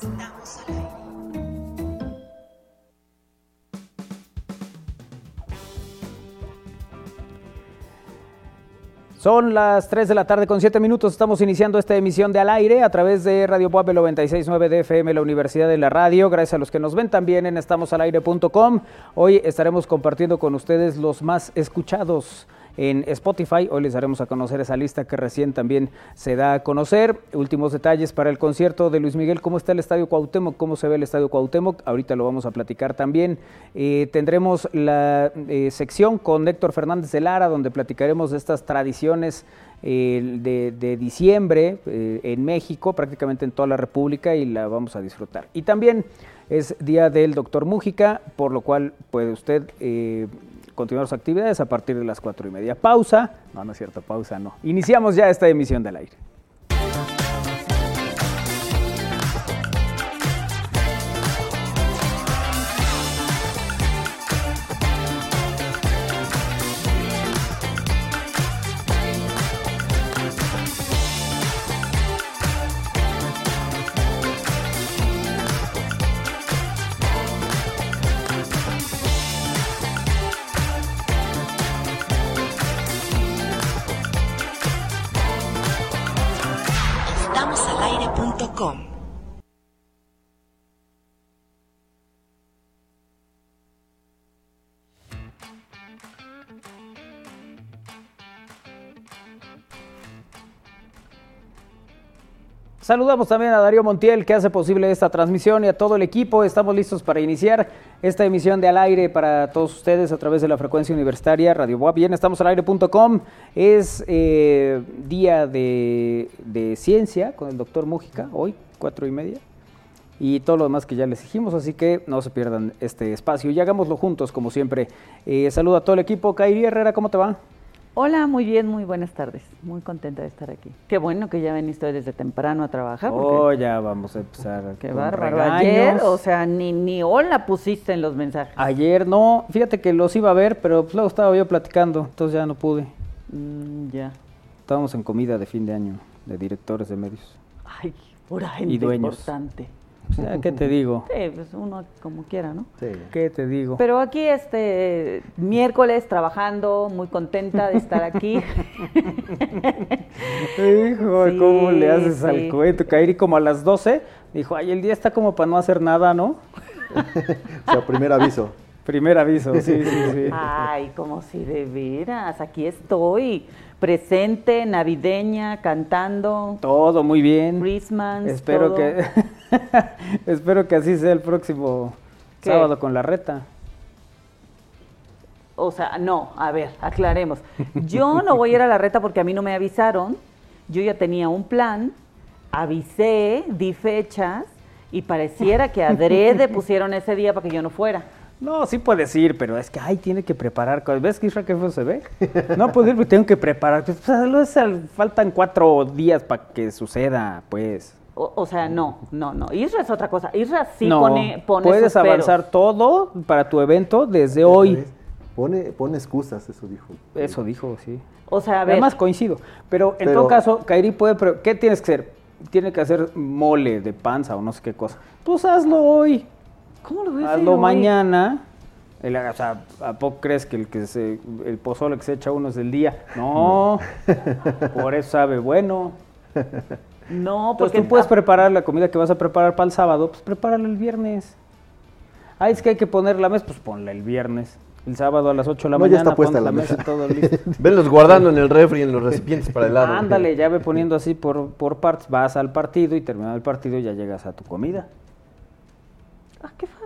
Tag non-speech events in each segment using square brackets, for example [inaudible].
Estamos al aire. Son las 3 de la tarde con 7 minutos. Estamos iniciando esta emisión de Al Aire a través de Radio Puebla 969 de FM, la Universidad de la Radio. Gracias a los que nos ven también en estamosalaire.com. Hoy estaremos compartiendo con ustedes los más escuchados en Spotify. Hoy les haremos a conocer esa lista que recién también se da a conocer. Últimos detalles para el concierto de Luis Miguel. ¿Cómo está el Estadio Cuauhtémoc? ¿Cómo se ve el Estadio Cuauhtémoc? Ahorita lo vamos a platicar también. Eh, tendremos la eh, sección con Héctor Fernández de Lara, donde platicaremos de estas tradiciones eh, de, diciembre en México, prácticamente en toda la República, y la vamos a disfrutar. Y también es día del doctor Mújica, por lo cual puede usted continuar sus actividades a partir de las cuatro y media. Pausa. No, no es cierto, pausa no. Iniciamos ya esta emisión del aire. Saludamos también a Darío Montiel que hace posible esta transmisión y a todo el equipo. Estamos listos para iniciar esta emisión de Al Aire para todos ustedes a través de la frecuencia universitaria Radio Boa. Bien, estamos al aire.com. Es eh, día de, ciencia con el doctor Mújica, hoy, cuatro y media. Y todo lo demás que ya les dijimos, así que no se pierdan este espacio y hagámoslo juntos, como siempre. Eh, saludo a todo el equipo. Kairi Herrera, ¿cómo te va? Hola, muy bien, muy buenas tardes. Muy contenta de estar aquí. Qué bueno que ya veniste desde temprano a trabajar. Oh, ya vamos a empezar. Qué bárbaro. Regaños. Ayer, o sea, ni, ni hola pusiste en los mensajes. Ayer no, fíjate que los iba a ver, pero pues, luego estaba yo platicando, entonces ya no pude. Mm, ya. Estábamos en comida de fin de año de directores de medios. Ay, pura gente y dueños. importante. O sea, ¿qué te digo? [laughs] Sí, pues uno como quiera, ¿no? Sí. ¿Qué te digo? Pero aquí este miércoles trabajando, muy contenta de estar aquí. [laughs] Hijo, sí, ¿cómo le haces sí. al cuento? Kairi como a las 12, dijo, ay, el día está como para no hacer nada, ¿no? [laughs] o sea, primer aviso. Primer aviso, sí, sí, sí. Ay, como si de veras, aquí estoy presente, navideña, cantando. Todo muy bien. Christmas. Espero todo. que [laughs] espero que así sea el próximo ¿Qué? sábado con la reta. O sea, no, a ver, aclaremos. Yo no voy a ir a la reta porque a mí no me avisaron. Yo ya tenía un plan, avisé, di fechas y pareciera que adrede [laughs] pusieron ese día para que yo no fuera. No, sí puedes ir, pero es que, ay, tiene que preparar. ¿Ves que Isra que se ve? No puedo ir tengo que preparar. Pues, faltan cuatro días para que suceda, pues. O, o, sea, no, no, no. Isra es otra cosa. Isra sí no, pone, pone Puedes avanzar peros. todo para tu evento desde hoy. Pone, pone excusas, eso dijo. Eso dijo, sí. O sea, a ver. Además coincido. Pero en Pero- todo caso, Kairi puede... pre- ¿Qué tienes que hacer? Tiene que hacer mole de panza o no sé qué cosa. Pues hazlo hoy. ¿Cómo lo voy a hacer Hazlo hoy? mañana. El- o sea, ¿a poco crees que el que se, el pozole que se echa uno es del día? No, [laughs] por eso sabe bueno. No, Entonces porque tú puedes preparar la comida que vas a preparar para el sábado, pues prepárala el viernes. Ah, es que hay que poner la mesa, pues ponla el viernes. El sábado a las 8 de la No, ya mañana está puesta la mesa. todo listo. [laughs] Venlos guardando en el refri, en los recipientes para el lado. Ándale, ya ve poniendo así por, por partes, vas al partido y terminado el partido ya llegas a tu comida. Ah, qué fácil.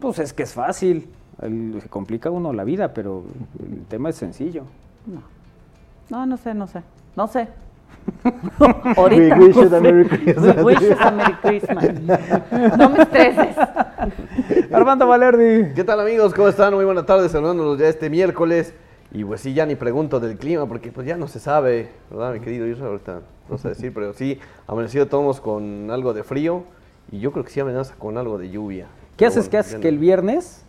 Pues es que es fácil. El- se complica uno la vida, pero el tema es sencillo. No. No, no sé, no sé. No sé. [laughs] Ahorita. We wish you a. Merry Christmas. We wish you a Merry Christmas. No me estreses. [laughs] Armando Valerdi. ¿Qué tal amigos? ¿Cómo están? Muy buenas tardes, saludándolos ya este miércoles. Y pues sí, ya ni pregunto del clima, porque pues ya no se sabe, ¿verdad, mi querido Isra? Ahorita no sé decir, pero sí, amanecido todos con algo de frío. Y yo creo que sí amenaza con algo de lluvia. ¿Qué haces? bueno, ¿Qué haces? Que no- el viernes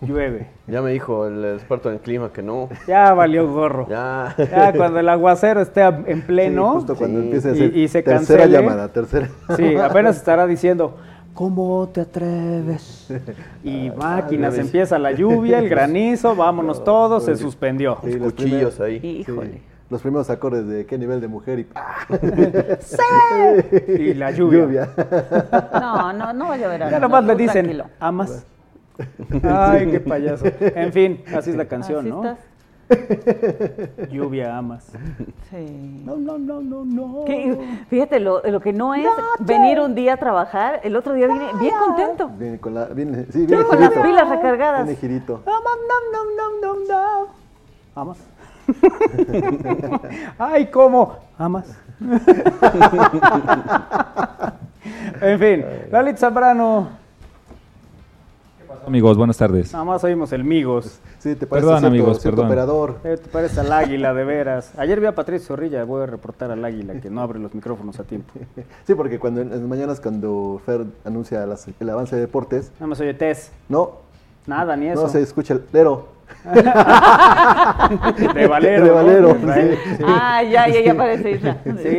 llueve. Ya me dijo el experto en clima que no. Ya valió gorro. Ya. Ya cuando el aguacero esté en pleno. Sí, justo cuando Sí. empiece a Y- ser y se tercera cancele. llamada, tercera. Sí, apenas estará diciendo, ¿cómo te atreves? [laughs] Y máquinas, ves. empieza la lluvia, el granizo, vámonos [laughs] todos, se suspendió. Sí, los Cuchillos primeros- ahí. Híjole. Sí, los primeros acordes de qué nivel de mujer y ¡ah! [laughs] [laughs] Y la lluvia. No, no, no va a llover. Ya nomás le dicen, tranquilo. ¿amas? Ay, qué [laughs] payaso. En fin, así es la canción, Así ¿no? estás. Lluvia, amas. Sí. No, no, no, no, no. Fíjate, lo, lo que no es venir un día a trabajar, el otro día vine bien contento. Viene con la. Viene, sí, viene Con las pilas recargadas. Viene girito. Amas, no, no, no, no, no. ¿Amas? [laughs] Ay, ¿cómo? ¿Amas? [laughs] en fin, Lalit Zambrano, Amigos, buenas tardes. nada más oímos el migos. Sí, te parece Perdón, cierto, amigos, cierto perdón. operador. Eh, te parece al águila, de veras. Ayer vi a Patricio Zorrilla, voy a reportar al águila que no abre los micrófonos a tiempo. [laughs] Sí, porque cuando en las mañanas cuando Fer anuncia las- el avance de deportes, Nada más oye Tess, no, nada, ni eso. no se escucha el lero. [laughs] De Valero. De. Valero, sí. Ah, ya, ya, ya parece Isra. Sí.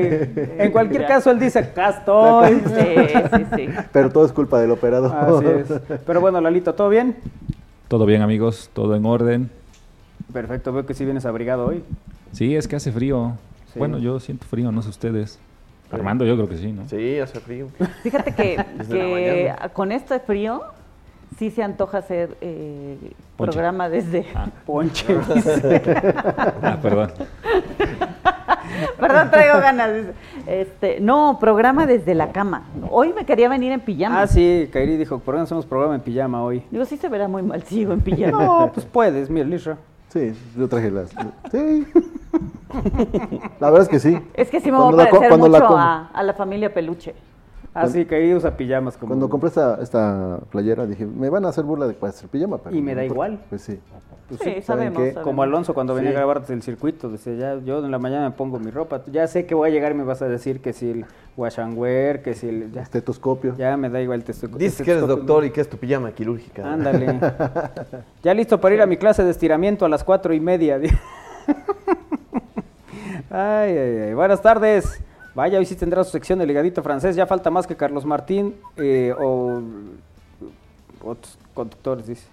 En cualquier Ya. caso, él dice, acá estoy. Sí, sí, sí. Pero todo es culpa del operador. Así es. Pero bueno, Lalito, ¿todo bien? Todo bien, amigos, todo en orden. Perfecto, veo que sí vienes abrigado hoy. Sí, es que hace frío. Sí. Bueno, yo siento frío, no sé ustedes. Armando, yo creo que sí, ¿no? Sí, hace frío. Fíjate que, [laughs] que con este frío sí se antoja hacer eh, programa desde... Ah, Ponche. [laughs] ah, perdón. [laughs] Perdón, traigo ganas. Este, no, programa desde la cama. Hoy me quería venir en pijama. ah, sí, Kairi dijo, ¿por qué no hacemos programa en pijama hoy? Digo, sí se verá muy mal si sigo en pijama. No, pues puedes, mira, Lisra. Sí, yo traje las. Sí. La verdad es que sí. Es que sí me va a parecer mucho a, a la familia Peluche. Ah, sí, Kairi usa pijamas como... Cuando compré esta, esta playera dije, me van a hacer burla de hacer pijama. pero Y me no da importa. igual. Pues sí. Pues sí, sí, sabemos. Como Alonso cuando venía a grabar el circuito, decía, ya, yo en la mañana me pongo mi ropa, ya sé que voy a llegar y me vas a decir que si el wash and wear, que si el... Ya, Estetoscopio. ya me da igual el testo- Dices que eres estetoscopio. doctor y que es tu pijama quirúrgica. Ándale. [laughs] ya listo para ir a mi clase de estiramiento a las cuatro y media. [laughs] ay, ay, ay. Buenas tardes. Vaya, hoy sí tendrá su sección de ligadito francés. Ya falta más que Carlos Martín eh, o otros conductores, dice.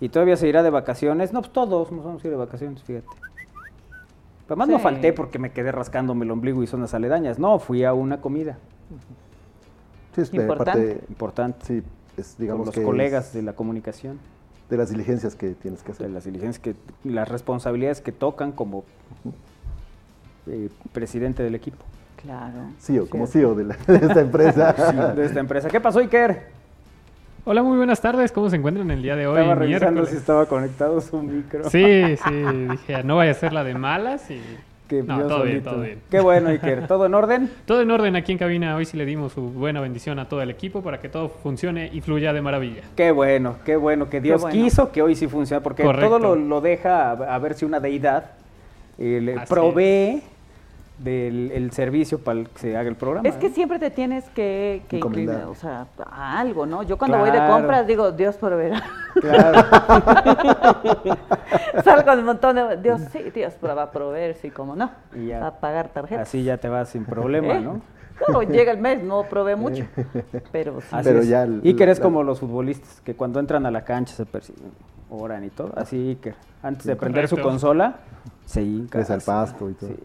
Y todavía se irá de vacaciones. No, pues todos nos vamos a ir de vacaciones, fíjate. Además no falté porque me quedé rascándome el ombligo y zonas aledañas. No, fui a una comida Sí, es de Importante. parte. importante Sí, es, con digamos los que colegas es de la comunicación. de las diligencias que tienes que de hacer. las diligencias que las responsabilidades que tocan como eh, presidente del equipo Claro. CEO, como CEO de, la- de esta empresa. [laughs] de esta empresa. ¿Qué pasó, Iker? Hola, muy buenas tardes. ¿Cómo se encuentran el día de hoy? Estaba revisando miércoles? si estaba conectado su micro. Sí, sí, dije, no vaya a ser la de malas y... Que no, todo bien, todo bien. Qué bueno, Iker. ¿Todo en orden? [laughs] Todo en orden aquí en cabina. Hoy sí le dimos su buena bendición a todo el equipo para que todo funcione y fluya de maravilla. Qué bueno, qué bueno. Que Dios bueno. quiso que hoy sí funcione, porque Correcto. todo lo, lo deja a, a ver si una deidad eh, le Así provee del el servicio para que se haga el programa. Es que ¿eh? siempre te tienes que, que inclinar, o sea, a algo, ¿no? Yo cuando voy de compras digo, Dios proveerá. Claro. [laughs] Salgo un montón de... Dios, sí, Dios va a proveer, sí, como no. Y ya. Va a pagar tarjeta. Así ya te vas sin problema, ¿Eh? ¿no? Claro, llega el mes, no provee mucho. [laughs] Pero sí. Así Pero ya el- Iker es como los futbolistas, que cuando entran a la cancha se persiguen, oran y todo. Así Iker, antes de prender su consola, se hinca. Al pasto y todo. Sí.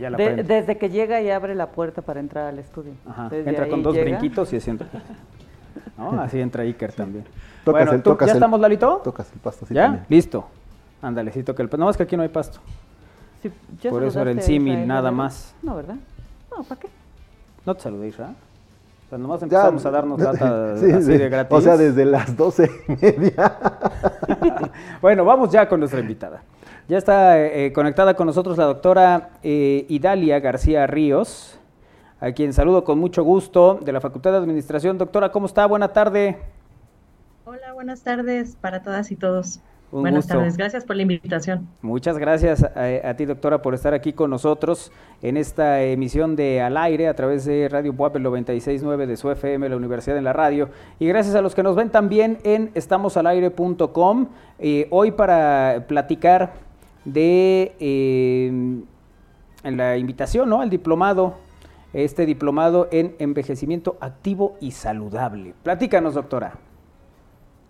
Ya la De- prende. desde que llega y abre la puerta para entrar al estudio. Ajá, Entra con dos llega. brinquitos y haciendo. [laughs] ¿No? Así entra Iker también. Tocas bueno, el- ¿tú- tocas ¿ya el- estamos, Lalito? Tocas el pasto, sí, ¿Ya? también. Listo. Ándale, sí toca el pasto. No, es que aquí no hay pasto. Sí, ¿ya Por eso era el símil, Israel nada más. No, ¿verdad? No, ¿para qué? No te saludé, Isra. O sea, nomás Ya- empezamos a darnos lata [laughs] Sí, así sí. de gratis. O sea, desde las doce y media. [laughs] bueno, vamos ya con nuestra invitada. Ya está eh, conectada con nosotros la doctora eh, Idalia García Ríos, a quien saludo con mucho gusto de la Facultad de Administración. Doctora, ¿cómo está? Buena tarde. Hola, buenas tardes para todas y todos. Un Buenas gusto. tardes, gracias por la invitación. Muchas gracias a, a ti, doctora, por estar aquí con nosotros en esta emisión de Al Aire a través de Radio Puebla 969 de su FM, la Universidad en la Radio. Y gracias a los que nos ven también en estamosalaire.com. Eh, hoy para platicar de eh, la invitación ¿no? al diplomado, este diplomado en envejecimiento activo y saludable. Platícanos, doctora.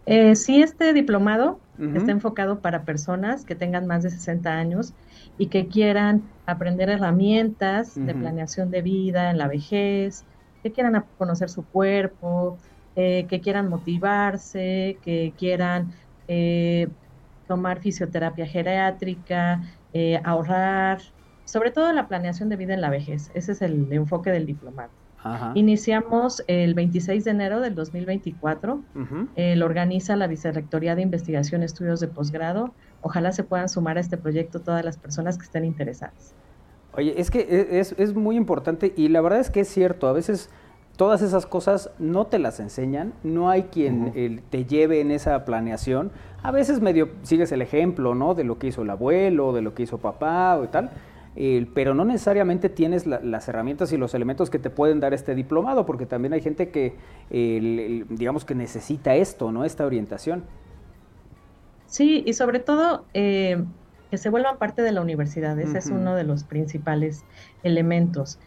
Eh, sí, este diplomado está enfocado para personas que tengan más de 60 años y que quieran aprender herramientas de planeación de vida en la vejez, que quieran conocer su cuerpo, eh, que quieran motivarse, que quieran eh, tomar fisioterapia geriátrica, eh, ahorrar, sobre todo la planeación de vida en la vejez. Ese es el enfoque del diplomado. Ajá. Iniciamos el 26 de enero del 2024. Ujú. Eh, lo organiza la Vicerrectoría de Investigación y Estudios de Posgrado. Ojalá se puedan sumar a este proyecto todas las personas que estén interesadas. Oye, es que e- es, es muy importante y la verdad es que es cierto, a veces todas esas cosas no te las enseñan, no hay quien eh, te lleve en esa planeación. A veces medio sigues el ejemplo, ¿no? De lo que hizo el abuelo, de lo que hizo papá o tal, eh, pero no necesariamente tienes la- las herramientas y los elementos que te pueden dar este diplomado, porque también hay gente que, eh, el- el- digamos que necesita esto, ¿no? Esta orientación. Sí, y sobre todo eh, que se vuelvan parte de la universidad. Ese es uno de los principales elementos.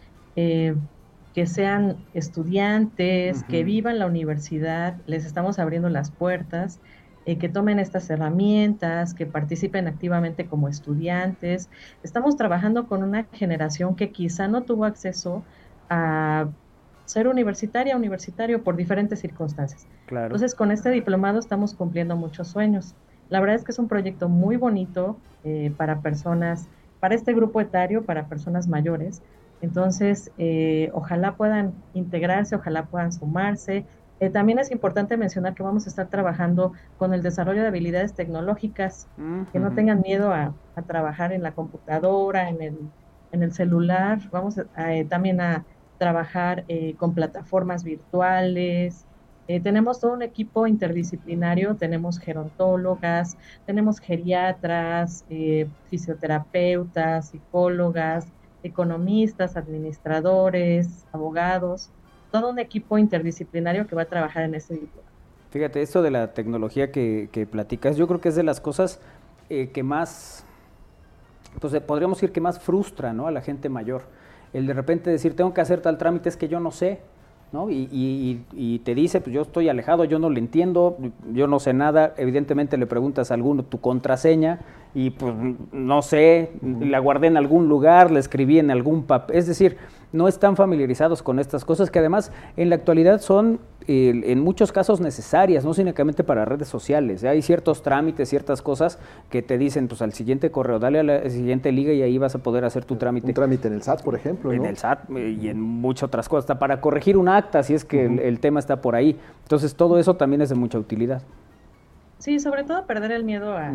Que sean estudiantes, que vivan la universidad, les estamos abriendo las puertas, eh, que tomen estas herramientas, que participen activamente como estudiantes. Estamos trabajando con una generación que quizá no tuvo acceso a ser universitaria, universitario por diferentes circunstancias. Claro. Entonces, con este diplomado estamos cumpliendo muchos sueños. La verdad es que es un proyecto muy bonito eh, para personas, para este grupo etario, para personas mayores. Entonces, eh, ojalá puedan integrarse, ojalá puedan sumarse. Eh, también es importante mencionar que vamos a estar trabajando con el desarrollo de habilidades tecnológicas, que no tengan miedo a, a trabajar en la computadora, en el, en el celular. Vamos a- eh, también a trabajar eh, con plataformas virtuales. Eh, tenemos todo un equipo interdisciplinario, tenemos gerontólogas, tenemos geriatras, eh, fisioterapeutas, psicólogas, economistas, administradores, abogados, todo un equipo interdisciplinario que va a trabajar en este diploma. Fíjate, esto de la tecnología que, que platicas, yo creo que es de las cosas eh, que más, pues eh, podríamos decir que más frustra ¿no? a la gente mayor. El de repente decir, tengo que hacer tal trámite, es que yo no sé, ¿no? Y- y- y te dice, pues yo estoy alejado, yo no le entiendo, yo no sé nada. Evidentemente le preguntas a alguno tu contraseña y pues no sé, la guardé en algún lugar, la escribí en algún papel. Es decir, no están familiarizados con estas cosas que además en la actualidad son eh, en muchos casos necesarias, no únicamente para redes sociales. Hay ciertos trámites, ciertas cosas que te dicen, pues al siguiente correo, dale a la siguiente liga y ahí vas a poder hacer tu trámite. Un trámite en el SAT, por ejemplo, En ¿no? el SAT eh, y en muchas otras cosas, hasta para corregir un acta, si es que el, el tema está por ahí. Entonces, todo eso también es de mucha utilidad. Sí, sobre todo perder el miedo a.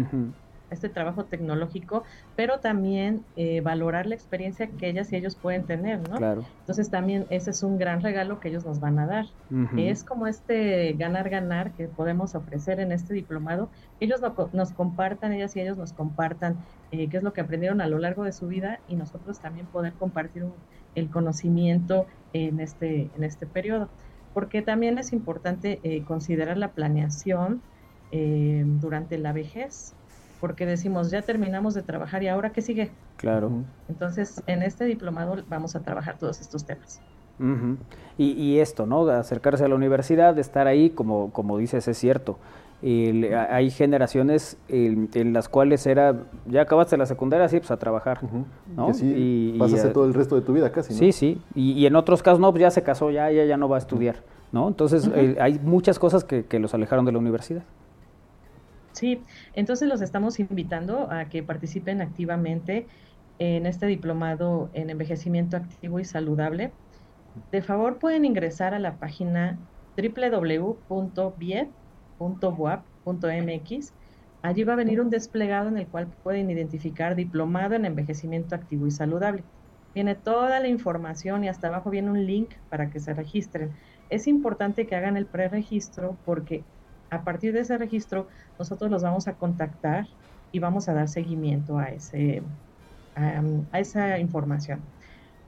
este trabajo tecnológico, pero también eh, valorar la experiencia que ellas y ellos pueden tener, ¿no? Claro. Entonces también ese es un gran regalo que ellos nos van a dar. Ujú. Es como este ganar-ganar que podemos ofrecer en este diplomado. Ellos no nos compartan, ellas y ellos nos compartan eh, qué es lo que aprendieron a lo largo de su vida y nosotros también poder compartir un- el conocimiento en este, en este periodo. Porque también es importante eh, considerar la planeación eh, durante la vejez, porque decimos, ya terminamos de trabajar y ahora qué sigue. Claro. Entonces, en este diplomado vamos a trabajar todos estos temas. Y, y esto, ¿no? De acercarse a la universidad, de estar ahí, como, como dices, es cierto. El- hay generaciones en, en las cuales era, ya acabaste la secundaria, sí, pues a trabajar. Ujú. ¿no? Y así Y- y vas a hacer a- todo el resto de tu vida casi, ¿no? Sí, sí. Y, y en otros casos, no, pues ya se casó, ya, ya, ya no va a estudiar, ¿no? Entonces, eh, hay muchas cosas que, que los alejaron de la universidad. Sí, entonces los estamos invitando a que participen activamente en este diplomado en envejecimiento activo y saludable. De favor pueden ingresar a la página www.biet.boap.mx. Allí va a venir un desplegado en el cual pueden identificar diplomado en envejecimiento activo y saludable. Viene toda la información y hasta abajo viene un link para que se registren. Es importante que hagan el preregistro porque a partir de ese registro, nosotros los vamos a contactar y vamos a dar seguimiento a, ese, a, esa información.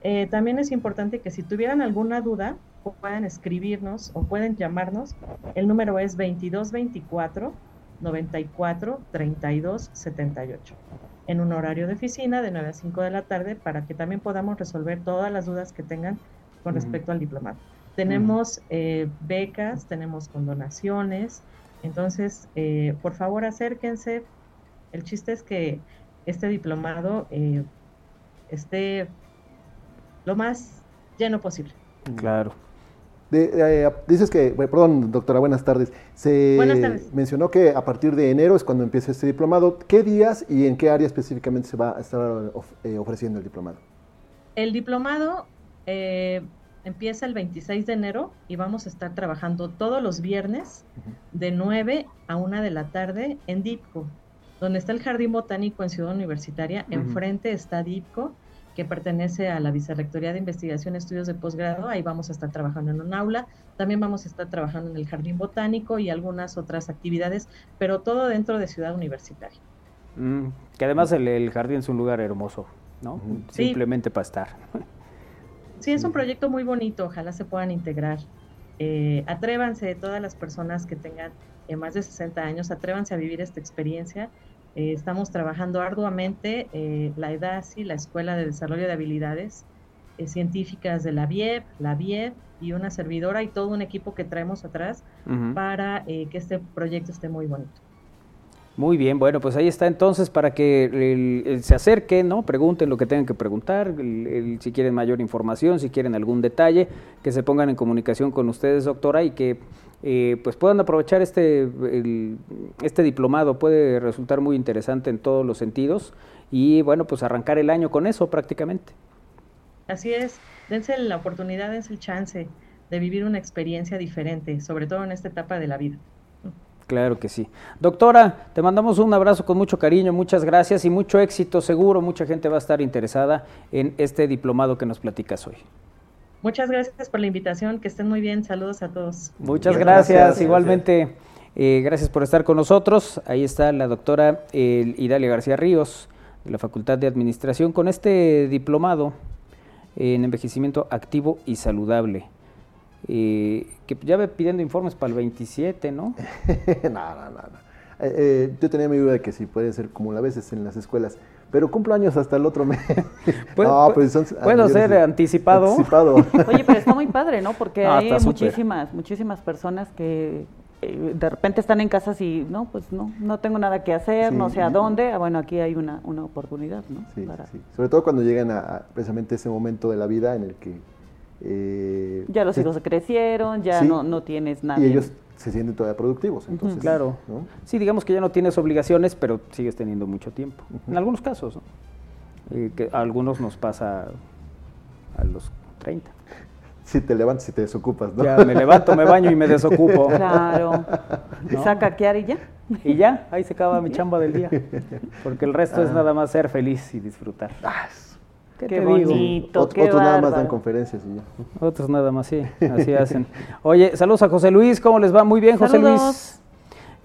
Eh, también es importante que si tuvieran alguna duda, puedan escribirnos o pueden llamarnos. El número es 2224 94 32 78 en un horario de oficina de 9 a 5 de la tarde para que también podamos resolver todas las dudas que tengan con respecto al diplomado. Tenemos eh, becas, tenemos condonaciones, entonces eh, por favor acérquense. El chiste es que este diplomado eh, esté lo más lleno posible. Claro. dices que, perdón, doctora, buenas tardes. Se mencionó que a partir de enero es cuando empieza este diplomado. ¿Qué días y en qué área específicamente se va a estar ofreciendo el diplomado? El diplomado empieza el 26 de enero y vamos a estar trabajando todos los viernes de 9 a 1 de la tarde en DIPCO, donde está el Jardín Botánico en Ciudad Universitaria. Enfrente está DIPCO, que pertenece a la Vicerrectoría de Investigación y Estudios de Posgrado. Ahí vamos a estar trabajando en un aula. También vamos a estar trabajando en el Jardín Botánico y algunas otras actividades, pero todo dentro de Ciudad Universitaria. Mm, que además el, jardín es un lugar hermoso, ¿no? Simplemente para estar. [laughs] Sí, es un proyecto muy bonito, ojalá se puedan integrar. Eh, atrévanse, todas las personas que tengan eh, más de 60 años, atrévanse a vivir esta experiencia. Eh, estamos trabajando arduamente la EDASI, la Escuela de Desarrollo de Habilidades Científicas de la VIEP, la VIEP y una servidora y todo un equipo que traemos atrás para que este proyecto esté muy bonito. Muy bien, bueno, pues ahí está entonces para que se acerquen, ¿no? Pregunten lo que tengan que preguntar, si quieren mayor información, si quieren algún detalle, que se pongan en comunicación con ustedes, doctora, y que eh, pues puedan aprovechar este, este diplomado, puede resultar muy interesante en todos los sentidos, y bueno, pues arrancar el año con eso prácticamente. Así es, dense la oportunidad, dense el chance de vivir una experiencia diferente, sobre todo en esta etapa de la vida. Claro que sí. Doctora, te mandamos un abrazo con mucho cariño, muchas gracias y mucho éxito. Seguro mucha gente va a estar interesada en este diplomado que nos platicas hoy. Muchas gracias por la invitación, que estén muy bien. Saludos a todos. Muchas gracias, igualmente. Eh, gracias por estar con nosotros. Ahí está la doctora Idalia García Ríos, de la Facultad de Administración, con este diplomado en envejecimiento activo y saludable que ya ve pidiendo informes para el 27, [laughs] ¿no? no, no, no. Eh, eh, yo tenía mi duda de que sí puede ser como a veces en las escuelas, pero cumplo años hasta el otro mes. [laughs] no, pues son, puedo ser anticipado. anticipado. [laughs] Oye, pero está muy padre, ¿no? Porque hay muchísimas, muchísimas personas que eh, de repente están en casas y no, pues no, no tengo nada que hacer, no sé a dónde. Ah, bueno, aquí hay una, una oportunidad, ¿no? Sí, sí. Sobre todo cuando llegan a precisamente ese momento de la vida en el que eh, ya los hijos crecieron, ya no, no tienes nada. Y ellos se sienten todavía productivos. Entonces, claro. Sí, digamos que ya no tienes obligaciones, pero sigues teniendo mucho tiempo. En algunos casos, eh, que a algunos nos pasa a los 30. [laughs] Si te levantas y te desocupas, ¿no? Ya me levanto, me baño y me desocupo. [laughs] Claro. [laughs] Saca qué y ya. Y ya, ahí se acaba mi chamba del día. Porque el resto es ah. nada más ser feliz y disfrutar. Ah, Qué, bonito, otros nada más dan conferencias y ya. Otros nada más, sí, así hacen. Oye, saludos a José Luis, ¿cómo les va? Muy bien, José Luis.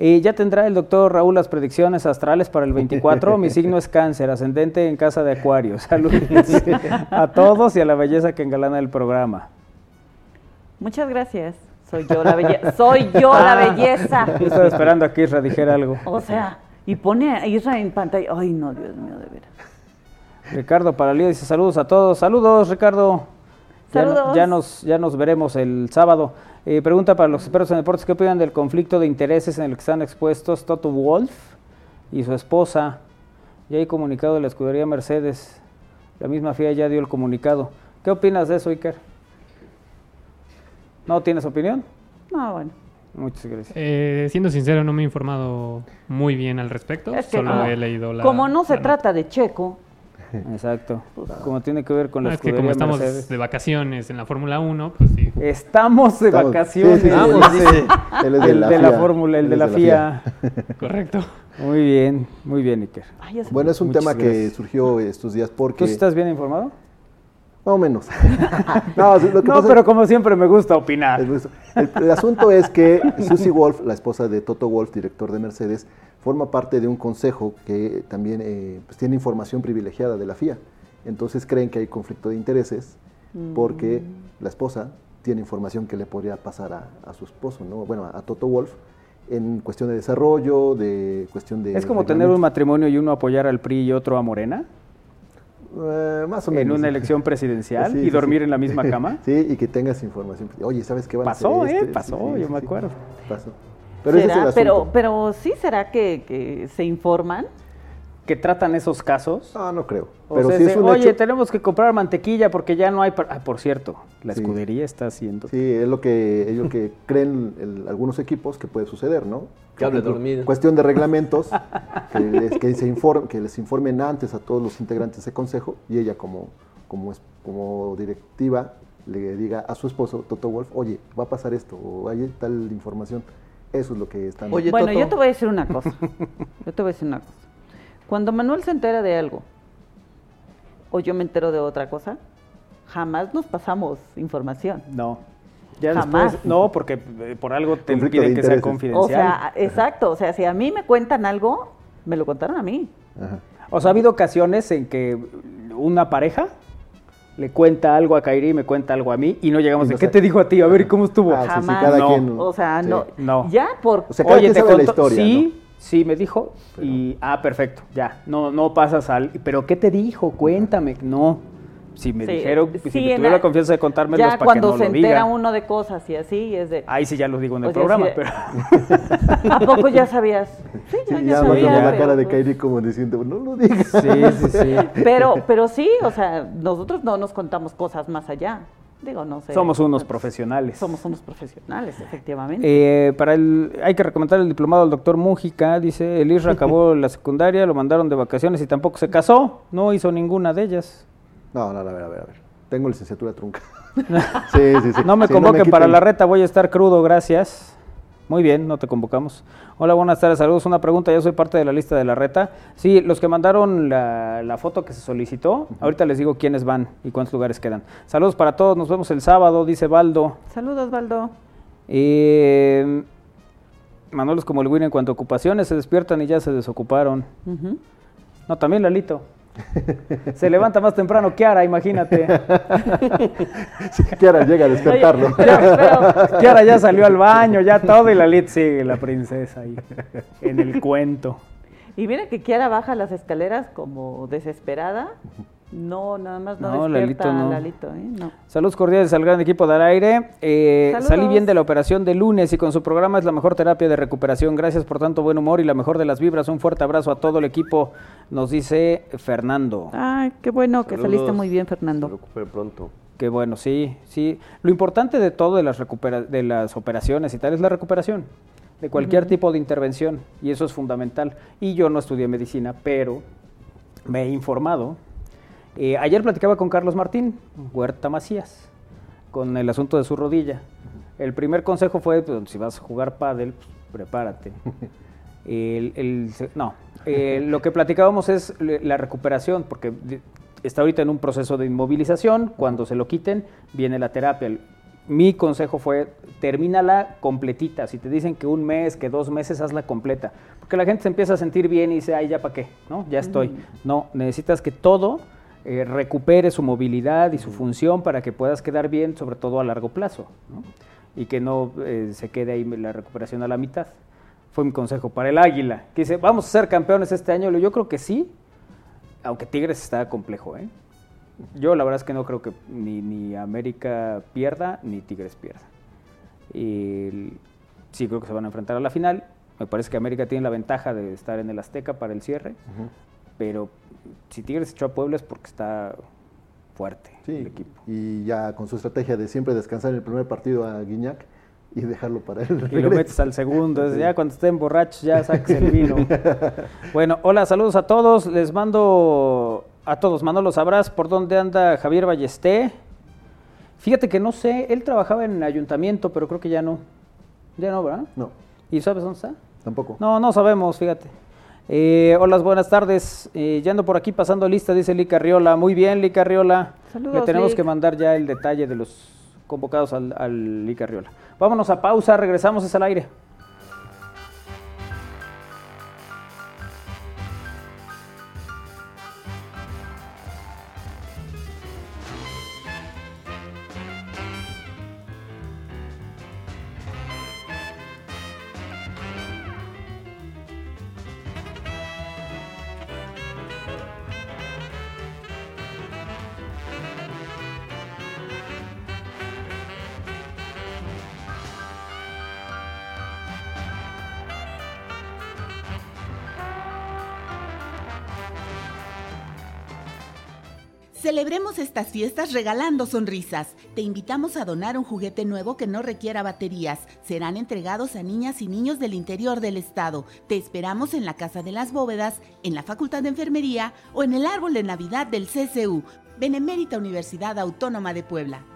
Eh, ya tendrá el doctor Raúl las predicciones astrales para el 24. Mi signo es cáncer, ascendente en casa de acuario. Saludos a todos y a la belleza que engalana el programa. Muchas gracias. Soy yo la belleza. Soy yo la ah. belleza. estaba esperando a que Isra dijera algo. O sea, y pone a Isra en pantalla. Ay, no, Dios mío, de veras. Ricardo Paralía dice saludos a todos. Saludos, Ricardo. Saludos. Ya, nos, ya nos veremos el sábado. Eh, pregunta para los expertos en deportes, ¿qué opinan del conflicto de intereses en el que están expuestos Toto Wolf y su esposa? Ya hay comunicado de la escudería Mercedes. La misma FIA ya dio el comunicado. ¿Qué opinas de eso, Iker? ¿No tienes opinión? No, bueno. Muchas gracias. Eh, siendo sincero, no me he informado muy bien al respecto. Solo he leído la. Como no se trata de Checo, [laughs] Exacto. Pues, como tiene que ver con la es que como estamos de vacaciones en la Fórmula 1, pues sí. Estamos de vacaciones. el, de la, Fórmula, el, de la FIA. Correcto. Muy bien, muy bien, Iker. bueno, es un tema que surgió estos días porque... ¿Tú estás bien informado? Más o menos. [laughs] [laughs] no, lo que no pero como siempre me gusta opinar. El, asunto es que Susie Wolf, la esposa de Toto Wolf, director de Mercedes, forma parte de un consejo que también eh, pues, tiene información privilegiada de la FIA. Entonces creen que hay conflicto de intereses porque mm. la esposa tiene información que le podría pasar a, su esposo, ¿no? bueno, a Toto Wolf, en cuestión de desarrollo, de cuestión de... ¿Es como tener un matrimonio y uno apoyar al PRI y otro a Morena? Eh, más o menos. En una elección presidencial [laughs] y dormir en la misma cama. [laughs] Sí, y que tengas información. Oye, ¿sabes qué van pasó, a hacer? Eh, este? Pasó, yo me acuerdo. Pasó. Pero, pero, pero sí será que, que se informan que tratan esos casos? Ah, no creo. Pero si es Oye, tenemos que comprar mantequilla porque ya no hay... Ah, por cierto, la escudería está haciendo... Sí, es lo que, es lo que [laughs] creen algunos equipos que puede suceder, ¿no? Que hable dormido. Cuestión de reglamentos, [laughs] que, les, que, se informe, que les informen antes a todos los integrantes de ese consejo y ella como, como, como directiva le diga a su esposo, Toto Wolf, oye, va a pasar esto, o hay tal información. Eso es lo que están... Oye, bueno, yo te voy a decir una cosa. [laughs] Yo te voy a decir una cosa. Cuando Manuel se entera de algo o yo me entero de otra cosa, jamás nos pasamos información. No. Ya jamás. no, porque eh, por algo te piden que sea confidencial. O sea, exacto. O sea, si a mí me cuentan algo, me lo contaron a mí. O sea, ha habido ocasiones en que una pareja le cuenta algo a Kairi y me cuenta algo a mí y no llegamos a ¿qué te dijo a ti? A ver, ¿cómo estuvo? Ah, Jamás. no. O sea, no. no. Ya por... O sea, Oye, te contó, historia, sí, Sí, me dijo y ah, perfecto, ya, no no pasas al, pero ¿qué te dijo? Cuéntame. No. Si me dijeron, si me tuviera la confianza de contármelo para cuando se entera uno de cosas y así es de Ahí sí ya lo digo en el programa, pero ¿A poco ya sabías? Sí, ya, ya, sabía, la cara de Kairi como diciendo, no lo digas. Sí, sí, sí. [laughs] Pero pero sí, o sea, nosotros no nos contamos cosas más allá. Digo, no sé. Somos unos profesionales. Somos unos profesionales, efectivamente. Eh, para el, hay que recomendar el diplomado al doctor Mújica. Dice, el Isra acabó [laughs] la secundaria, lo mandaron de vacaciones y tampoco se casó. No hizo ninguna de ellas. No, no, a ver, a ver, a ver. Tengo licenciatura trunca. [laughs] sí, sí, sí. No me convoquen para la reta, voy a estar crudo, gracias. Muy bien, no te convocamos. Hola, buenas tardes, saludos. Una pregunta, yo soy parte de la lista de la reta. Sí, los que mandaron la, foto que se solicitó, ahorita les digo quiénes van y cuántos lugares quedan. Saludos para todos, nos vemos el sábado, dice Baldo. Saludos, Baldo. Eh, Manuel es como el Win en cuanto a ocupaciones, se despiertan y ya se desocuparon. No, también Lalito. [laughs] Se levanta más temprano Kiara, imagínate. [laughs] Kiara llega a despertarlo. [laughs] Kiara ya salió al baño, ya todo, y la Lit sigue, la princesa ahí, en el cuento. Y mira que Kiara baja las escaleras como desesperada no, nada más no, no despierta no. Lalito, ¿eh? no. Saludos cordiales al gran equipo del aire. Eh, salí bien de la operación de lunes y con su programa es la mejor terapia de recuperación. Gracias por tanto buen humor y la mejor de las vibras. Un fuerte abrazo a todo el equipo, nos dice Fernando. Ay, qué bueno que saliste muy bien, Fernando. Se recupere pronto. Qué bueno, sí, sí. Lo importante de todo de las, de las operaciones y tal es la recuperación de cualquier tipo de intervención y eso es fundamental. Y yo no estudié medicina, pero me he informado eh, ayer platicaba con Carlos Martín, Huerta Macías, con el asunto de su rodilla. El primer consejo fue, pues, si vas a jugar pádel, pues, prepárate. [laughs] no, eh, lo que platicábamos es la recuperación, porque está ahorita en un proceso de inmovilización, cuando se lo quiten, viene la terapia. Mi consejo fue, termínala completita. Si te dicen que un mes, que dos meses, hazla completa. Porque la gente se empieza a sentir bien y dice, ay, ya para qué, ¿no? Ya estoy. No, necesitas que todo eh, recupere su movilidad y su función para que puedas quedar bien, sobre todo a largo plazo, y que no eh, se quede ahí la recuperación a la mitad. Fue mi consejo para el Águila, que dice, vamos a ser campeones este año. Yo creo que sí, aunque Tigres está complejo. ¿eh? Yo la verdad es que no creo que ni, ni América pierda, ni Tigres pierda. Y sí creo que se van a enfrentar a la final. Me parece que América tiene la ventaja de estar en el Azteca para el cierre, pero si Tigres echó a Puebla es porque está fuerte el equipo. Y ya con su estrategia de siempre descansar en el primer partido a Guiñac y dejarlo para él. Y lo metes al segundo, ya cuando estén borrachos ya saques el vino. [laughs] bueno, hola, saludos a todos, les mando a todos, Manolo, ¿sabrás por dónde anda Javier Ballesté? Fíjate que no sé, él trabajaba en el ayuntamiento, pero creo que ya no. Ya no, ¿verdad? No. ¿Y sabes dónde está? Tampoco. No, no sabemos, fíjate. Eh, hola, buenas tardes. Eh, ya ando por aquí pasando lista, dice Lica Riola. Muy bien, Lica Riola. Le tenemos que mandar ya el detalle de los convocados al, al Lica Riola. Vámonos a pausa, regresamos es al aire. Celebremos estas fiestas regalando sonrisas. Te invitamos a donar un juguete nuevo que no requiera baterías. Serán entregados a niñas y niños del interior del estado. Te esperamos en la Casa de las Bóvedas, en la Facultad de Enfermería o en el árbol de Navidad del CCU. Benemérita Universidad Autónoma de Puebla.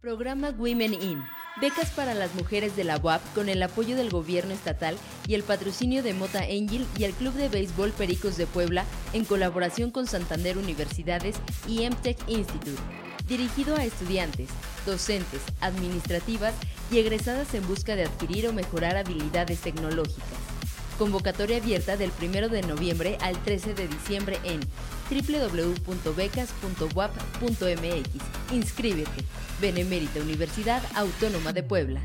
Programa Women In becas para las mujeres de la UAP con el apoyo del gobierno estatal y el patrocinio de Mota Angel y el Club de Béisbol Pericos de Puebla en colaboración con Santander Universidades y MTech Institute. Dirigido a estudiantes, docentes, administrativas y egresadas en busca de adquirir o mejorar habilidades tecnológicas. Convocatoria abierta del 1 de noviembre al 13 de diciembre en www.becas.wap.mx. Inscríbete. Benemérita Universidad Autónoma de Puebla.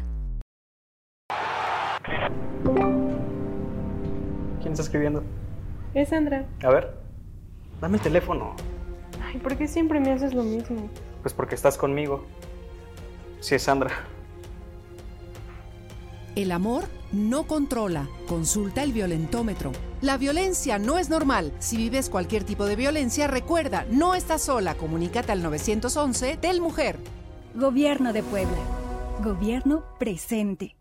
¿Quién está escribiendo? Es Sandra. A ver, dame el teléfono. Ay, ¿por qué siempre me haces lo mismo? Pues porque estás conmigo. Sí, es Sandra. El amor no controla. Consulta el violentómetro. La violencia no es normal. Si vives cualquier tipo de violencia, recuerda, no estás sola. Comunícate al 911 del Mujer. Gobierno de Puebla. Gobierno presente.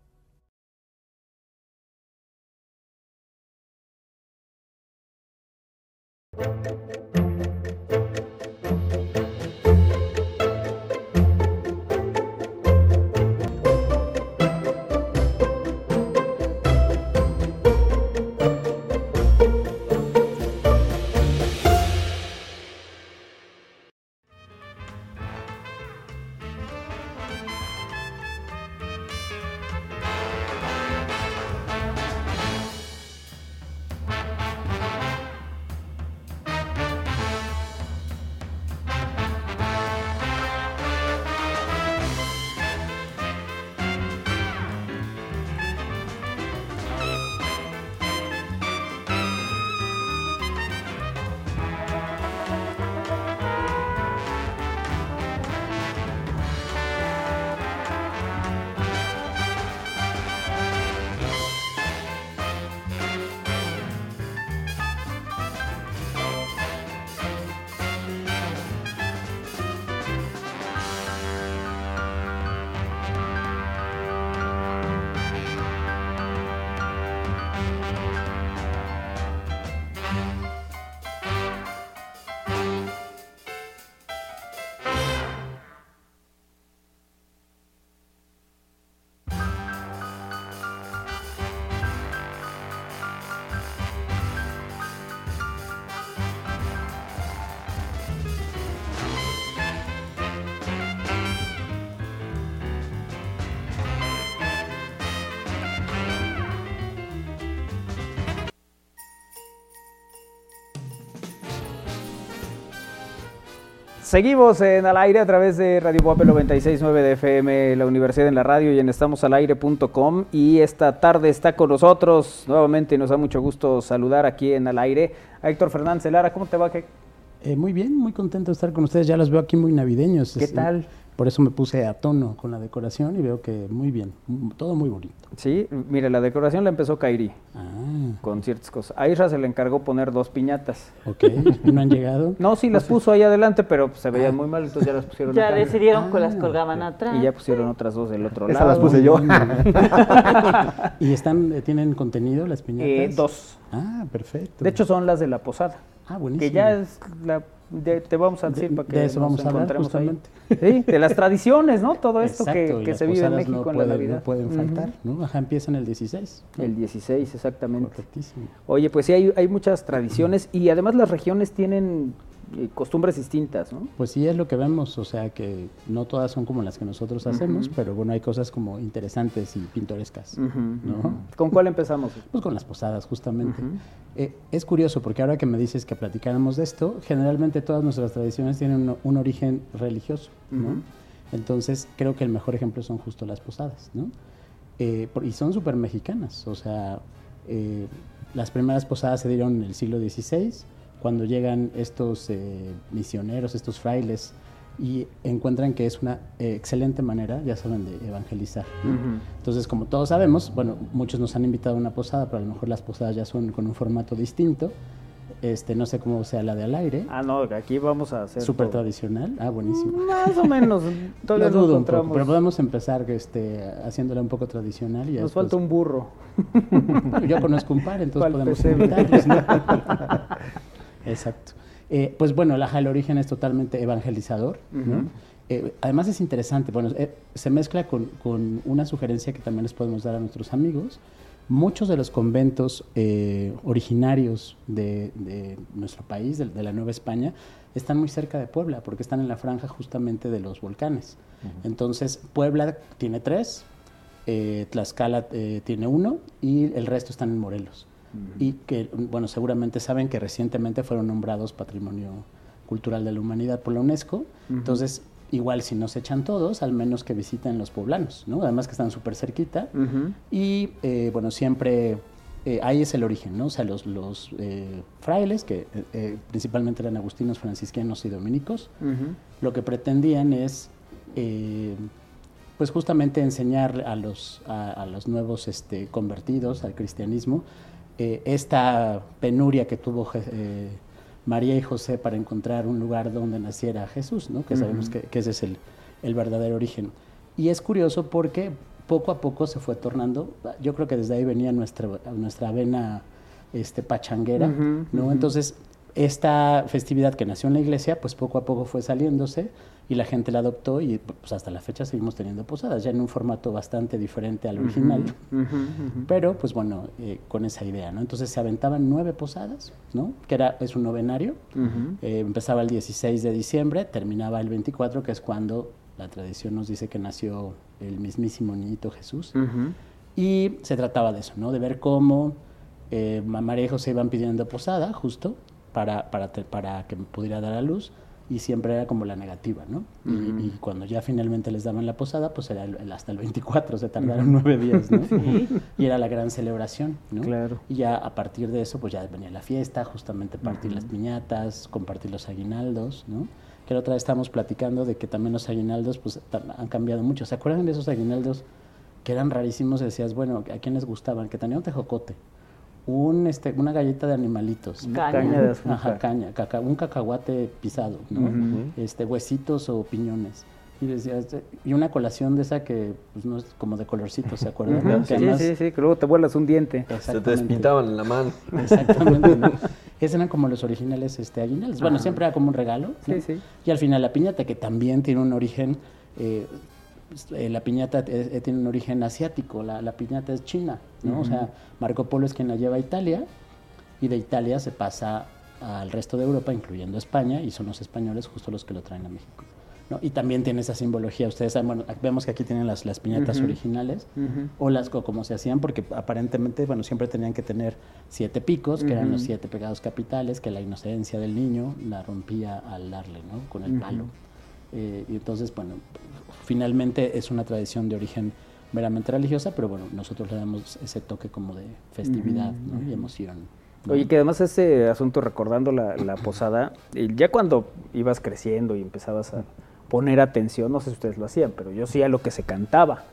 Seguimos en al aire a través de Radio Puebla 969 de FM, la Universidad en la Radio y en estamosalaire.com. Y esta tarde está con nosotros nuevamente, nos da mucho gusto saludar aquí en al aire a Héctor Fernández Lara. ¿Cómo te va? Eh, muy bien, muy contento de estar con ustedes. Ya los veo aquí muy navideños. ¿Qué tal? Por eso me puse a tono con la decoración y veo que muy bien, todo muy bonito. Sí, mire, la decoración la empezó Kairi ah. con ciertas cosas. A Isra se le encargó poner dos piñatas. Ok, ¿no han llegado? [laughs] no, sí, las puso ahí adelante, pero se veían ah. muy mal, entonces ya las pusieron Ya decidieron que las ah, colgaban atrás. Y ya pusieron otras dos del otro lado. Esas las puse yo. [laughs] [laughs] ¿Y están, eh, tienen contenido las piñatas? Eh, dos. Ah, perfecto. De hecho, son las de la posada. Ah, buenísimo. Que ya es la te vamos a decir para que de eso vamos a hablar justamente. Sí, de las tradiciones, ¿no? Todo esto que, que se vive en México en la Navidad. No pueden faltar, ¿no? Ajá, empiezan el 16. El 16, exactamente. Oye, pues sí, hay, hay muchas tradiciones y además las regiones tienen costumbres distintas, ¿no? Pues sí, es lo que vemos, o sea que no todas son como las que nosotros hacemos, pero bueno, hay cosas como interesantes y pintorescas, ¿no? ¿Con cuál empezamos? Pues con las posadas, justamente. Eh, es curioso porque ahora que me dices que platicáramos de esto, generalmente todas nuestras tradiciones tienen un, origen religioso, ¿no? Entonces creo que el mejor ejemplo son justo las posadas, ¿no? Eh, y son súper mexicanas, o sea, eh, las primeras posadas se dieron en el siglo XVI, cuando llegan estos eh, misioneros, estos frailes, y encuentran que es una eh, excelente manera, ya saben, de evangelizar. Entonces, como todos sabemos, bueno, muchos nos han invitado a una posada, pero a lo mejor las posadas ya son con un formato distinto. Este, no sé cómo sea la de al aire. Ah, no, aquí vamos a hacer. Súper tradicional. Ah, buenísimo. Más o menos. [laughs] Todavía no dudo un poco, pero podemos empezar este, haciéndola un poco tradicional. Y Nos falta un burro. [laughs] Yo conozco un par, entonces podemos invitarlos. ¿no? [laughs] Exacto. Eh, pues bueno, la, el origen es totalmente evangelizador. Eh, además es interesante, bueno, eh, se mezcla con, con, una sugerencia que también les podemos dar a nuestros amigos. Muchos de los conventos originarios de, de, nuestro país, de, de, la Nueva España, están muy cerca de Puebla, porque están en la franja justamente de los volcanes. Entonces, Puebla tiene tres, Tlaxcala tiene uno y el resto están en Morelos y que, bueno, seguramente saben que recientemente fueron nombrados Patrimonio Cultural de la Humanidad por la UNESCO. Entonces, igual si no se echan todos, al menos que visiten los poblanos, ¿no? Además que están súper cerquita. Y, eh, bueno, siempre... Eh, ahí es el origen, ¿no? O sea, los, los eh, frailes, que principalmente eran agustinos, franciscanos y dominicos, lo que pretendían es pues justamente enseñar a los, a, los nuevos este, convertidos al cristianismo eh, esta penuria que tuvo eh, María y José para encontrar un lugar donde naciera Jesús, ¿no? que sabemos que, ese es el, verdadero origen. Y es curioso porque poco a poco se fue tornando, yo creo que desde ahí venía nuestra, nuestra vena este, pachanguera, ¿no? Entonces, esta festividad que nació en la iglesia, pues poco a poco fue saliéndose y la gente la adoptó y pues hasta la fecha seguimos teniendo posadas, ya en un formato bastante diferente al original, pero pues bueno, eh, con esa idea, ¿no? Entonces se aventaban nueve posadas, ¿no? Que era, es un novenario, eh, empezaba el 16 de diciembre, terminaba el 24, que es cuando la tradición nos dice que nació el mismísimo niñito Jesús, y se trataba de eso, ¿no? De ver cómo eh, María y José iban pidiendo posada, justo, para, para, para que pudiera dar a luz, y siempre era como la negativa, ¿no? y, cuando ya finalmente les daban la posada, pues era hasta el 24, se tardaron nueve días, ¿no? Y era la gran celebración, ¿no? Claro. Y ya a partir de eso, pues ya venía la fiesta, justamente partir las piñatas, compartir los aguinaldos, ¿no? Que la otra vez estábamos platicando de que también los aguinaldos, pues han cambiado mucho. ¿Se acuerdan de esos aguinaldos que eran rarísimos? Y decías, bueno, ¿a quién les gustaban? Que tenían un tejocote un, este, una galleta de animalitos. Caña. de azúcar. Ajá, caña, un cacahuate pisado, ¿no? este, huesitos o piñones. Y, decía, este, y una colación de esa que pues, no es como de colorcito, ¿se acuerdan? sí, sí, sí, que luego te vuelas un diente. Se te despintaban en la mano. Exactamente. Esos eran como los originales este, aguinaldos. Bueno, siempre era como un regalo. Sí, sí. Y al final la piñata, que también tiene un origen eh, eh, la piñata eh, tiene un origen asiático, la, piñata es china, ¿no? O sea, Marco Polo es quien la lleva a Italia y de Italia se pasa al resto de Europa, incluyendo España, y son los españoles justo los que lo traen a México. ¿no? Y también tiene esa simbología. Ustedes saben, bueno, vemos que aquí tienen las, las piñatas originales, o las como se hacían, porque aparentemente, bueno, siempre tenían que tener siete picos, que eran los siete pecados capitales, que la inocencia del niño la rompía al darle, ¿no? Con el palo. Eh, y entonces, bueno, finalmente es una tradición de origen meramente religiosa, pero bueno, nosotros le damos ese toque como de festividad y emoción. Oye, que además ese asunto, recordando la, la posada, ya cuando ibas creciendo y empezabas a poner atención, no sé si ustedes lo hacían, pero yo sí a lo que se cantaba.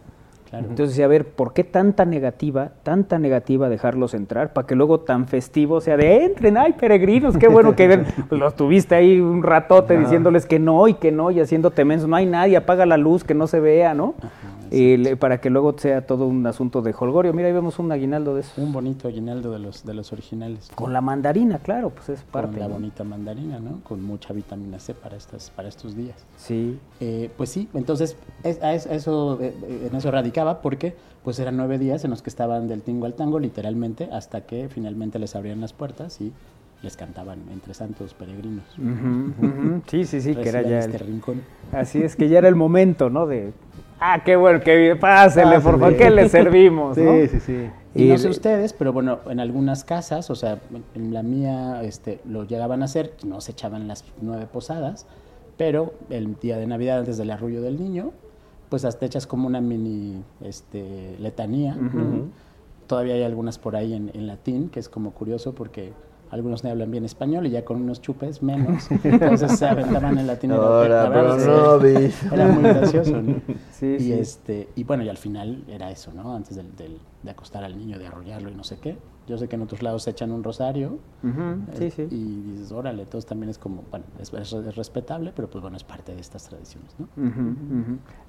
Entonces, a ver, ¿por qué tanta negativa, tanta negativa dejarlos entrar para que luego tan festivo sea de entren, ay, peregrinos, qué bueno que ven. [laughs] los tuviste ahí un ratote diciéndoles que no y que no y haciendo menso, no hay nadie, apaga la luz, que no se vea, ¿no? Y para que luego sea todo un asunto de holgorio. Mira, ahí vemos un aguinaldo de eso. Un bonito aguinaldo de los de los originales. Con la mandarina, claro, pues es parte. Con la bonita mandarina, ¿no? Con mucha vitamina C para estas para estos días. Sí. Eh, pues sí, entonces eso eh, en eso radicaba porque pues eran nueve días en los que estaban del tingo al tango literalmente hasta que finalmente les abrían las puertas y les cantaban entre santos peregrinos. Sí, sí, sí, que era ya este rincón. Así es que ya era el momento, ¿no? De ah, qué bueno, qué bien, pásele, por favor, ¿qué le servimos? Sí, ¿no? sí, sí. Y, no sé ustedes, pero bueno, en algunas casas, o sea, en la mía este, lo llegaban a hacer, no se echaban las nueve posadas, pero el día de Navidad, antes del arrullo del niño, pues hasta echas como una mini este, letanía. Todavía hay algunas por ahí en, en latín, que es como curioso porque algunos no hablan bien español y ya con unos chupes menos, entonces se aventaban en latín. Ahora, pero no, Era muy gracioso, ¿no? Sí, y, Este, y bueno, y al final era eso, ¿no? Antes del, del, de acostar al niño, de arrollarlo y no sé qué. Yo sé que en otros lados se echan un rosario sí, sí. y dices, órale, entonces también es como, bueno, es, es, respetable, pero pues bueno, es parte de estas tradiciones, ¿no?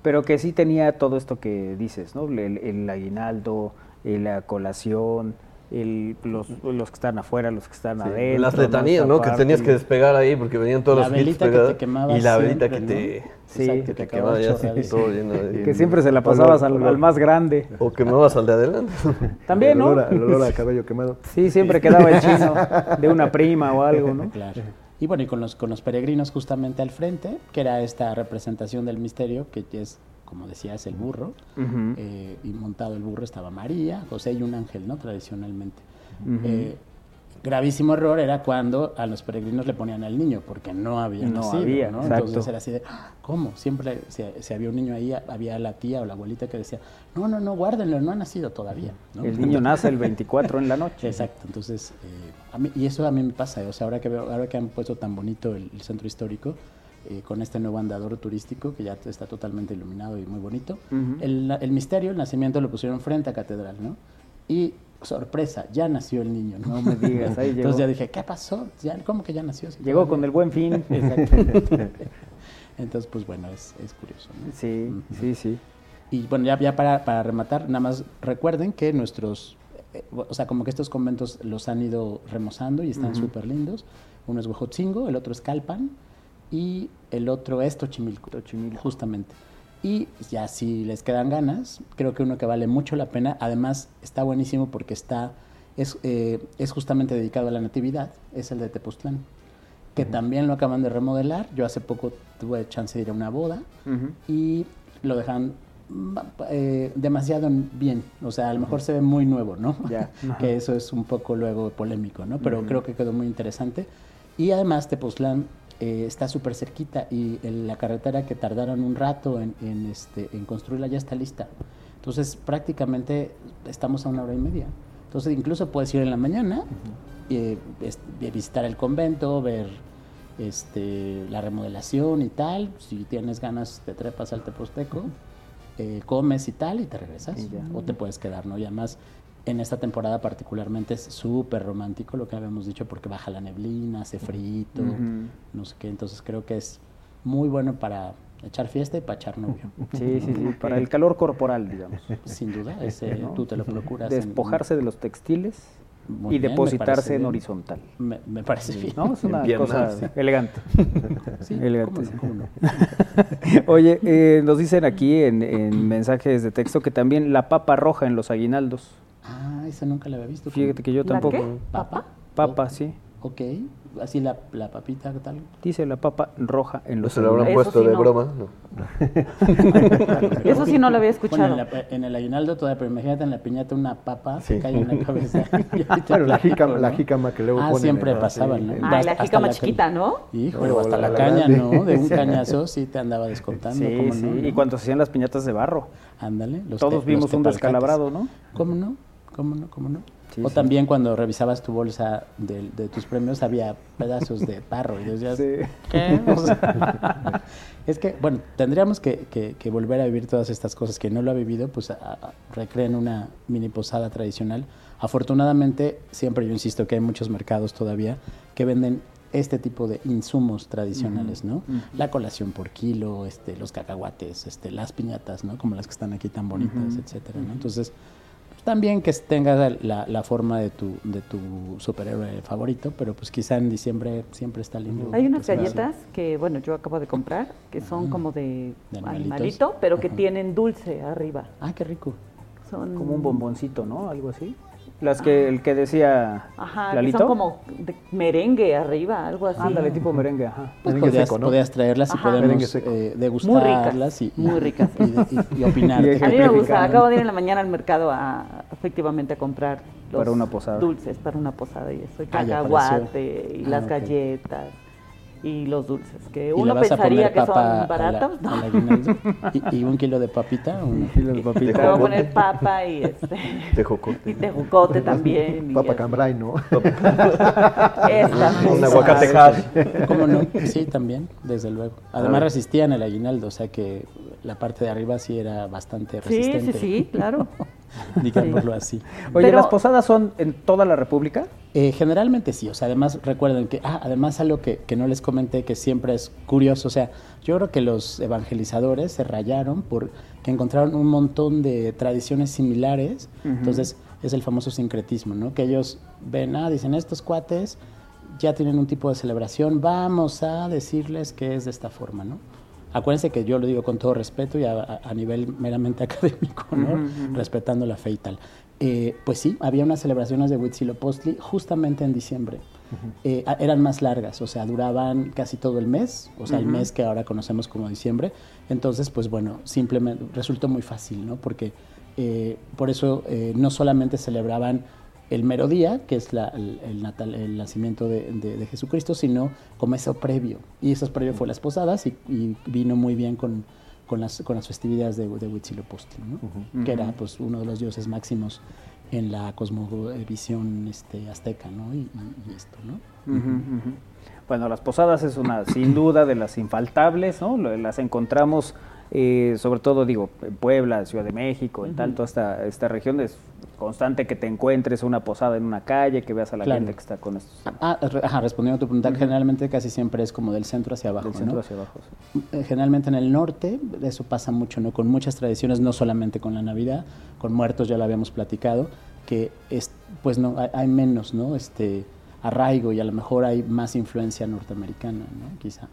Pero que sí tenía todo esto que dices, ¿no? El, el aguinaldo, la colación, el, los, los, que están afuera, los que están sí, adentro. Las letanías, ¿no? Que tenías que despegar ahí porque venían todos la los hits que te quemabas Y la velita que te... Sí, Exacto, que te te quemaba ya así, todo lleno de... [laughs] Que siempre se la pasabas al, al, más grande. O quemabas al de adelante. [laughs] También, el ¿no? olor, a, el olor a cabello quemado. [laughs] Sí, siempre quedaba el chino de una prima o algo, ¿no? Claro. Y bueno, y con los, con los peregrinos justamente al frente, que era esta representación del misterio, que es, como decías, el burro, uh -huh. eh, y montado el burro estaba María, José y un ángel, ¿no? Tradicionalmente. Uh -huh. eh, gravísimo error era cuando a los peregrinos le ponían al niño, porque no había no nacido, había, ¿no? Exacto. Entonces era así de, ¿cómo? Siempre, si, si, había un niño ahí, había la tía o la abuelita que decía, no, no, no, guárdenlo, no ha nacido todavía. ¿no? El niño nace el [laughs] 24 en la noche. Exacto, entonces, eh, a mí, y eso a mí me pasa, o sea, ahora que, veo, ahora que han puesto tan bonito el, el centro histórico, eh, con este nuevo andador turístico que ya está totalmente iluminado y muy bonito. Uh -huh. el, el, misterio, el nacimiento, lo pusieron frente a catedral, ¿no? Y sorpresa, ya nació el niño, ¿no? Me digas, ahí Entonces llegó. ya dije, ¿qué pasó? ¿Ya, ¿Cómo que ya nació? Si llegó con el buen fin. [laughs] Entonces, pues bueno, es, es curioso, ¿no? Sí, uh -huh. sí, sí. Y bueno, ya, ya para, para, rematar, nada más recuerden que nuestros, eh, o sea, como que estos conventos los han ido remozando y están uh -huh. súper lindos. Uno es Huejotzingo, el otro es Calpan y el otro es Tochimilco, Tochimilco. justamente. Y ya si les quedan ganas, creo que uno que vale mucho la pena, además está buenísimo porque está, es, eh, es justamente dedicado a la natividad, es el de Tepoztlán, que uh -huh. también lo acaban de remodelar. Yo hace poco tuve chance de ir a una boda uh -huh. y lo dejan eh, demasiado bien, o sea, a lo mejor se ve muy nuevo, ¿no? Yeah. [laughs] que eso es un poco luego polémico, ¿no? Pero uh -huh. creo que quedó muy interesante. Y además Tepoztlán eh, está súper cerquita y el, la carretera que tardaron un rato en, en, este, en construirla ya está lista. Entonces prácticamente estamos a una hora y media. Entonces incluso puedes ir en la mañana, uh -huh. eh, visitar el convento, ver este, la remodelación y tal. Si tienes ganas te trepas al Teposteco, eh, comes y tal y te regresas. Y o te puedes quedar, ¿no? Y además en esta temporada particularmente es súper romántico lo que habíamos dicho porque baja la neblina, hace frito, uh -huh. no sé qué, entonces creo que es muy bueno para echar fiesta y para echar novio. Sí, sí, sí, para el calor corporal, digamos. Sin duda, ese ¿no? tú te lo procuras. Despojarse en... de los textiles muy y bien, depositarse en horizontal. Me, me, parece bien. ¿No? Es una cosa sí. elegante. [laughs] sí, elegante. ¿cómo no? [laughs] Oye, eh, nos dicen aquí en, en mensajes de texto que también la papa roja en los aguinaldos. Ah, esa nunca la había visto. Fíjate que yo tampoco. ¿Papa? Papa, sí. Ok, así la, la papita, ¿qué tal? Dice la papa roja en los ¿Se lo habrán puesto sí de no. broma? No. [laughs] Eso sí no lo había escuchado. Bueno, en, la, en, el aguinaldo todavía, pero imagínate en la piñata una papa Sí. se cae en la cabeza. [laughs] [laughs] Claro, la jícama, la jícama que luego Ah, ponen siempre pasaba, ¿no? Ah, y la Hasta jícama la chiquita, ¿no? Híjole, O hasta la la, caña, grande. ¿no? De un cañazo sí te andaba descontando. Sí, ¿cómo sí. no? Y cuando se hacían las piñatas de barro. Ándale. los Todos te- vimos los un descalabrado, ¿no? ¿Cómo no? ¿Cómo no? ¿Cómo no? Sí, o sí. también cuando revisabas tu bolsa de, de tus premios había pedazos de barro y decías, Sí. ¿qué? O sea, [laughs] es que, bueno, tendríamos que, que- que volver a vivir todas estas cosas. Que no lo ha vivido, pues a- a- recreen una mini posada tradicional. Afortunadamente, siempre yo insisto que hay muchos mercados todavía que venden este tipo de insumos tradicionales, ¿no? La colación por kilo, este, los cacahuates, este, las piñatas, ¿no? Como las que están aquí tan bonitas, Ujú. etcétera, ¿no? Entonces, también que tengas la, la forma de tu, de tu superhéroe favorito, pero pues quizá en diciembre siempre está lindo. Hay unas así. galletas que, bueno, yo acabo de comprar, que son como de, animalito, pero que Ajá. tienen dulce arriba. Ah, qué rico. Son Como un bomboncito, ¿no? Algo así. Las que, el que decía Ajá, que Lalito. son como de merengue arriba, algo así. Ándale, tipo merengue, ajá. Pues Merengue podías, seco, ¿no? podías traerlas y Ajá. podemos seco. eh, degustarlas y, muy ricas. y, y- y opinar. [laughs] Y qué A mí me gusta, acabo de ir en la mañana al mercado a efectivamente a comprar los Para una posada. dulces para una posada y eso, y Ah, ya cacahuate y Ah, las galletas y los dulces, que ¿Y le uno pensaría que son baratos, la- ¿no? [laughs] ¿Y, y un kilo de papita? un- kilo de papita. voy a poner papa y este [laughs] Tejocote. y tejocote también. y Papa cambray, ¿no? [laughs] Estas, Un aguacate. ¿Cómo no? Sí, también, desde luego. Además resistían el aguinaldo, o sea que la parte de arriba sí era bastante Sí, resistente. sí, sí, claro. [laughs] Digámoslo así. Oye, Pero- ¿las posadas son en toda la República? Eh, generalmente sí, o sea, además recuerden que, ah, además algo que, que no les comenté que siempre es curioso, o sea, yo creo que los evangelizadores se rayaron porque encontraron un montón de tradiciones similares, entonces es el famoso sincretismo, ¿no? Que ellos ven, ah, dicen, estos cuates ya tienen un tipo de celebración, vamos a decirles que es de esta forma, ¿no? Acuérdense que yo lo digo con todo respeto y a, nivel meramente [laughs] académico, ¿no? Respetando la fe y tal. Eh, pues sí, había unas celebraciones de Huitzilopochtli justamente en diciembre. Eh, eran más largas, o sea, duraban casi todo el mes, o sea, el mes que ahora conocemos como diciembre. Entonces, pues bueno, simplemente resultó muy fácil, ¿no? Porque eh, por eso no solamente celebraban el mero día, que es la- el, el natal- el nacimiento de, de- de Jesucristo, sino como eso previo. Y eso previo fue las posadas y, y vino muy bien con, con, las, con las festividades de, de Huitzilopochtli, ¿no? que era pues uno de los dioses máximos en la cosmovisión este, azteca, ¿no? Y, esto, ¿no? Bueno, las posadas es una, sin duda, de las infaltables, ¿no? Las encontramos, eh, sobre todo, digo, en Puebla, Ciudad de México, en tal, toda esta, esta región. Es constante que te encuentres una posada en una calle, que veas a la Claro. gente que está con estos Ah, re- ajá, respondiendo a tu pregunta, generalmente casi siempre es como del centro hacia abajo, del centro ¿no? hacia abajo. Eh, Generalmente en el norte, eso pasa mucho, ¿no? Con muchas tradiciones, no solamente con la Navidad, con muertos ya lo habíamos platicado, que es, pues no, hay, hay menos, ¿no? Este arraigo y a lo mejor hay más influencia norteamericana, ¿no? Quizá.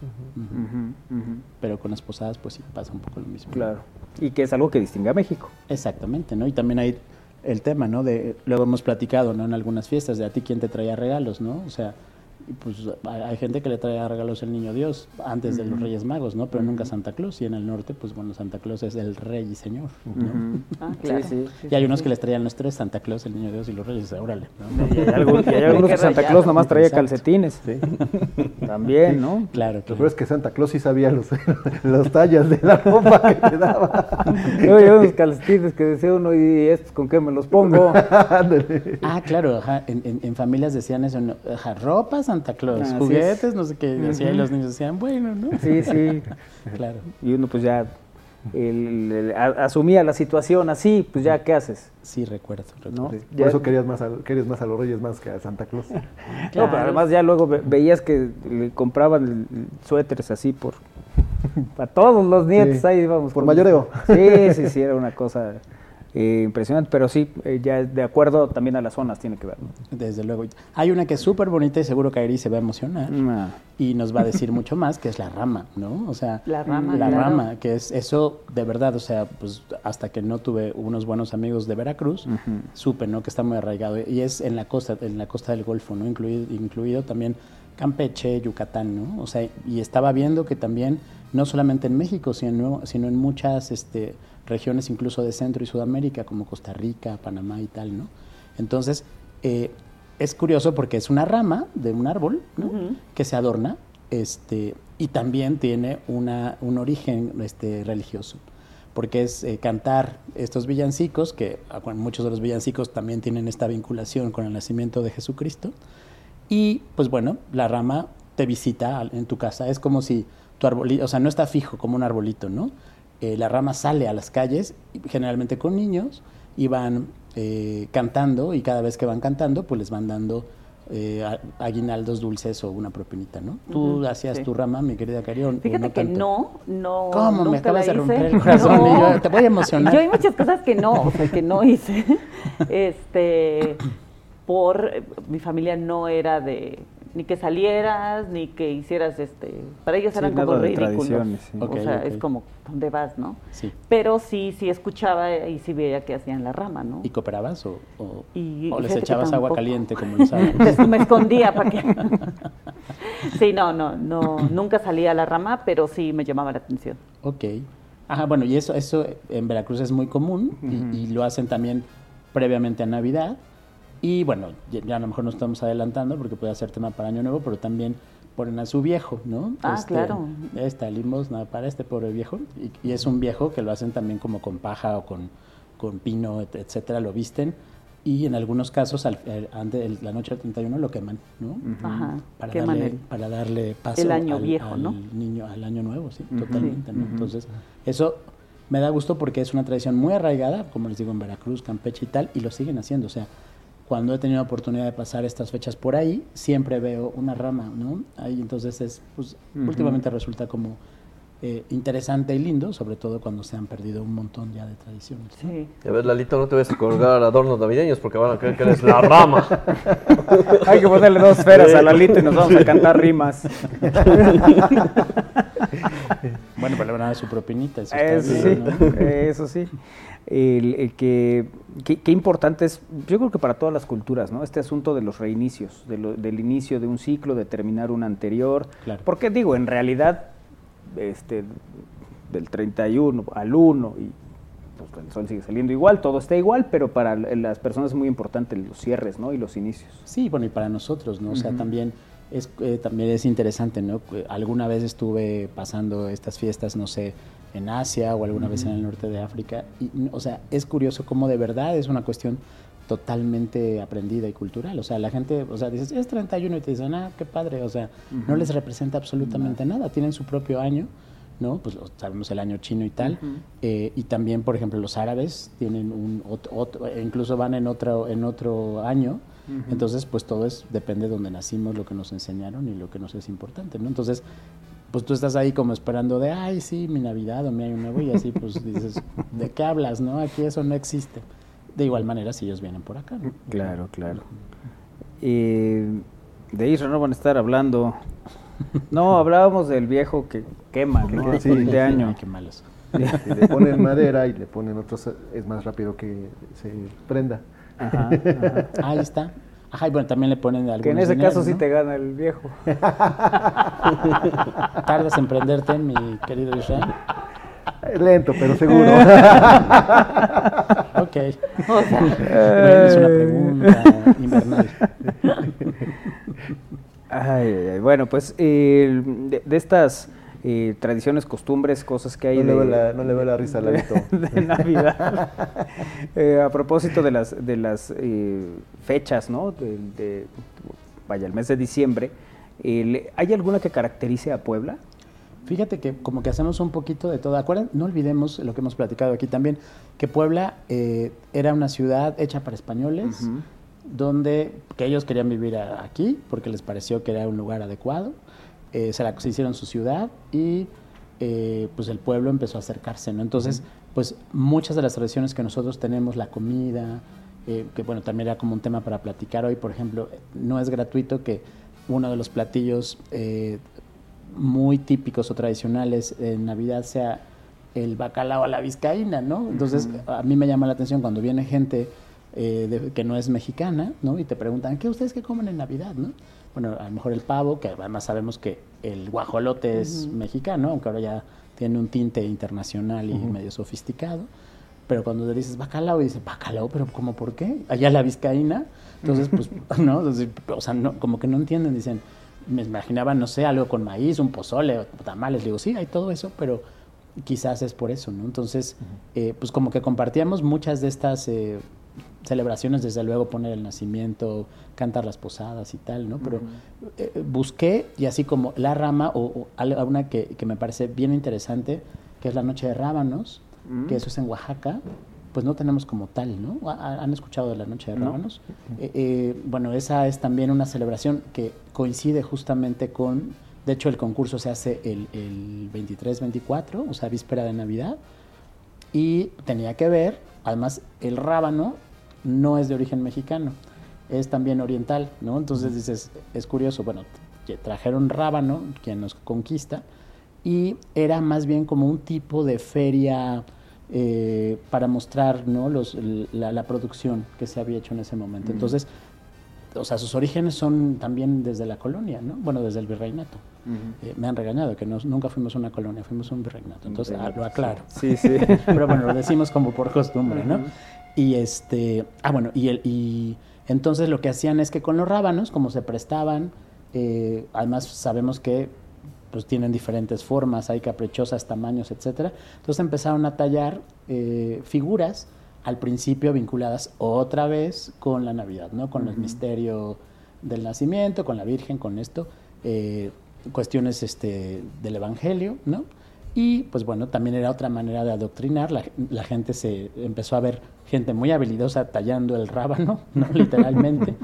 Pero con las posadas, pues sí, pasa un poco lo mismo. Claro. Y que es algo que distingue a México. Exactamente, ¿no? Y también hay el tema, ¿no? De, luego hemos platicado, ¿no? En algunas fiestas, de a ti quién te traía regalos, ¿no? O sea, y pues hay, hay gente que le traía regalos el niño Dios antes de los. Reyes Magos, ¿no? Pero nunca Santa Claus. Y en el norte, pues bueno, Santa Claus es el rey y señor, ¿no? Ah, claro. Sí, sí, sí, y hay sí, unos sí. que les traían los tres, Santa Claus, el niño Dios y los Reyes, órale, ¿no? Y hay, algún- y hay algunos que Santa Claus nomás traía calcetines. [laughs] También, ¿no? Claro, Lo peor es que Santa Claus sí sabía los, [laughs] las tallas de la ropa que te daba. [laughs] Yo llevo unos calcetines que decía uno, ¿y estos con qué me los pongo? Ah, claro, ajá, en, en- en familias decían eso, ¿no? Ajá, ropa Santa Claus, Así juguetes, es. no sé qué, decía, y los niños decían, bueno, ¿no? Sí, sí. [laughs] Claro. Y uno pues ya el- el- a- asumía la situación así, pues ya, ¿qué haces? Sí, recuerdo. recuerdo. ¿No? Sí, Ya- Por eso querías más a, querías más a los Reyes más que a Santa Claus. No, [laughs] pero además ya luego ve- veías que le compraban el- suéteres así por... [laughs] Para todos los nietos, Sí, ahí íbamos. por con- mayoreo. Sí, sí, sí, era una cosa eh, impresionante, pero sí, eh, ya de acuerdo también a las zonas tiene que ver. ¿no? Desde luego. Hay una que es súper bonita y seguro que Airi se va a emocionar Ah. y nos va a decir mucho más, que es la rama, ¿no? O sea, La rama, la claro. rama, que es eso de verdad, o sea, pues hasta que no tuve unos buenos amigos de Veracruz, supe, ¿no? Que está muy arraigado y es en la costa, en la costa del Golfo, ¿no? Incluido, incluido también Campeche, Yucatán, ¿no? O sea, y estaba viendo que también, no solamente en México, sino, sino en muchas este, regiones incluso de Centro y Sudamérica, como Costa Rica, Panamá y tal, ¿no? Entonces, eh, es curioso porque es una rama de un árbol. Que se adorna, este, y también tiene una, un origen este, religioso porque es eh, cantar estos villancicos, que ah, bueno, muchos de los villancicos también tienen esta vinculación con el nacimiento de Jesucristo. Y pues bueno, la rama te visita en tu casa. Es como si tu arbolito, o sea, no está fijo como un arbolito, ¿no? Eh, la rama sale a las calles, generalmente con niños, y van eh, cantando, y cada vez que van cantando, pues les van dando eh, aguinaldos dulces o una propinita, ¿no? Tú hacías sí. tu rama, mi querida Carión. Fíjate que tanto? no, no. ¿Cómo? Me acabas de romper hice. el [laughs] corazón No. yo te voy a emocionar. Yo hay muchas cosas que no, o sea, que no hice. [laughs] Este, por mi familia no era de, ni que salieras, ni que hicieras este. Para ellos Sí, eran como ridículos. sí. O Ok, sea, es como dónde vas, ¿no? Sí. Pero sí, sí escuchaba y sí veía que hacían la rama, ¿no? ¿Y cooperabas o, o, Y- o les echabas agua caliente como los? [laughs] Entonces, me escondía para que. [laughs] sí, no, no, no, nunca salía a la rama, pero sí me llamaba la atención. Ok. Ajá, bueno, y eso, eso en Veracruz es muy común y- y, lo hacen también previamente a Navidad. Y bueno, ya, a lo mejor nos estamos adelantando porque puede ser tema para Año Nuevo, pero también ponen a su viejo, ¿no? Ah, claro. Esta limosna para este pobre viejo. Y, y es un viejo que lo hacen también como con paja o con, con pino, et- etcétera, lo visten. Y en algunos casos, al, el- la noche del 31 lo queman, ¿no? Ajá, Para queman darle, el- para darle paso el año al, viejo, al ¿no? niño, al año nuevo, sí, totalmente. ¿no? Entonces, eso me da gusto porque es una tradición muy arraigada, como les digo, en Veracruz, Campeche y tal, y lo siguen haciendo. O sea, cuando he tenido oportunidad de pasar estas fechas por ahí, siempre veo una rama, ¿no? Ahí entonces es, pues, últimamente resulta como eh, interesante y lindo, sobre todo cuando se han perdido un montón ya de tradiciones. ¿no? Sí. A ver, Lalito, no te vayas a colgar adornos navideños porque van a creer que eres la rama. [laughs] Hay que ponerle dos esferas a Lalito y nos vamos a cantar rimas. Bueno, pero le van a dar su propinita. Eso, sí, bien, ¿no? eso sí. El, el que, qué, qué importante es, yo creo que para todas las culturas, ¿no? Este asunto de los reinicios, de lo- del inicio de un ciclo, de terminar un anterior. Claro. Porque digo, en realidad, este, del 31 al 1 y pues, el sol sigue saliendo igual, todo está igual, pero para las personas es muy importante los cierres, ¿no? Y los inicios. Sí, bueno, y para nosotros, ¿no? O sea, también es, eh, también es interesante, ¿no? Alguna vez estuve pasando estas fiestas, no sé, en Asia o alguna vez en el norte de África. Y, o sea, es curioso cómo de verdad es una cuestión totalmente aprendida y cultural. O sea, la gente, o sea, dices, es 31 y te dicen, ah, qué padre. O sea, no Ujú. les representa absolutamente nada. Tienen su propio año, ¿no? Pues sabemos el año chino y tal. Eh, y también, por ejemplo, los árabes tienen un ot- otro, e incluso van en otro, en otro año. Entonces, pues todo es, depende de donde nacimos, lo que nos enseñaron y lo que nos es importante, ¿no? Entonces, pues tú estás ahí como esperando de, ay, sí, mi Navidad o mi Año Nuevo, y así pues dices, [laughs] ¿de qué hablas, no? Aquí eso no existe. De igual manera, si ellos vienen por acá, ¿no? Claro, claro. Eh, de Israel no van a estar hablando. No, hablábamos del viejo que quema, ¿no? Sí, de año. Ay, qué malos. Le ponen madera y le ponen otros, es más rápido que se prenda. Ajá, ajá. Ahí está. Ajá, y bueno, también le ponen algunos Que en ese dineros, caso sí te gana el viejo. [laughs] Tardas en prenderte, mi querido Israel. Lento, pero seguro. [laughs] Ok. bueno, es una pregunta invernal. Ay, ay, ay. Bueno, pues eh, de, de estas eh, tradiciones, costumbres, cosas que hay No le veo la- no le veo la risa al de [laughs] Navidad. [laughs] Eh, a propósito de las, de las eh, fechas, ¿no? De, de- vaya, el mes de diciembre, ¿hay alguna que caracterice a Puebla? Fíjate que como que hacemos un poquito de todo. Acuérdense, no olvidemos lo que hemos platicado aquí también, que Puebla eh, era una ciudad hecha para españoles, donde que ellos querían vivir aquí porque les pareció que era un lugar adecuado. Eh, se, la, se hicieron su ciudad y eh, pues el pueblo empezó a acercarse, ¿no? Entonces, pues muchas de las tradiciones que nosotros tenemos, la comida, eh, que bueno, también era como un tema para platicar hoy, por ejemplo, no es gratuito que uno de los platillos eh, muy típicos o tradicionales en Navidad sea el bacalao a la vizcaína, ¿no? Entonces, a mí me llama la atención cuando viene gente eh, de- que no es mexicana, ¿no? Y te preguntan, ¿qué ustedes qué comen en Navidad, no? Bueno, a lo mejor el pavo, que además sabemos que el guajolote es mexicano, aunque ahora ya tiene un tinte internacional y Ujú. medio sofisticado. Pero cuando le dices bacalao, y bacalao, pero ¿cómo por qué? Allá la vizcaína. Entonces, pues, [laughs] ¿no? Entonces, o sea, no, como que no entienden, dicen, me imaginaba, no sé, algo con maíz, un pozole, tamales. Le digo, sí, hay todo eso, pero quizás es por eso, ¿no? Entonces, eh, pues como que compartíamos muchas de estas eh, celebraciones, desde luego poner el nacimiento, cantar las posadas y tal, ¿no? Pero eh, busqué, y así como la rama, o, o una que, que me parece bien interesante, que es la Noche de Rábanos, Mm. que eso es en Oaxaca, pues no tenemos como tal, ¿no? ¿Ha- ¿Han escuchado de la Noche de No. Rábanos? Eh, eh, bueno, esa es también una celebración que coincide justamente con, de hecho el concurso se hace el, el 23-24, o sea, víspera de Navidad, y tenía que ver, además el rábano no es de origen mexicano, es también oriental, ¿no? Entonces dices, es curioso, bueno, trajeron rábano, quien nos conquista, y era más bien como un tipo de feria eh, para mostrar ¿no? Los, la, producción que se había hecho en ese momento. Entonces, o sea, sus orígenes son también desde la colonia, ¿no? Bueno, desde el virreinato. Eh, me han regañado que nunca fuimos una colonia, fuimos un virreinato. Entonces, ah, lo aclaro. Sí, sí. [laughs] Pero bueno, lo decimos como por costumbre, ¿no? Y este, ah, bueno, y, el, y entonces lo que hacían es que con los rábanos, como se prestaban, eh, además sabemos que pues tienen diferentes formas, hay caprichosas, tamaños, etcétera. Entonces empezaron a tallar eh, figuras al principio vinculadas otra vez con la Navidad, ¿no? Con el misterio del nacimiento, con la Virgen, con esto, eh, cuestiones este, del Evangelio, ¿no? Y pues bueno, también era otra manera de adoctrinar, la, la gente se empezó a ver gente muy habilidosa tallando el rábano, [laughs] ¿no? literalmente.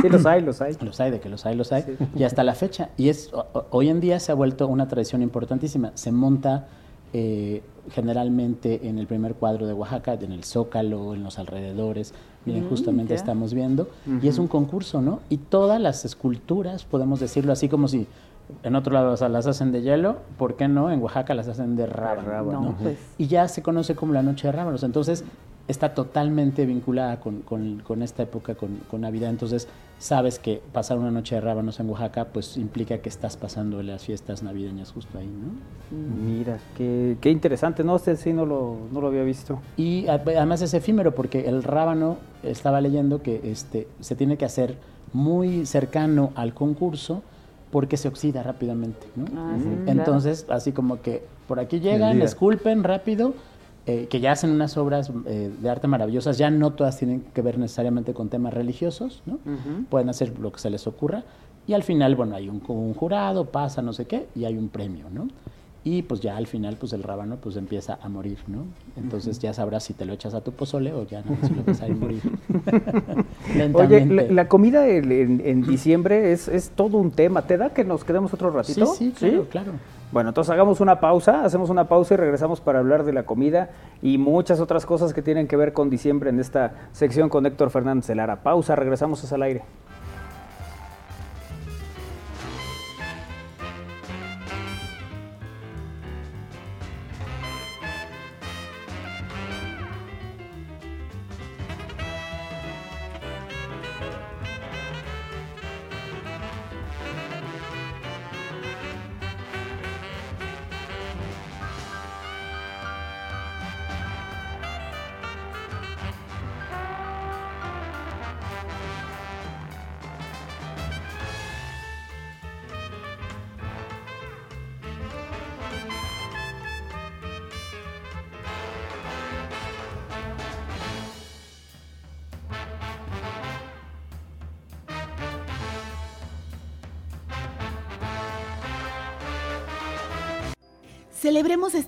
Sí, los hay, los hay. Los hay, de que los hay, los hay. Y hasta la fecha. Y es hoy en día se ha vuelto una tradición importantísima. Se monta eh, generalmente en el primer cuadro de Oaxaca, en el Zócalo, en los alrededores. Miren, mm, justamente estamos viendo. Y es un concurso, ¿no? Y todas las esculturas, podemos decirlo así como si en otro lado las hacen de hielo, ¿por qué no? En Oaxaca las hacen de rábano. Pues. Y ya se conoce como la noche de rábanos. Entonces, está totalmente vinculada con, con, esta época, con, con, Navidad. Entonces, sabes que pasar una noche de rábanos en Oaxaca, pues implica que estás pasando las fiestas navideñas justo ahí, ¿no? Mira, qué, qué interesante, no sé si no lo, no lo había visto. Y además es efímero, porque el rábano, estaba leyendo que este, se tiene que hacer muy cercano al concurso, porque se oxida rápidamente, ¿no? Ah, Entonces, así como que por aquí llegan, esculpen rápido, eh, que ya hacen unas obras eh, de arte maravillosas, ya no todas tienen que ver necesariamente con temas religiosos, ¿no? Pueden hacer lo que se les ocurra. Y al final, bueno, hay un, un, jurado, pasa no sé qué, y hay un premio, ¿no? Y pues ya al final, pues el rábano pues empieza a morir, ¿no? Entonces ya sabrás si te lo echas a tu pozole o ya no, si lo vas a [laughs] morir. Oye, la, comida en, diciembre es, es, todo un tema. ¿Te da que nos quedemos otro ratito? Sí, sí, claro, claro. Bueno, entonces hagamos una pausa, hacemos una pausa y regresamos para hablar de la comida y muchas otras cosas que tienen que ver con diciembre en esta sección con Héctor Fernández Lara. Pausa, regresamos al aire.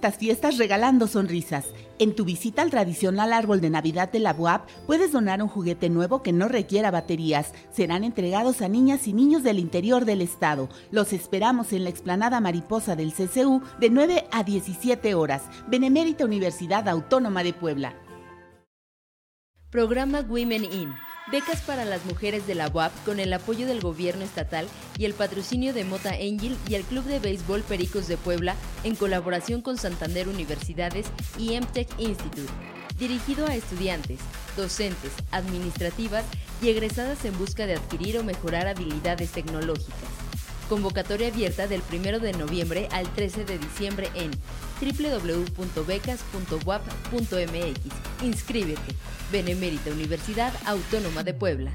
Estas fiestas regalando sonrisas. En tu visita al tradicional árbol de Navidad de la UAP puedes donar un juguete nuevo que no requiera baterías. Serán entregados a niñas y niños del interior del estado. Los esperamos en la explanada mariposa del CCU de 9 a 17 horas. Benemérita Universidad Autónoma de Puebla. Programa Women In becas para las mujeres de la UAP con el apoyo del gobierno estatal y el patrocinio de Mota Angel y el Club de Béisbol Pericos de Puebla en colaboración con Santander Universidades y MTech Institute. Dirigido a estudiantes, docentes, administrativas y egresadas en busca de adquirir o mejorar habilidades tecnológicas. Convocatoria abierta del 1 de noviembre al 13 de diciembre en www.becas.wap.mx. Inscríbete. Benemérita Universidad Autónoma de Puebla.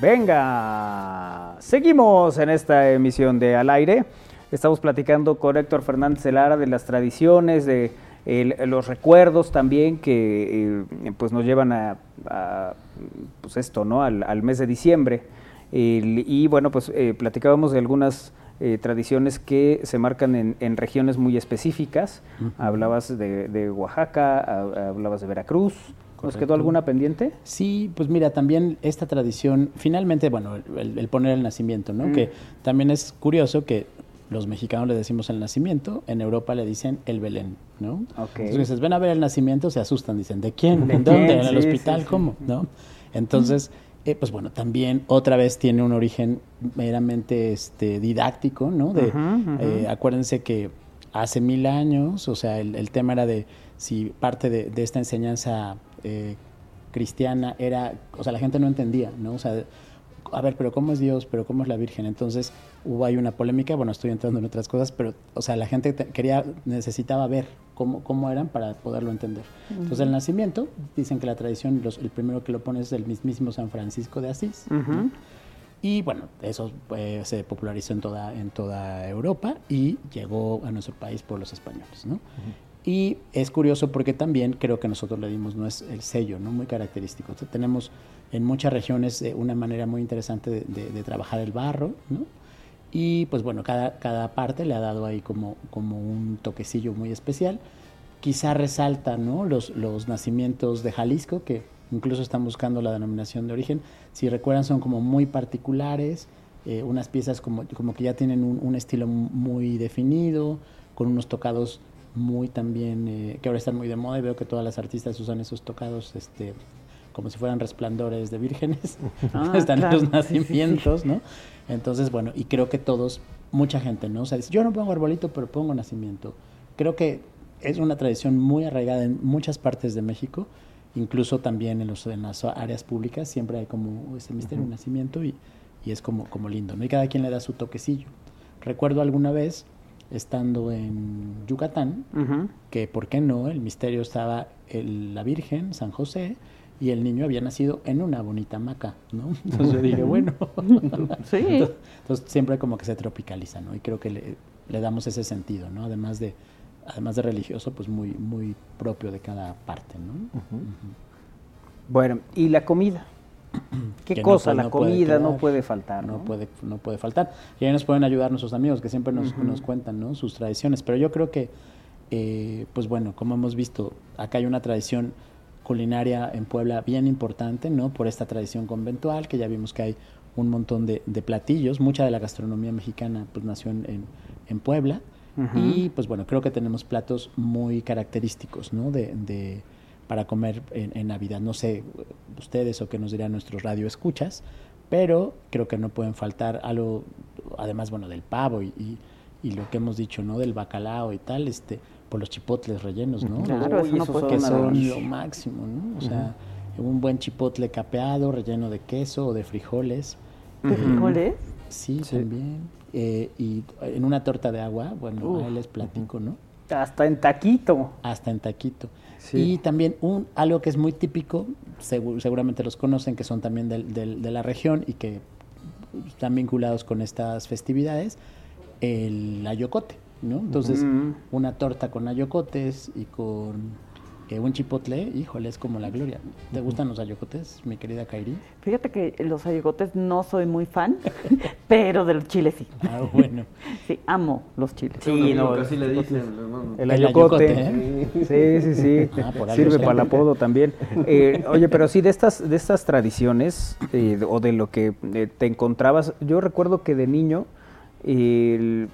Venga, seguimos en esta emisión de Al aire. Estamos platicando con Héctor Fernández Lara de las tradiciones, de los recuerdos también que eh, pues nos llevan a, pues esto, ¿no? Al, mes de diciembre. y bueno, pues eh, platicábamos de algunas eh, tradiciones que se marcan en, regiones muy específicas. Hablabas de, Oaxaca, hablabas de Veracruz. ¿Nos quedó alguna pendiente? Sí, pues mira, también esta tradición, finalmente, bueno, el, poner el nacimiento, ¿no? Mm. Que también es curioso que los mexicanos le decimos el nacimiento, en Europa le dicen el Belén, ¿no? Entonces, ven a ver el nacimiento, se asustan, dicen, ¿de quién? ¿En dónde? ¿En el hospital? ¿Cómo? ¿No? Entonces, eh, pues bueno, también otra vez tiene un origen meramente este, didáctico, ¿no? De, eh, acuérdense que hace mil años, o sea, el, tema era de si parte de, esta enseñanza eh, cristiana era, o sea, la gente no entendía, ¿no? O sea, a ver, pero ¿cómo es Dios? ¿Pero cómo es la Virgen? Entonces hubo ahí una polémica, bueno, estoy entrando en otras cosas, pero, o sea, la gente quería, necesitaba ver cómo, cómo eran para poderlo entender. Entonces el nacimiento, dicen que la tradición, el primero que lo pone es el mismísimo San Francisco de Asís. Y bueno, eso eh, se popularizó en toda, en toda Europa y llegó a nuestro país por los españoles, ¿no? Y es curioso porque también creo que nosotros le dimos el sello, ¿no? Muy característico. tenemos en muchas regiones eh, una manera muy interesante de, trabajar el barro, ¿no? Y pues bueno, cada, cada parte le ha dado ahí como, como un toquecillo muy especial. Quizá resalta ¿no? los, los nacimientos de Jalisco, que incluso están buscando la denominación de origen. Si recuerdan, son como muy particulares, eh, unas piezas como, como que ya tienen un, estilo muy definido, con unos tocados muy también, eh, que ahora están muy de moda y veo que todas las artistas usan esos tocados este, como si fueran resplandores de vírgenes, [laughs] ah, están los nacimientos, ¿no? Entonces, bueno, y creo que todos, mucha gente, ¿no? O sea, dice, yo no pongo arbolito, pero pongo nacimiento. Creo que es una tradición muy arraigada en muchas partes de México, incluso también en, los, en las áreas públicas, siempre hay como ese misterio de nacimiento y, y, es como, como lindo, ¿no? Y cada quien le da su toquecillo. Recuerdo alguna vez, estando en Yucatán, que, ¿por qué no? El misterio estaba la Virgen, San José, y el niño había nacido en una bonita hamaca, ¿no? [laughs] Entonces yo dije, bueno, [laughs] sí. Entonces, siempre como que se tropicaliza, ¿no? Y creo que le, le, damos ese sentido, ¿no? Además de, además de religioso, pues muy, muy propio de cada parte, ¿no? Bueno, ¿y la comida? [clears throat] ¿Qué cosa? la comida no puede faltar, ¿no? puede, no puede faltar. Y ahí nos pueden ayudar nuestros amigos que siempre nos, nos cuentan, ¿no? Sus tradiciones. Pero yo creo que, eh, pues bueno, como hemos visto, acá hay una tradición culinaria en Puebla bien importante, ¿no? Por esta tradición conventual, que ya vimos que hay un montón de, platillos. Mucha de la gastronomía mexicana pues nació en, en, Puebla. Y pues bueno, creo que tenemos platos muy característicos, ¿no? De, de para comer en, Navidad. No sé ustedes o qué nos dirán nuestros radioescuchas, pero creo que no pueden faltar algo, además, bueno, del pavo y, y, y lo que hemos dicho, ¿no? Del bacalao y tal, este por los chipotles rellenos, ¿no? Claro, eso no que son lo máximo, ¿no? O sea, un buen chipotle capeado, relleno de queso o de frijoles. ¿De frijoles? Sí, también. Eh, y en una torta de agua, bueno, ahí les platico, ¿no? Hasta en taquito. Hasta en taquito. Y también un algo que es muy típico, seguramente los conocen, que son también de la región y que están vinculados con estas festividades, el ayocote. ¿no? Entonces, una torta con ayocotes y con eh, un chipotle, híjole, es como la gloria. ¿Te gustan los ayocotes, mi querida Kairi? Fíjate que los ayocotes no soy muy fan, [laughs] pero del chile sí. Ah, bueno. [laughs] sí, amo los chiles. Sí, no, así le dicen. El, ayocote. ¿eh? Sí, sí, sí. [laughs] Ah, Sirve para el apodo también. Eh, oye, pero sí, de estas, de estas tradiciones o de lo que te encontrabas, yo recuerdo que de niño el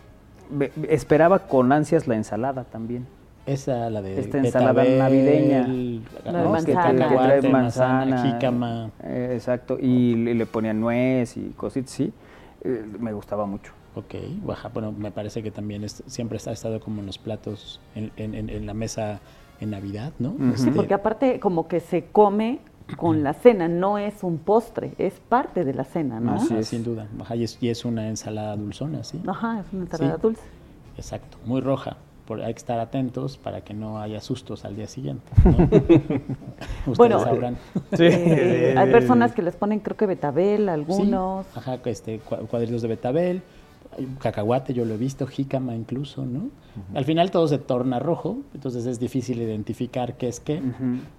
esperaba con ansias la ensalada también. Esa, la de Esta ensalada navideña. La de manzana. Que, trae manzana, jícama. Eh, exacto, y le, ponían nuez y cositas, sí. Eh, me gustaba mucho. Ok, baja. Bueno, me parece que también siempre ha estado como en los platos, en, en, en la mesa en Navidad, ¿no? Sí, porque aparte como que se come con la cena, no es un postre, es parte de la cena, ¿no? Sí, sin duda. y, es, una ensalada dulzona, sí. Ajá, es una ensalada dulce. Exacto, muy roja. Por, hay que estar atentos para que no haya sustos al día siguiente. ¿no? [laughs] Bueno, sabrán. eh, hay personas que les ponen, creo que betabel, algunos. Sí, ajá, este, cua- cuadritos de betabel, cacahuate, yo lo he visto, jícama incluso, ¿no? Al final todo se torna rojo, entonces es difícil identificar qué es qué,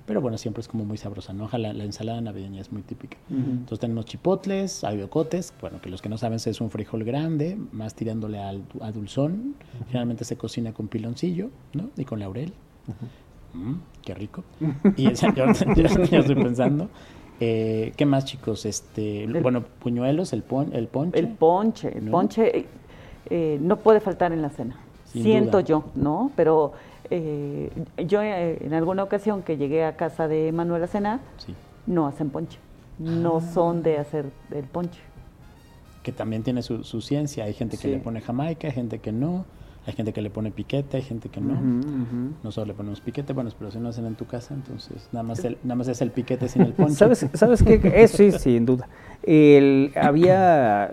pero bueno, siempre es como muy sabrosa, ¿no? Ojalá la ensalada navideña es muy típica. Entonces tenemos chipotles, hay ocotes, bueno, que los que no saben es un frijol grande, más tirándole al, a dulzón, generalmente se cocina con piloncillo, ¿no? Y con laurel. Mm, qué rico. Y esa- yo, yo- yo estoy pensando. Eh, ¿Qué más, chicos? Este, bueno, puñuelos, el, pon, el ponche. El ponche, el ¿no? ponche eh, eh, no puede faltar en la cena. Sin Siento duda. yo, ¿no? Pero eh, yo eh, en alguna ocasión que llegué a casa de Manuel a cenar, Sí. no hacen ponche. No Ah. son de hacer el ponche. que también tiene su, su ciencia. Hay gente que Sí. le pone jamaica, hay gente que no, hay gente que le pone piquete, hay gente que no. Nosotros le ponemos piquete, bueno, pero si no hacen en tu casa, entonces nada más, el, nada más es el piquete sin el ponche. ¿Sabes, ¿Sabes qué? Eso sí, sin duda. El, había,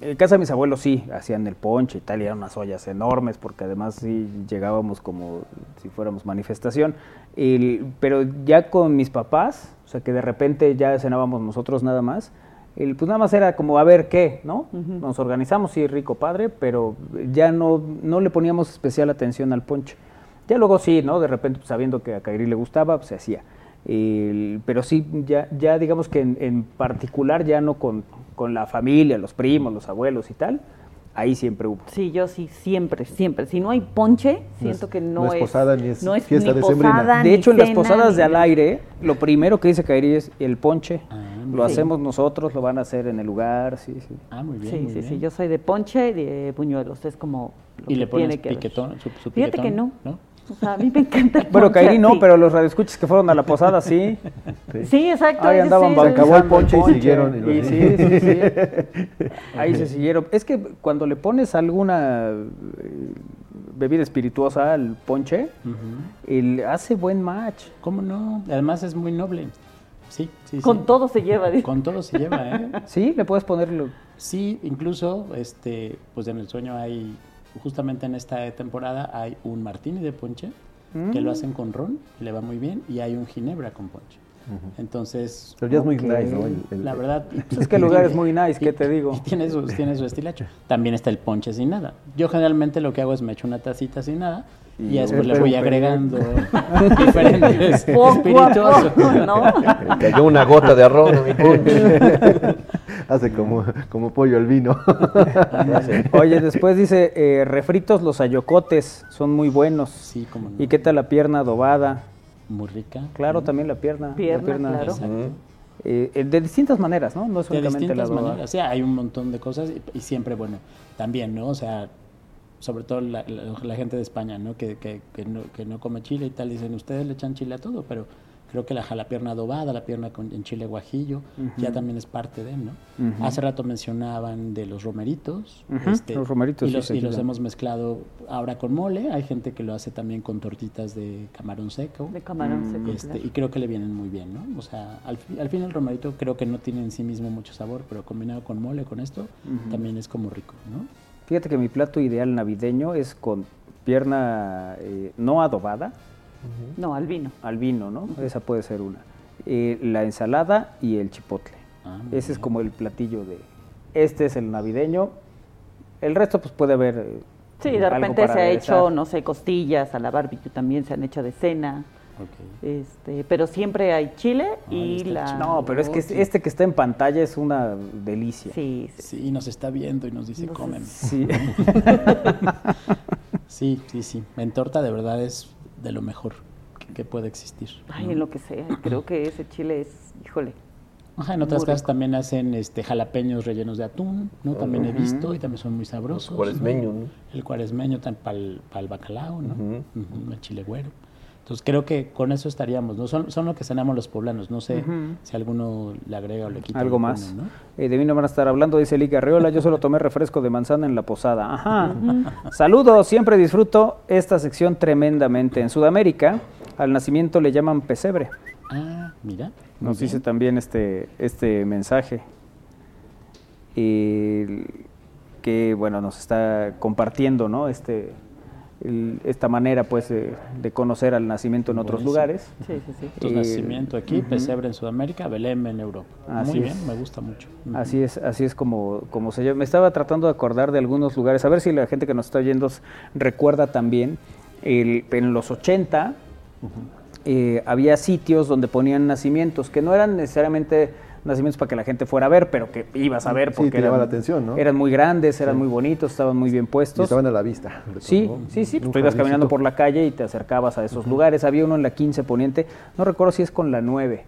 en casa de mis abuelos sí, hacían el ponche y tal, y eran unas ollas enormes, porque además sí llegábamos como si fuéramos manifestación. El- pero ya con mis papás, o sea que de repente ya cenábamos nosotros nada más, el, pues nada más era como a ver qué, ¿no? Nos organizamos, sí, rico padre, pero ya no, no le poníamos especial atención al ponche. Ya luego sí, ¿no? De repente, pues, sabiendo que a Kairi le gustaba, pues se hacía. El- pero sí, ya, ya digamos que en, en particular, ya no con, con la familia, los primos, los abuelos y tal, ahí siempre hubo. Sí, yo sí, siempre, siempre. Si no hay ponche, No siento es- que no, no es posada ni es no es fiesta ni decembrina. posada, De hecho, en las posadas ni de al aire, lo primero que dice Kairi es el ponche. Lo Sí. hacemos nosotros, lo van a hacer en el lugar, sí, sí. Ah, muy bien. Sí, muy sí, bien. sí, yo soy de ponche y de buñuelos, es como lo ¿Y que le pones tiene que piquetón, su- su Fíjate que no. ¿no? O sea, a mí me encanta el [laughs] Bueno, Kairi no, pero los radioescuchas que fueron a la posada, sí. [laughs] Sí, exacto, Ahí andaban sí. Se acabó el ponche y siguieron. y lo- Y sí, sí, sí. [laughs] Ahí se siguieron. Es que cuando le pones alguna eh, bebida espirituosa al ponche, el, hace buen match. ¿Cómo no? Además es muy noble. Sí, sí, sí. Con todo se lleva. dice. Con todo se lleva, ¿eh? [laughs] Sí, le puedes ponerlo. Sí, incluso, este, pues en el sueño hay, justamente en esta temporada hay un martini de ponche que Mm. lo hacen con ron, le va muy bien, y hay un ginebra con ponche. Entonces, Pero ya es muy ok, nice, ¿no? El- el- la verdad. Pues [laughs] es que el lugar es muy [laughs] nice, ¿qué te digo? Y tiene su, tiene su estilacho. También está el ponche sin nada. Yo generalmente lo que hago es me echo una tacita sin nada y, después le voy agregando [laughs] diferentes espirituosos. ¿no? Cayó una gota de arroz en mi ponche. Hace como, como pollo al vino. Oye, después dice, eh, refritos los ayocotes, son muy buenos. Sí, como no. ¿Y qué tal la pierna adobada? Muy rica. Claro, también la pierna. la Pierna, claro. Exacto. Eh, eh, de distintas maneras, ¿no? No es de únicamente la distintas maneras. O sea, hay un montón de cosas y, y siempre, bueno, también, ¿no? O sea, sobre todo la, la- la gente de España, ¿no? Que, que, que no? que no come chile y tal, dicen, ustedes le echan chile a todo, pero creo que la, la pierna adobada, la pierna con, en chile guajillo, ya Ujú. también es parte de, ¿no? Ujú. Hace rato mencionaban de los romeritos. este, Ujú, los romeritos, Y sí, los, se y los hemos mezclado ahora con mole. Hay gente que lo hace también con tortitas de camarón seco. De camarón seco, Este, claro. y creo que le vienen muy bien, ¿no? O sea, al, al fin el romerito creo que no tiene en sí mismo mucho sabor, pero combinado con mole, con esto, también es como rico, ¿no? Fíjate que mi plato ideal navideño es con pierna eh, no adobada, No, al vino. al vino, ¿no? Esa puede ser una. Eh, la ensalada y el chipotle. Ah, Ese es como el platillo de... Este es el navideño. El resto pues puede haber... eh, Sí, de repente se ha hecho, no sé, costillas a la barbecue también se han hecho de cena. Este, pero siempre hay chile y la No, pero es que es- este que está en pantalla es una delicia. Sí, Sí, nos está viendo y nos dice, Entonces, cómeme. Sí. [laughs] sí, sí, sí. En torta de verdad es de lo mejor que, que puede existir. Ay, ¿no? en lo que sea. Creo que ese chile es, híjole. Ajá, en otras casas también hacen este jalapeños rellenos de atún, ¿no? También he Ujú. visto y también son muy sabrosos. Los cuaresmeños, ¿no? ¿no? El cuaresmeño para el, bacalao, ¿no? Ujú. Ujú, El chile güero. Entonces creo que con eso estaríamos, ¿no? Son, son lo que cenamos los poblanos. No sé si alguno le agrega o le quita. Algo más. ¿no? Eh, de vino van a estar hablando, dice Liga Arreola. Yo solo tomé refresco de manzana en la posada. Ajá. Saludos, siempre disfruto esta sección tremendamente. En Sudamérica, al nacimiento le llaman pesebre. Ah, mira. Nos dice también este, este mensaje. Y que bueno, nos está compartiendo, ¿no? Este, esta manera pues de conocer al nacimiento en otros lugares. Sí, sí, sí. Tu nacimiento aquí, Pesebre en Sudamérica, Belém en Europa. Muy bien, me gusta mucho. Así es, así es como, como se llama. Me estaba tratando de acordar de algunos lugares, a ver si la gente que nos está oyendo recuerda también. El, en los 80 eh, había sitios donde ponían nacimientos que no eran necesariamente nacimientos para que la gente fuera a ver, pero que ibas a ver porque eran, la atención, ¿no? eran muy grandes, eran muy bonitos, estaban muy bien puestos. Y estaban a la vista. Sí, sí, sí, tú ibas caminando por la calle y te acercabas a esos lugares. Había uno en la 15 Poniente, no recuerdo si es con la 9,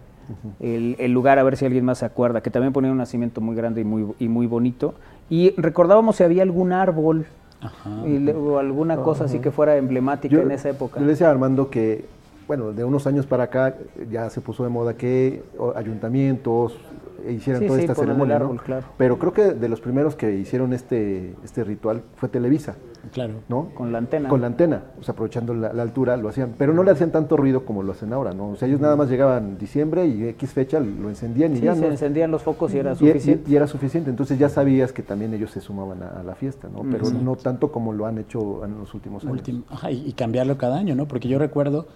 el, lugar, a ver si alguien más se acuerda, que también ponía un nacimiento muy grande y muy, y muy bonito. Y recordábamos si había algún árbol o alguna cosa así que fuera emblemática en esa época. Yo le decía a Armando que bueno, de unos años para acá ya se puso de moda que ayuntamientos hicieran toda esta ceremonia, Pero creo que de los primeros que hicieron este, este ritual fue Televisa. Claro. ¿No? Con la antena. Con la antena, o sea, aprovechando la, altura lo hacían, pero no le hacían tanto ruido como lo hacen ahora, ¿no? O sea, ellos nada más llegaban diciembre y X fecha lo encendían y ya, se encendían los focos y era suficiente. Y, era suficiente, entonces ya sabías que también ellos se sumaban a, la fiesta, ¿no? Pero no tanto como lo han hecho en los últimos años. y cambiarlo cada año, ¿no? Porque yo recuerdo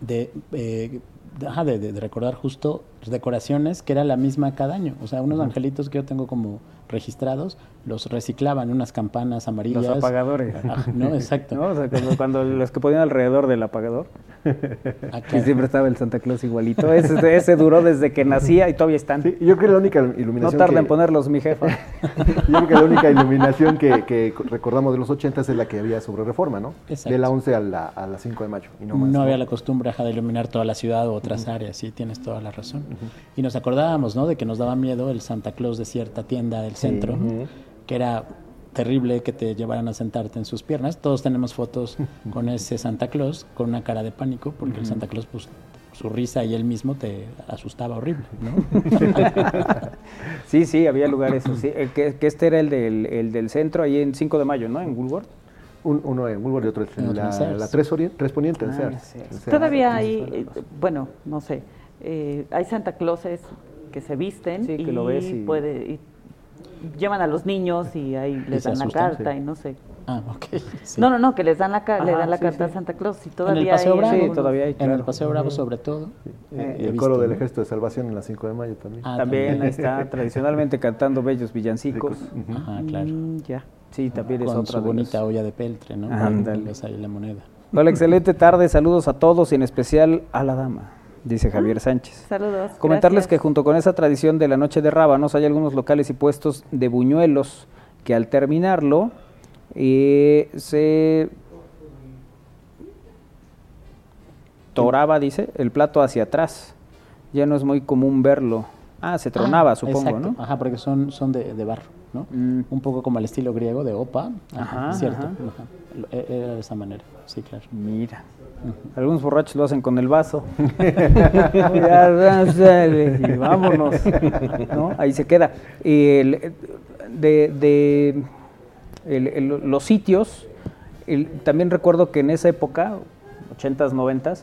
de, eh, de, de, recordar justo decoraciones que era la misma cada año. O sea, unos angelitos que yo tengo como registrados, los reciclaban, unas campanas amarillas. Los apagadores. no, [laughs] exacto. ¿No? O sea, cuando, los que ponían alrededor del apagador. [laughs] Y siempre estaba el Santa Claus igualito. Ese, ese duró desde que nacía y todavía están. yo creo que la única iluminación. No tarda en ponerlos, mi jefa. [laughs] yo creo que la única iluminación que, recordamos de los 80 es la que había sobre reforma, ¿no? Exacto. De la 11 a la, a 5 de mayo. no, había la costumbre de iluminar toda la ciudad o otras áreas, sí, tienes toda la razón. Y nos acordábamos, ¿no? De que nos daba miedo el Santa Claus de cierta tienda del centro, que era terrible que te llevaran a sentarte en sus piernas. Todos tenemos fotos [laughs] con ese Santa Claus con una cara de pánico, porque el Santa Claus, pues, su risa y él mismo te asustaba horrible, ¿no? [laughs] sí, sí, había lugares así. Eh, que, este era el del, el del centro, ahí en 5 de mayo, ¿no? En Woolworth. uno en Woolworth y otro en la, la, tres, tres Poniente, ah, Todavía hay, bueno, no sé, eh, hay Santa Clauses que se visten y, que lo ves y... Puede, llevan a los niños y ahí les dan la carta y no sé. Ah, ok. No, no, no, que les dan la, le dan la carta a Santa Claus y todavía en el Paseo Bravo, sí, todavía hay, En el Paseo Bravo sobre todo. Eh, el coro del Ejército de Salvación en la 5 de mayo también. Ah, también, está [laughs] tradicionalmente cantando bellos villancicos. Ajá, claro. Mm, ya. Sí, también Con es otra su bonita olla de peltre, ¿no? Ándale. ahí la moneda. Hola, excelente tarde, saludos a todos y en especial a la dama dice Javier Sánchez. Saludos. Comentarles que junto con esa tradición de la noche de rábanos hay algunos locales y puestos de buñuelos que al terminarlo eh, se toraba, dice, el plato hacia atrás. Ya no es muy común verlo. Ah, se tronaba, ah, supongo, ¿no? Ajá, porque son, son de, barro, ¿no? Mm. Un poco como el estilo griego de opa. Ajá, cierto. E, era de esa manera, sí, claro. Mira. Algunos borrachos lo hacen con el vaso. y vámonos. Ahí se queda. de, de los sitios, también recuerdo que en esa época, 80s, 90s,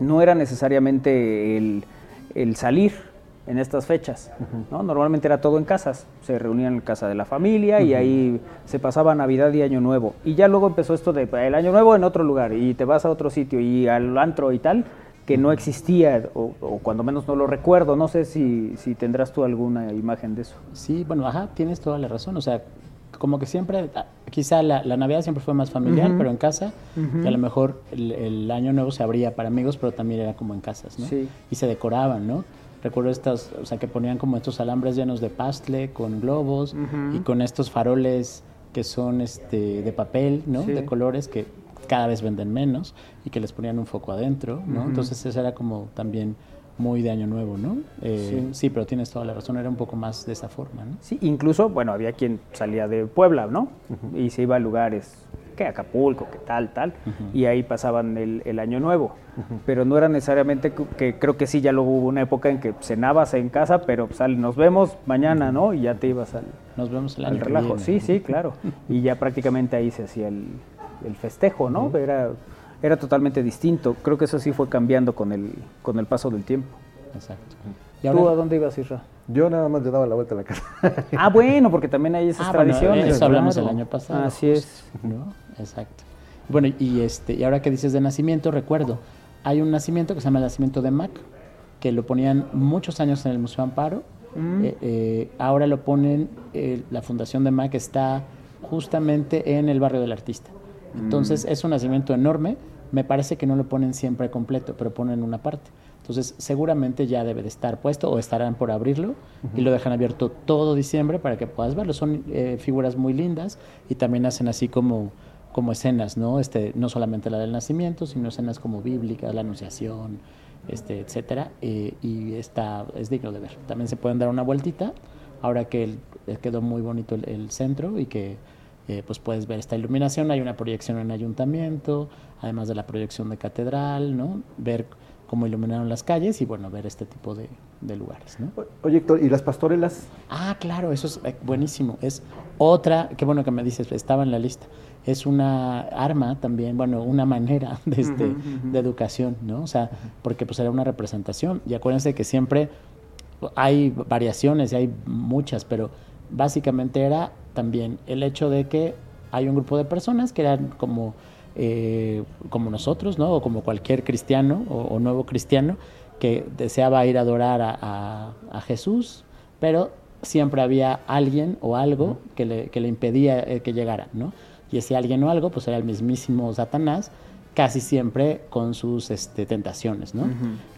no era necesariamente el, el salir en estas fechas. ¿no? Normalmente era todo en casas, se reunían en casa de la familia y ahí se pasaba Navidad y Año Nuevo. Y ya luego empezó esto de el Año Nuevo en otro lugar y te vas a otro sitio y al antro y tal, que no existía o, cuando menos no lo recuerdo. No sé si, si, tendrás tú alguna imagen de eso. Sí, bueno, ajá, tienes toda la razón. O sea, como que siempre, ah, quizá la, Navidad siempre fue más familiar, pero en casa, y a lo mejor el, Año Nuevo se abría para amigos, pero también era como en casas, ¿no? Sí. Y se decoraban, ¿no? Recuerdo estas, o sea, que ponían como estos alambres llenos de pastle con globos y con estos faroles que son este de papel, ¿no? De colores que cada vez venden menos y que les ponían un foco adentro, ¿no? Entonces eso era como también muy de año nuevo, ¿no? Eh, sí. pero tienes toda la razón, era un poco más de esa forma, ¿no? Sí, incluso, bueno, había quien salía de Puebla, ¿no? Y se iba a lugares que Acapulco, que tal, tal, y ahí pasaban el, año nuevo. Pero no era necesariamente que, creo que sí, ya luego hubo una época en que cenabas en casa, pero sal, nos vemos mañana, ¿no? Y ya te ibas al, nos vemos al relajo. Sí, sí, claro. y ya prácticamente ahí se hacía el, festejo, ¿no? Era, era totalmente distinto. Creo que eso sí fue cambiando con el, con el paso del tiempo. Exacto. ¿Tú a dónde ibas, Isra? Yo nada más le daba la vuelta a la casa. ah, bueno, porque también hay esas ah, tradiciones. eso hablamos el año pasado. Así es. ¿no? Exacto. Bueno, y, este, y ahora que dices de nacimiento, recuerdo, hay un nacimiento que se llama el nacimiento de Mac, que lo ponían muchos años en el Museo Amparo. Mm. Eh, eh, ahora lo ponen, eh, la Fundación de Mac está justamente en el barrio del artista. Entonces Mm. es un nacimiento enorme. Me parece que no lo ponen siempre completo, pero ponen una parte. Entonces seguramente ya debe de estar puesto o estarán por abrirlo y lo dejan abierto todo diciembre para que puedas verlo. Son eh, figuras muy lindas y también hacen así como, como escenas, ¿no? Este, no solamente la del nacimiento, sino escenas como bíblicas, la anunciación, este, etcétera. eh, y está, es digno de ver. También se pueden dar una vueltita ahora que el- eh, quedó muy bonito el, el centro y que eh, pues puedes ver esta iluminación. Hay una proyección en ayuntamiento, además de la proyección de catedral, ¿no? Ver cómo iluminaron las calles y bueno, ver este tipo de, de lugares, ¿no? Oye, Héctor, ¿y las pastorelas? Ah, claro, eso es buenísimo. Es otra, qué bueno que me dices, estaba en la lista. Es una arma también, bueno, una manera [laughs] de, este, de educación, ¿no? O sea, porque pues era una representación. Y acuérdense que siempre hay variaciones y hay muchas, pero básicamente era también el hecho de que hay un grupo de personas que eran como, eh, como nosotros, ¿no? O como cualquier cristiano o, o nuevo cristiano que deseaba ir a adorar a, a- a Jesús, pero siempre había alguien o algo que le, que le impedía eh, que llegara, ¿no? Y ese alguien o algo, pues era el mismísimo Satanás, casi siempre con sus este, tentaciones, ¿no?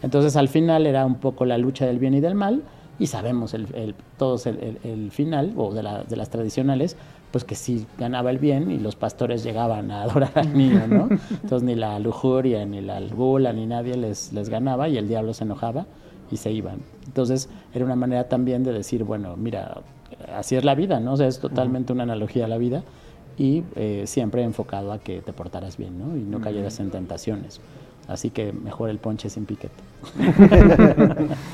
Entonces al final era un poco la lucha del bien y del mal y sabemos el, el- todos el, el- el final, o de, la- de las tradicionales, pues que sí ganaba el bien y los pastores llegaban a [laughs] adorar al niño, ¿no? Entonces ni la lujuria, ni la gula, ni nadie les, les ganaba y el diablo se enojaba y se iban. Entonces era una manera también de decir, bueno, mira, así es la vida, ¿no? O sea, es totalmente una analogía a la vida y eh, siempre enfocado a que te portaras bien, ¿no? Y no cayeras en tentaciones. Así que mejor el ponche sin piquete. [laughs]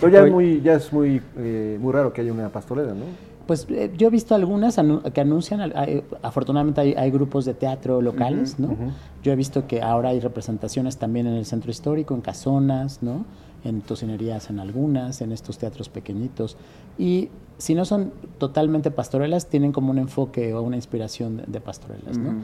Pero ya es muy, ya es muy, eh, muy raro que haya una pastorela, ¿no? Pues eh, yo he visto algunas anu- que anuncian, hay- afortunadamente hay, hay grupos de teatro locales, ¿no? Yo he visto que ahora hay representaciones también en el centro histórico, en casonas, ¿no? En tocinerías en algunas, en estos teatros pequeñitos. Y si no son totalmente pastorelas, tienen como un enfoque o una inspiración de, de pastorelas, ¿no? Ujú.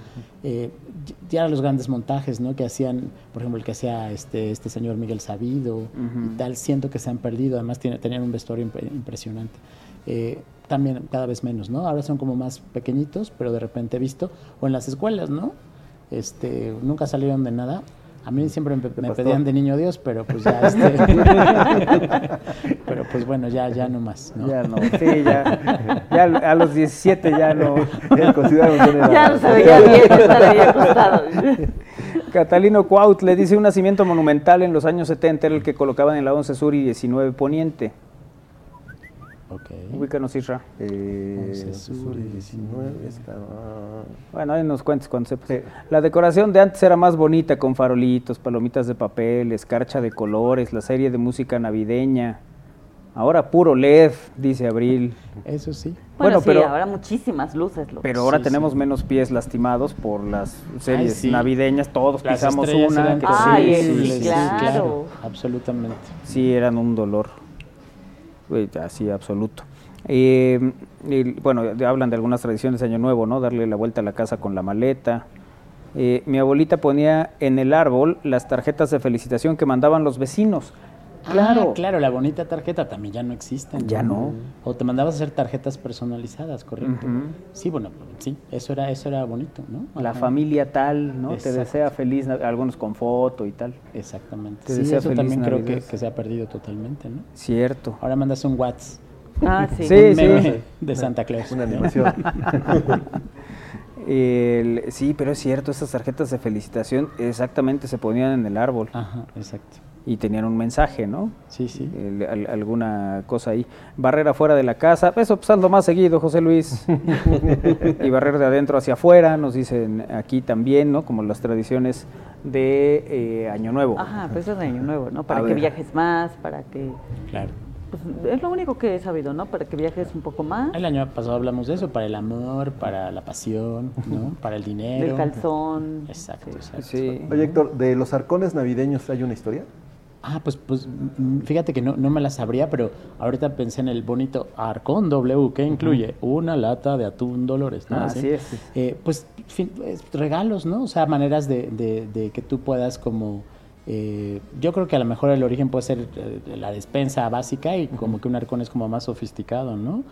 Eh, y- ya los grandes montajes, ¿no? Que hacían, por ejemplo, el que hacía este, este señor Miguel Sabido Ujú. y tal, siento que se han perdido, además tiene- tenían un vestuario imp- impresionante. Eh, también cada vez menos, ¿no? Ahora son como más pequeñitos, pero de repente he visto, o en las escuelas, ¿no? Este, nunca salieron de nada. A mí siempre me, pedían de niño Dios, pero pues ya, [laughs] este, [laughs] pero pues bueno, ya, ya no más, ¿no? Ya no, sí, ya, ya a los 17 ya no. Ya no se veía bien, ya se veía acostado. [laughs] Catalino Cuaut le dice un nacimiento monumental en los años 70 era el que colocaban en la 11 Sur y 19 Poniente. Ok. Ubícanos, Isra. Eh, Once sur y 19, está- Bueno, ahí nos cuentes cuando sepas. La decoración de antes era más bonita, con farolitos, palomitas de papel, escarcha de colores, la serie de música navideña. Ahora puro LED, dice Abril. Eso sí. Bueno, Bueno, sí, pero- ahora muchísimas luces. Lo Pero ahora Sí, tenemos sí. menos pies lastimados por las series sí. navideñas. Todos Las pisamos una. que Ay, claro. absolutamente. sí, eran un dolor. Güey, Así, absoluto. Eh, y, bueno, hablan de algunas tradiciones de Año Nuevo, ¿no? Darle la vuelta a la casa con la maleta. Eh, mi abuelita ponía en el árbol las tarjetas de felicitación que mandaban los vecinos. Claro. Ah, claro, la bonita tarjeta también ya no existe. Ya no. O te mandabas a hacer tarjetas personalizadas, correcto. Sí, bueno, sí, eso era, eso era bonito, ¿no? La familia tal, ¿no? Te desea feliz, algunos con foto y tal. Exactamente. Te Sí, desea eso feliz también creo que, se ha perdido totalmente, ¿no? Cierto. Ahora mandas un WhatsApp. Ah, sí. Sí, [laughs] un sí. meme de Santa Claus. Una animación. [laughs] El- sí, pero es cierto, esas tarjetas de felicitación exactamente se ponían en el árbol Ajá, exacto. Y tenían un mensaje, ¿no? Sí, sí. El- al- alguna cosa ahí. Barrera fuera de la casa, eso pues hazlo más seguido, José Luis. [laughs] y barrer de adentro hacia afuera, nos dicen aquí también, ¿no? Como las tradiciones de eh, Año Nuevo. Ajá, pues eso es de Año Nuevo, ¿no? Para A que ver. viajes más, para que... Claro. Pues, es lo único que he sabido, ¿no? Para que viajes un poco más. El año pasado hablamos de eso, para el amor, para la pasión, ¿no? Para el dinero. Del calzón. Exacto, exacto. Sí. Oye, Héctor, ¿de los arcones navideños hay una historia? Ah, pues, pues mm, fíjate que no, no me la sabría, pero ahorita pensé en el bonito Arcón W, que incluye una lata de atún Dolores, ¿no? Ah, así es. Eh, pues fin, regalos, ¿no? O sea, maneras de, de- de que tú puedas como... eh, yo creo que a lo mejor el origen puede ser eh, la despensa básica y como que un arcón es como más sofisticado, ¿no?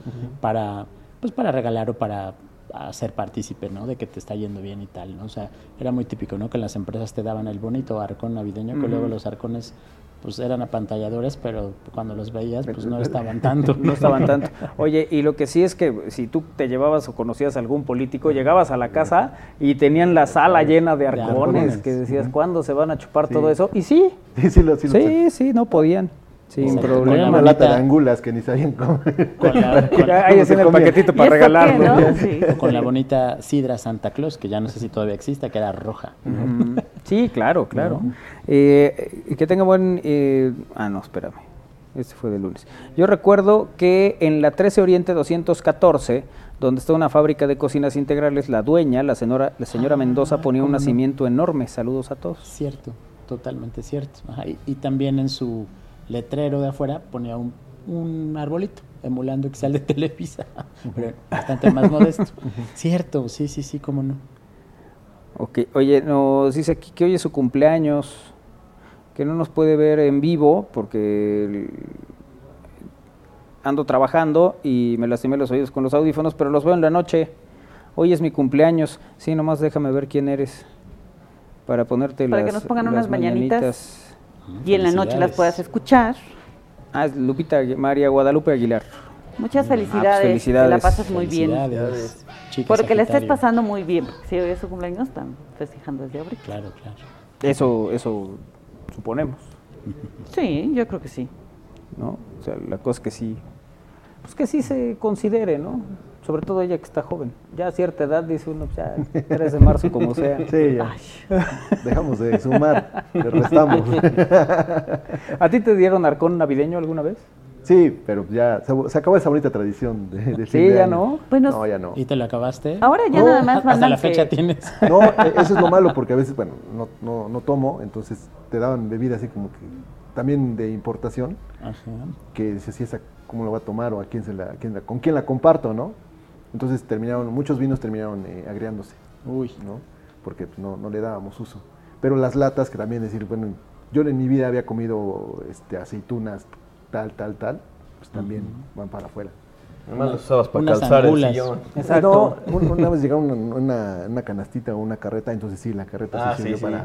Para, pues para regalar o para hacer partícipe, ¿no? De que te está yendo bien y tal, ¿no? O sea, era muy típico, ¿no? Que las empresas te daban el bonito arcón navideño, que luego los arcones pues eran apantalladores, pero cuando los veías pues no [laughs] estaban tanto. No estaban tanto. Oye, y lo que sí es que si tú te llevabas o conocías a algún político, llegabas a la casa y tenían la sala llena de arcones, arcones. que decías, ¿cuándo se van a chupar todo eso? Y sí, [laughs] Sí, sí, lo, sí, lo sí, sí, no podían. Sin Exacto. problema. Con Una la lata de bonita- angulas que ni sabían cómo. Con la, [laughs] con- Ya ahí hacían el paquetito para ¿Y esto qué, regalarlo. no? [laughs] Sí. con la bonita sidra Santa Claus, que ya no sé si todavía existe, que era roja. Sí, claro, claro. Eh, que tenga buen... eh, ah, no, espérame. Este fue de lunes. Yo recuerdo que en la 13 Oriente 214, donde está una fábrica de cocinas integrales, la dueña, la señora, la señora Ah, Mendoza, ponía un nacimiento enorme. Saludos a todos. Cierto, totalmente cierto. Ajá, y, y también en su letrero de afuera ponía un, un arbolito, emulando Excel de [laughs] Televisa, pero bastante más modesto. [laughs] Cierto, sí, sí, sí, cómo no. Ok, oye, nos dice aquí que hoy es su cumpleaños, que no nos puede ver en vivo porque ando trabajando y me lastimé los oídos con los audífonos, pero los veo en la noche. Hoy es mi cumpleaños. Sí, nomás déjame ver quién eres para ponerte Para las que nos pongan unas mañanitas. mañanitas. Y en la noche las Felicidades. puedas escuchar. Ah, es Lupita María Guadalupe Aguilar. Muchas Ah, pues felicidades. felicidades. Que la pasas muy bien. Felicidades, Porque la estés pasando muy bien. Porque si hoy es su cumpleaños, están festejando desde ahorita. Claro, claro. Eso, eso suponemos, [laughs] Sí, yo creo que sí. ¿no? O sea, la cosa es que sí, pues que sí se considere, ¿no? Sobre todo ella que está joven. Ya a cierta edad dice uno, pues ya 3 de marzo como sea. [laughs] Sí, ya. [laughs] Dejamos de sumar, le restamos. [laughs] ¿A ti te dieron arcón navideño alguna vez? Sí, pero ya se, se acabó esa bonita tradición de, de Sí, ya año. no. Bueno, No, ya no. ¿Y te lo acabaste? ahora ya No, nada más Hasta mandan la fecha que- tienes. No, eh, eso es lo malo porque a veces, bueno, no, no, no tomo, entonces te daban bebida así como que también de importación, Ajá. que dices, si esa, ¿cómo lo va a tomar o a quién se la, a quién la- con quién la comparto, no? Entonces terminaron, muchos vinos terminaron eh, agriándose, Uy. ¿no? Porque pues, no, no le dábamos uso. Pero las latas, que también decir, bueno, yo en mi vida había comido este, aceitunas tal, tal, tal, pues también van para afuera. Además los usabas para Unas calzar angulas. el sillón. Exacto. No, [laughs] una vez llegaron una, una, una canastita o una carreta, entonces sí, la carreta Ah, sí sí, sirvió sí.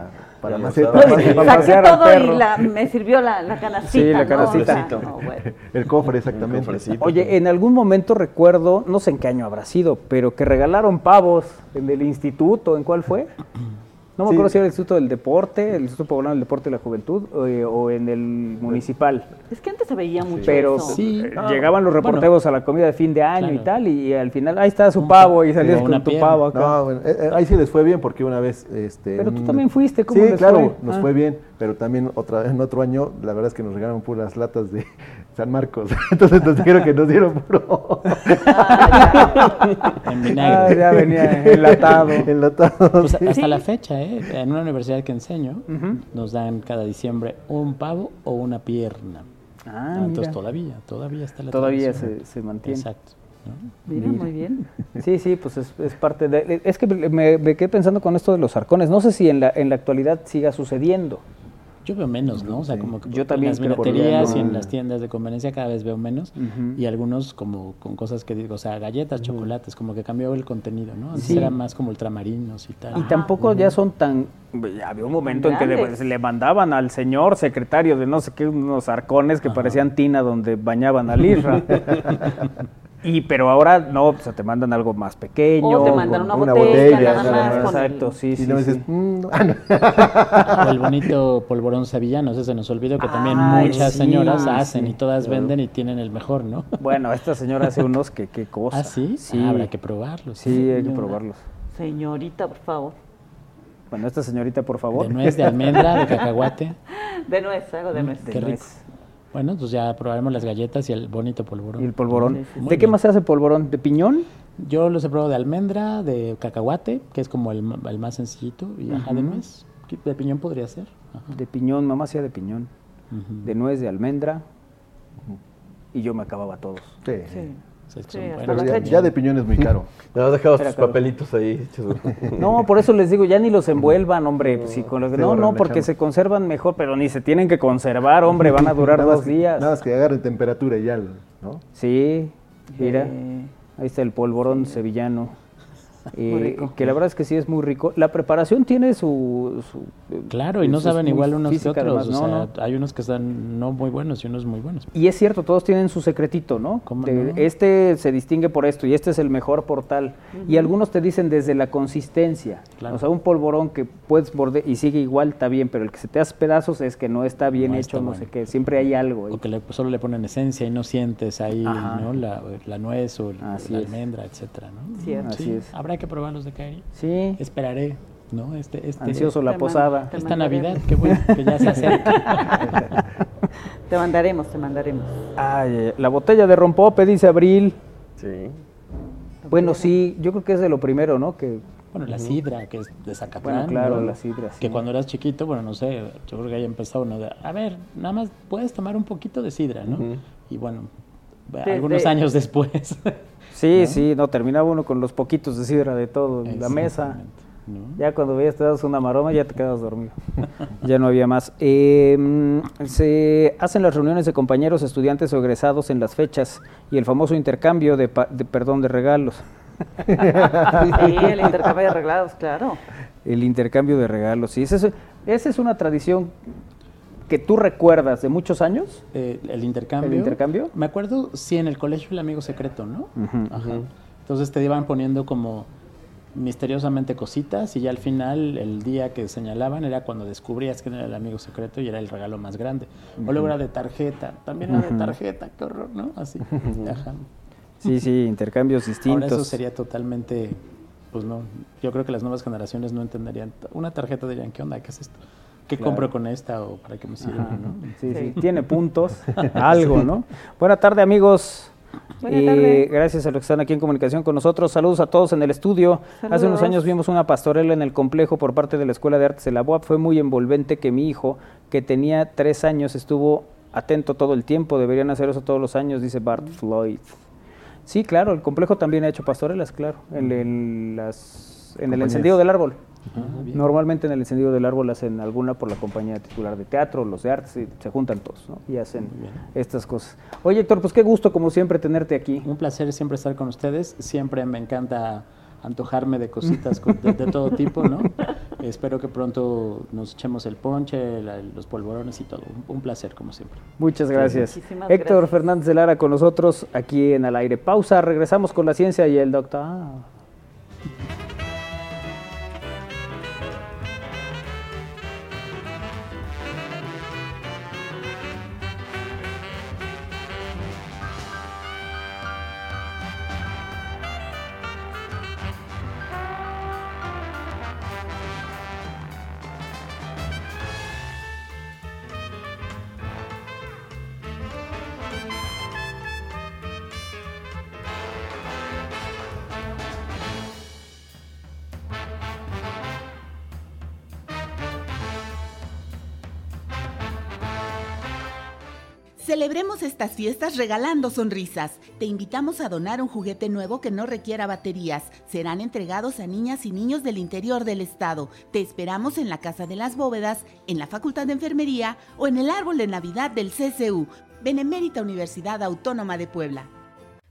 para, maceta. Saqué todo perro. y la, me sirvió la, la canastita. Sí, la canastita. No, bueno. El cofre, exactamente. Oye, en algún momento recuerdo, no sé en qué año habrá sido, pero que regalaron pavos en el instituto, ¿en cuál fue? No me Sí. acuerdo si era el Instituto del Deporte, el Instituto Poblano del Deporte y la Juventud, o, eh, o en el municipal. Es que antes se veía mucho Pero eso. Sí. eh, Ah, llegaban los bueno. reporteros a la comida de fin de año y tal, y, al final, ahí está su pavo, pa- y salías con tu pierna. pavo acá. No, bueno, eh, eh, ahí sí les fue bien porque una vez... Este, Pero tú también fuiste, ¿cómo Sí, les claro, fue? nos Ah. fue bien, pero también otra, en otro año, la verdad es que nos regalaron puras latas de San Marcos. [laughs] Entonces nos dijeron que nos dieron puro [laughs] En Ah, vinagre. ya venía enlatado. [laughs] enlatado. Pues sí. hasta la fecha, ¿eh? En una universidad que enseño, nos dan cada diciembre un pavo o una pierna. Ah, entonces mira. todavía, todavía está la Todavía se, se mantiene. Exacto. ¿no? Mira, muy bien. Sí, sí, pues es, es parte de... Es que me, me quedé pensando con esto de los arcones. No sé si en la, en la actualidad siga sucediendo. Yo veo menos, ¿no? O sea, como que Yo en también las creo que vinaterías y en las tiendas de conveniencia cada vez veo menos. Y algunos como con cosas que digo, o sea, galletas, chocolates, como que cambió el contenido, ¿no? Antes Sí. era más como ultramarinos y tal. Y tampoco ya son tan... Había un momento en que le, le mandaban al señor secretario de no sé qué, unos arcones que parecían tina donde bañaban al Isra. [laughs] y pero ahora no, o sea, te mandan algo más pequeño. O te mandan una, una botella, botella, nada nada más. Exacto, sí, y sí. no sí. dices, "Mm, no". Ah, no. O el bonito polvorón sevillano, ese se nos olvidó que también Ay, muchas sí, señoras hacen sí, y todas claro. venden y tienen el mejor, ¿no? Bueno, esta señora hace unos que qué cosa. ¿Ah, sí? Sí. Ah, habrá que probarlos. Sí, hay que probarlos. Señorita, por favor. Bueno, esta señorita, por favor. De nuez, de almendra, de cacahuate. De nuez, algo de nuez. De Qué rico. nuez. Bueno, pues ya probaremos las galletas y el bonito polvorón. Y el polvorón. Sí, sí, Muy ¿De qué bien. más se hace polvorón? ¿De piñón? Yo los he probado de almendra, de cacahuate, que es como el, más sencillito, y ajá, de nuez. De piñón podría ser. Ajá. De piñón, mamá hacía de piñón. de nuez, de almendra, y yo me acababa todos. Sí. Sí. Sí, Ya, de piñón es muy caro. No, has dejado tus caro. papelitos ahí. hechos. [laughs] No, por eso les digo, ya ni los envuelvan, hombre. pues, sí, con los- sí, no, no, la porque se conservan mejor, pero ni se tienen que conservar, hombre, van a [laughs] durar Nada dos que- días. Nada más que agarren temperatura y ya, ¿no? Sí, mira, Sí. ahí está el polvorón sevillano. [laughs] Eh, que la verdad es que sí es muy rico. La preparación tiene su... su- Claro, y no su- es saben igual unos que otros. además, o no, sea, no. hay unos que están no muy buenos y unos muy buenos. Y es cierto, todos tienen su secretito, ¿no? ¿Cómo De- no? Este se distingue por esto y este es el mejor por tal. Y algunos te dicen desde la consistencia. Claro. O sea, un polvorón que puedes morder y sigue igual, está bien, pero el que se te hace pedazos es que no está bien No hecho, está no bueno. sé qué. Siempre hay algo. ahí. O que le- solo le ponen esencia y no sientes ahí. ¿no? la, la nuez o la es. almendra, etcétera, ¿no? Cierto. Así Sí, es. Habrá que probarlos de Kairi. Sí, Esperaré, ¿no? Este, este, ansioso la posada. te Esta. Navidad, qué bueno, que ya se acerca. [laughs] Te mandaremos, te mandaremos. Ay, eh, la botella de rompope, dice Abril. Sí. Bueno, sí, yo creo que es de lo primero, ¿no? Que Bueno, la sidra, que es de Zacatlán. Bueno, claro, ¿no? la sidra, sí. Que cuando eras chiquito, bueno, no sé, yo creo que ahí empezó, ¿no? De, a ver, nada más puedes tomar un poquito de sidra, ¿no? Y bueno, De- algunos de- años después. [laughs] sí, sí, no, terminaba uno con los poquitos de sidra de todo la mesa. ¿no? Ya cuando veías te das una maroma ya te quedas dormido. [laughs] ya no había más. Eh, se hacen las reuniones de compañeros, estudiantes o egresados en las fechas y el famoso intercambio de, pa- de- perdón de regalos. [laughs] Sí, el [laughs] intercambio de arreglados, claro. El intercambio de regalos. Sí, esa es, esa es una tradición que tú recuerdas de muchos años. Eh, el intercambio. ¿El intercambio? Me acuerdo, sí, en el colegio el amigo secreto, ¿no? Ajá. Entonces te iban poniendo como misteriosamente cositas y ya al final el día que señalaban era cuando descubrías que era el amigo secreto y era el regalo más grande. O luego era de tarjeta, también era de tarjeta, qué horror, ¿no? Así. [laughs] Ajá. Sí, sí, intercambios distintos. Ahora eso sería totalmente, pues no, yo creo que las nuevas generaciones no entenderían. Una tarjeta dirían, ¿qué onda? ¿Qué es esto? ¿Qué Claro. compro con esta o para qué me sirve? ¿no? Sí, sí, Sí. tiene puntos, [laughs] algo, ¿no? Buena tarde, amigos. Buena Eh, tarde. gracias a los que están aquí en comunicación con nosotros. Saludos a todos en el estudio. Hace unos años vimos una pastorela en el complejo por parte de la Escuela de Artes de la UAP. Fue muy envolvente que mi hijo, que tenía tres años, estuvo atento todo el tiempo. Deberían hacer eso todos los años, dice Bart Floyd. Sí, claro, el complejo también ha hecho pastorelas, claro, en, el- las- en el encendido del árbol. Ah. Normalmente en el encendido del árbol hacen alguna por la compañía titular de teatro, los de artes, y se juntan todos ¿no? y hacen estas cosas. Oye Héctor, pues qué gusto como siempre tenerte aquí. Un placer siempre estar con ustedes. Siempre me encanta antojarme de cositas de, de todo tipo, ¿no? [laughs] Espero que pronto nos echemos el ponche, la- los polvorones y todo. Un, un placer, como siempre. Muchas gracias. Muchísimas Héctor gracias. Fernández de Lara con nosotros aquí en Al Aire. Pausa, regresamos con la ciencia y el doctor. Celebremos estas fiestas regalando sonrisas. Te invitamos a donar un juguete nuevo que no requiera baterías. Serán entregados a niñas y niños del interior del estado. Te esperamos en la Casa de las Bóvedas, en la Facultad de Enfermería o en el árbol de Navidad del CCU. Benemérita Universidad Autónoma de Puebla.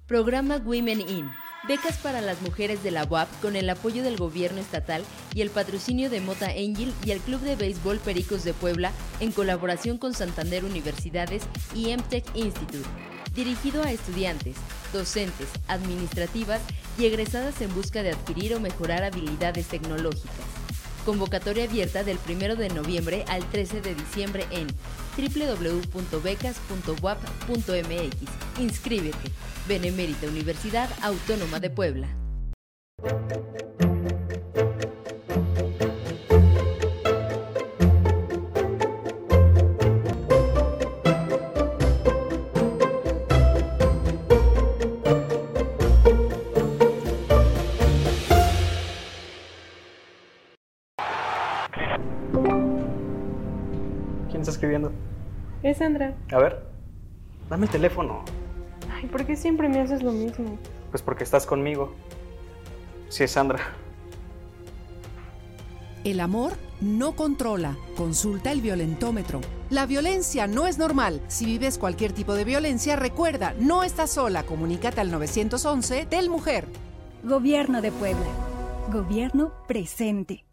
Programa Women In. Becas para las mujeres de la UAP con el apoyo del gobierno estatal y el patrocinio de Mota Angel y el Club de Béisbol Pericos de Puebla en colaboración con Santander Universidades y MTech Institute. Dirigido a estudiantes, docentes, administrativas y egresadas en busca de adquirir o mejorar habilidades tecnológicas. Convocatoria abierta del 1 de noviembre al 13 de diciembre en www.becas.wap.mx. Inscríbete. Benemérita Universidad Autónoma de Puebla. Es Sandra. A ver, dame el teléfono. Ay, ¿por qué siempre me haces lo mismo? Pues porque estás conmigo. Sí, es Sandra. El amor no controla. Consulta el violentómetro. La violencia no es normal. Si vives cualquier tipo de violencia, recuerda, no estás sola. Comunícate al 911 del Mujer. Gobierno de Puebla. Gobierno presente.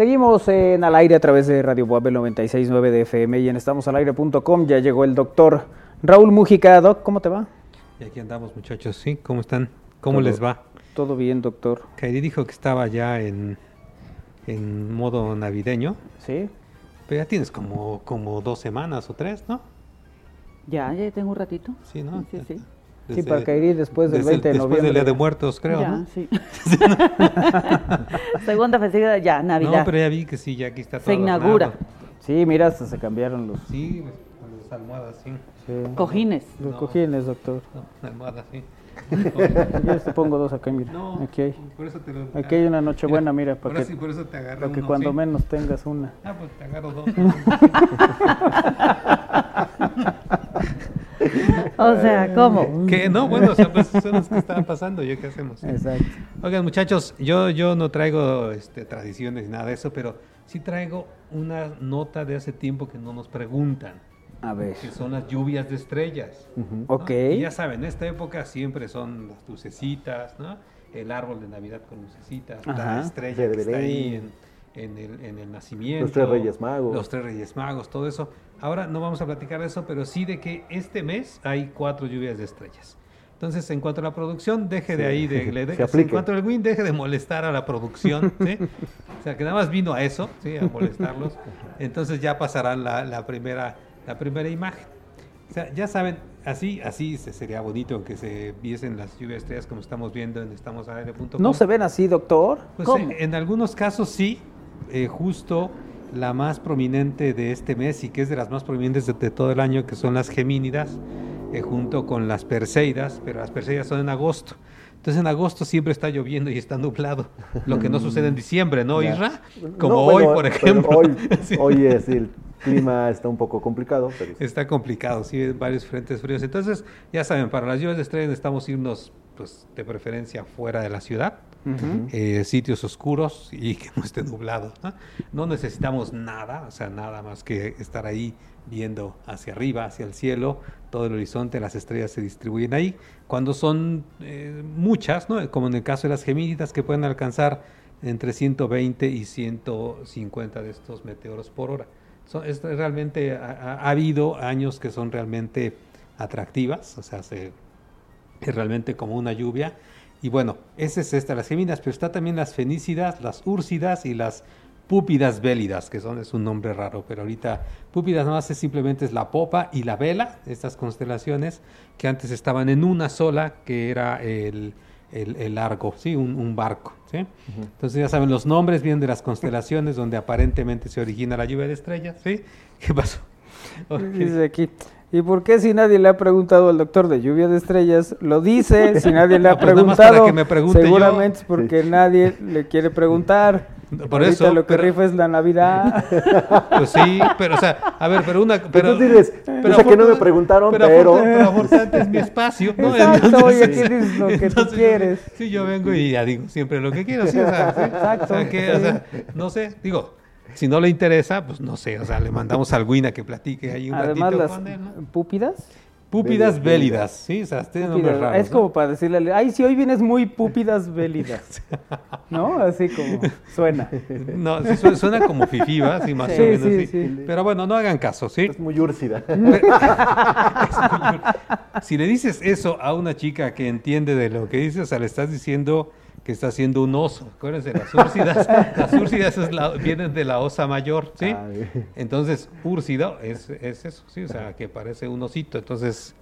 Seguimos en al aire a través de Radio Boabel 96.9 de FM y en estamosalaire.com. Ya llegó el doctor Raúl Mujica. Doc, ¿cómo te va? Y aquí andamos, muchachos. ¿Sí? ¿Cómo están? ¿Cómo les va? Todo bien, doctor. Kairi dijo que estaba ya en, en modo navideño. Sí. Pero ya tienes como, como dos semanas o tres, ¿no? Ya, ya tengo un ratito. Sí, ¿no? Sí, sí. sí, para Kairi después del desde- 20 de después noviembre. del Día de Muertos, creo, Ya, ¿no? sí. [laughs] [laughs] Segunda festividad, ya, Navidad. No, pero ya vi que sí, ya aquí está todo Se inaugura. adornado. Sí, mira, hasta se cambiaron los, Sí, con las almohadas, sí. sí, Cojines. los No. cojines, doctor. No, almohadas, sí. [laughs] Yo te pongo dos acá, mira. No, Aquí hay. por eso te lo... Aquí hay una nochebuena, mira, para ahora que, sí, por eso te agarré para que uno, cuando sí. menos tengas una. Ah, pues te agarro dos. O sea, ¿cómo? Que no, bueno, o sea, pues son los que estaban pasando, ¿yo qué hacemos? Exacto. Oigan, muchachos, yo, yo no traigo este, tradiciones ni nada de eso, pero sí traigo una nota de hace tiempo que no nos preguntan, A ver. que son las lluvias de estrellas. ¿no? Ok. Y ya saben, en esta época siempre son las lucecitas, ¿no? El árbol de Navidad con lucecitas, Ajá. la estrella que está ahí en, en el, en el nacimiento. Los tres Reyes Magos. Los tres Reyes Magos, todo eso. Ahora no vamos a platicar de eso, pero sí de que este mes hay cuatro lluvias de estrellas. Entonces, en cuanto a la producción, deje de ahí, de, [laughs] le de- Se en cuanto al Win, deje de molestar a la producción, ¿sí? O sea, que nada más vino a eso, ¿sí? A molestarlos. Entonces ya pasará la, la primera, la primera imagen. O sea, ya saben, así, así se- sería bonito que se viesen las lluvias estrellas como estamos viendo en. ¿No se ven así, doctor? Pues ¿Cómo? en algunos casos sí, eh, justo la más prominente de este mes y que es de las más prominentes de, de todo el año, que son las gemínidas, eh, junto con las perseidas, pero las perseidas son en agosto. Entonces en agosto siempre está lloviendo y está nublado, lo que no [laughs] sucede en diciembre, ¿no. Isra? Como No, hoy, bueno, por ejemplo. Hoy, [laughs] Sí. hoy es, el clima está un poco complicado, pero Está complicado, sí, varios frentes fríos. Entonces, ya saben, para las lluvias de estrellas necesitamos irnos, pues, de preferencia fuera de la ciudad, eh, sitios oscuros y [laughs] que no esté nublado. ¿no? No necesitamos nada, o sea, nada más que estar ahí viendo hacia arriba, hacia el cielo, todo el horizonte, las estrellas se distribuyen ahí. Cuando son eh, muchas, ¿no? como en el caso de las gemínidas, que pueden alcanzar entre 120 y 150 de estos meteoros por hora. Son- es realmente ha- ha habido años que son realmente atractivas, o sea, se, [laughs] es realmente como una lluvia. Y bueno, esa es esta, las geminas, pero está también las fenícidas, las úrsidas y las púpidas bélidas, que son, es un nombre raro, pero ahorita púpidas nada más es simplemente es la popa y la vela, estas constelaciones que antes estaban en una sola, que era el, el, el largo, ¿sí? Un, un barco. ¿sí? Entonces ya saben, los nombres vienen de las constelaciones donde aparentemente se origina la lluvia de estrellas. ¿sí? [laughs] ¿Qué pasó? Ok. Dice aquí. ¿Y por qué si nadie le ha preguntado al doctor de lluvia de estrellas? Lo dice, si [laughs] nadie le ha No, pues preguntado. que me pregunte yo. seguramente es porque nadie le quiere preguntar. [laughs] Por Ahorita eso, lo que pero- rifa es la Navidad. [laughs] Pues sí, pero o sea, a ver, pero una... Pero, tú dices, "Dice que no me preguntaron, pero-" Pero, pero afortunadamente es mi espacio, ¿no? Exacto, oye, Entonces, aquí dices lo que tú entonces, quieres. Sí, yo vengo y ya digo siempre lo que quiero, sí, o sea, sí. Exacto, O sea, que, o sea, no sé, digo, si no le interesa, pues no sé, o sea, le mandamos al Wina que platique ahí un Además, ratito las con él, ¿no? púpidas. Púpidas bélidas, sí, o sea, nombres Púpidas. raros. Es ¿no? como para decirle, ay, si hoy vienes muy púpidas bélidas. [laughs] ¿No? Así como suena. [laughs] No, sí, su- suena como fifiva, sí, más Sí, o menos, sí, sí. sí. Pero bueno, no hagan caso, ¿sí? es muy úrsida. [laughs] Si le dices eso a una chica que entiende de lo que dices, o sea, le estás diciendo que está haciendo un oso. Acuérdense, las úrsidas, [laughs] las úrsidas es la- vienen de la osa mayor, ¿sí? Ah. Entonces, úrsido es, es eso, ¿sí? O sea, que parece un osito. Entonces,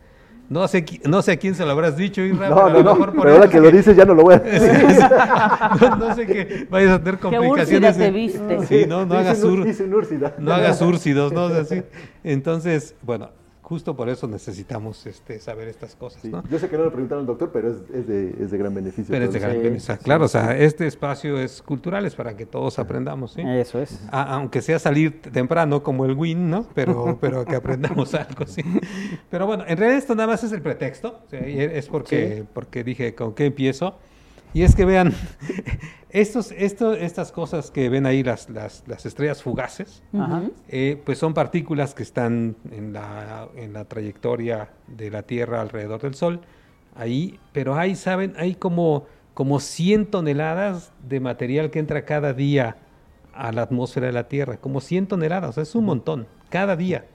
no sé, qui- no sé a quién se lo habrás dicho, Isra, No, no, lo no, pero ahora que lo dices ya no lo voy a decir. [laughs] no, no sé que vayas a tener úrsida complicaciones. te de- viste. Sí, no, no hagas úrsida. no hagas [laughs] úrsidos, ¿no? O sea, sí. Entonces, bueno, justo por eso necesitamos este, saber estas cosas, Sí, ¿no? Yo sé que no le preguntaron al doctor, pero es, es, de, es de gran beneficio. Pero es de gran beneficio. Claro, o sea, este espacio es cultural, es para que todos aprendamos, ¿sí? Eso es. A- aunque sea salir temprano como el win, ¿no? Pero, [laughs] pero que aprendamos algo, sí. Pero bueno, en realidad esto nada más es el pretexto, es porque, porque dije, ¿con qué empiezo? Y es que vean, [laughs] estos, esto, estas cosas que ven ahí, las, las, las estrellas fugaces, Ajá. eh, pues son partículas que están en la, en la trayectoria de la Tierra alrededor del Sol, ahí, pero hay, ¿saben? Hay como, como 100 toneladas de material que entra cada día a la atmósfera de la Tierra, como 100 toneladas, o sea, es un montón, cada día.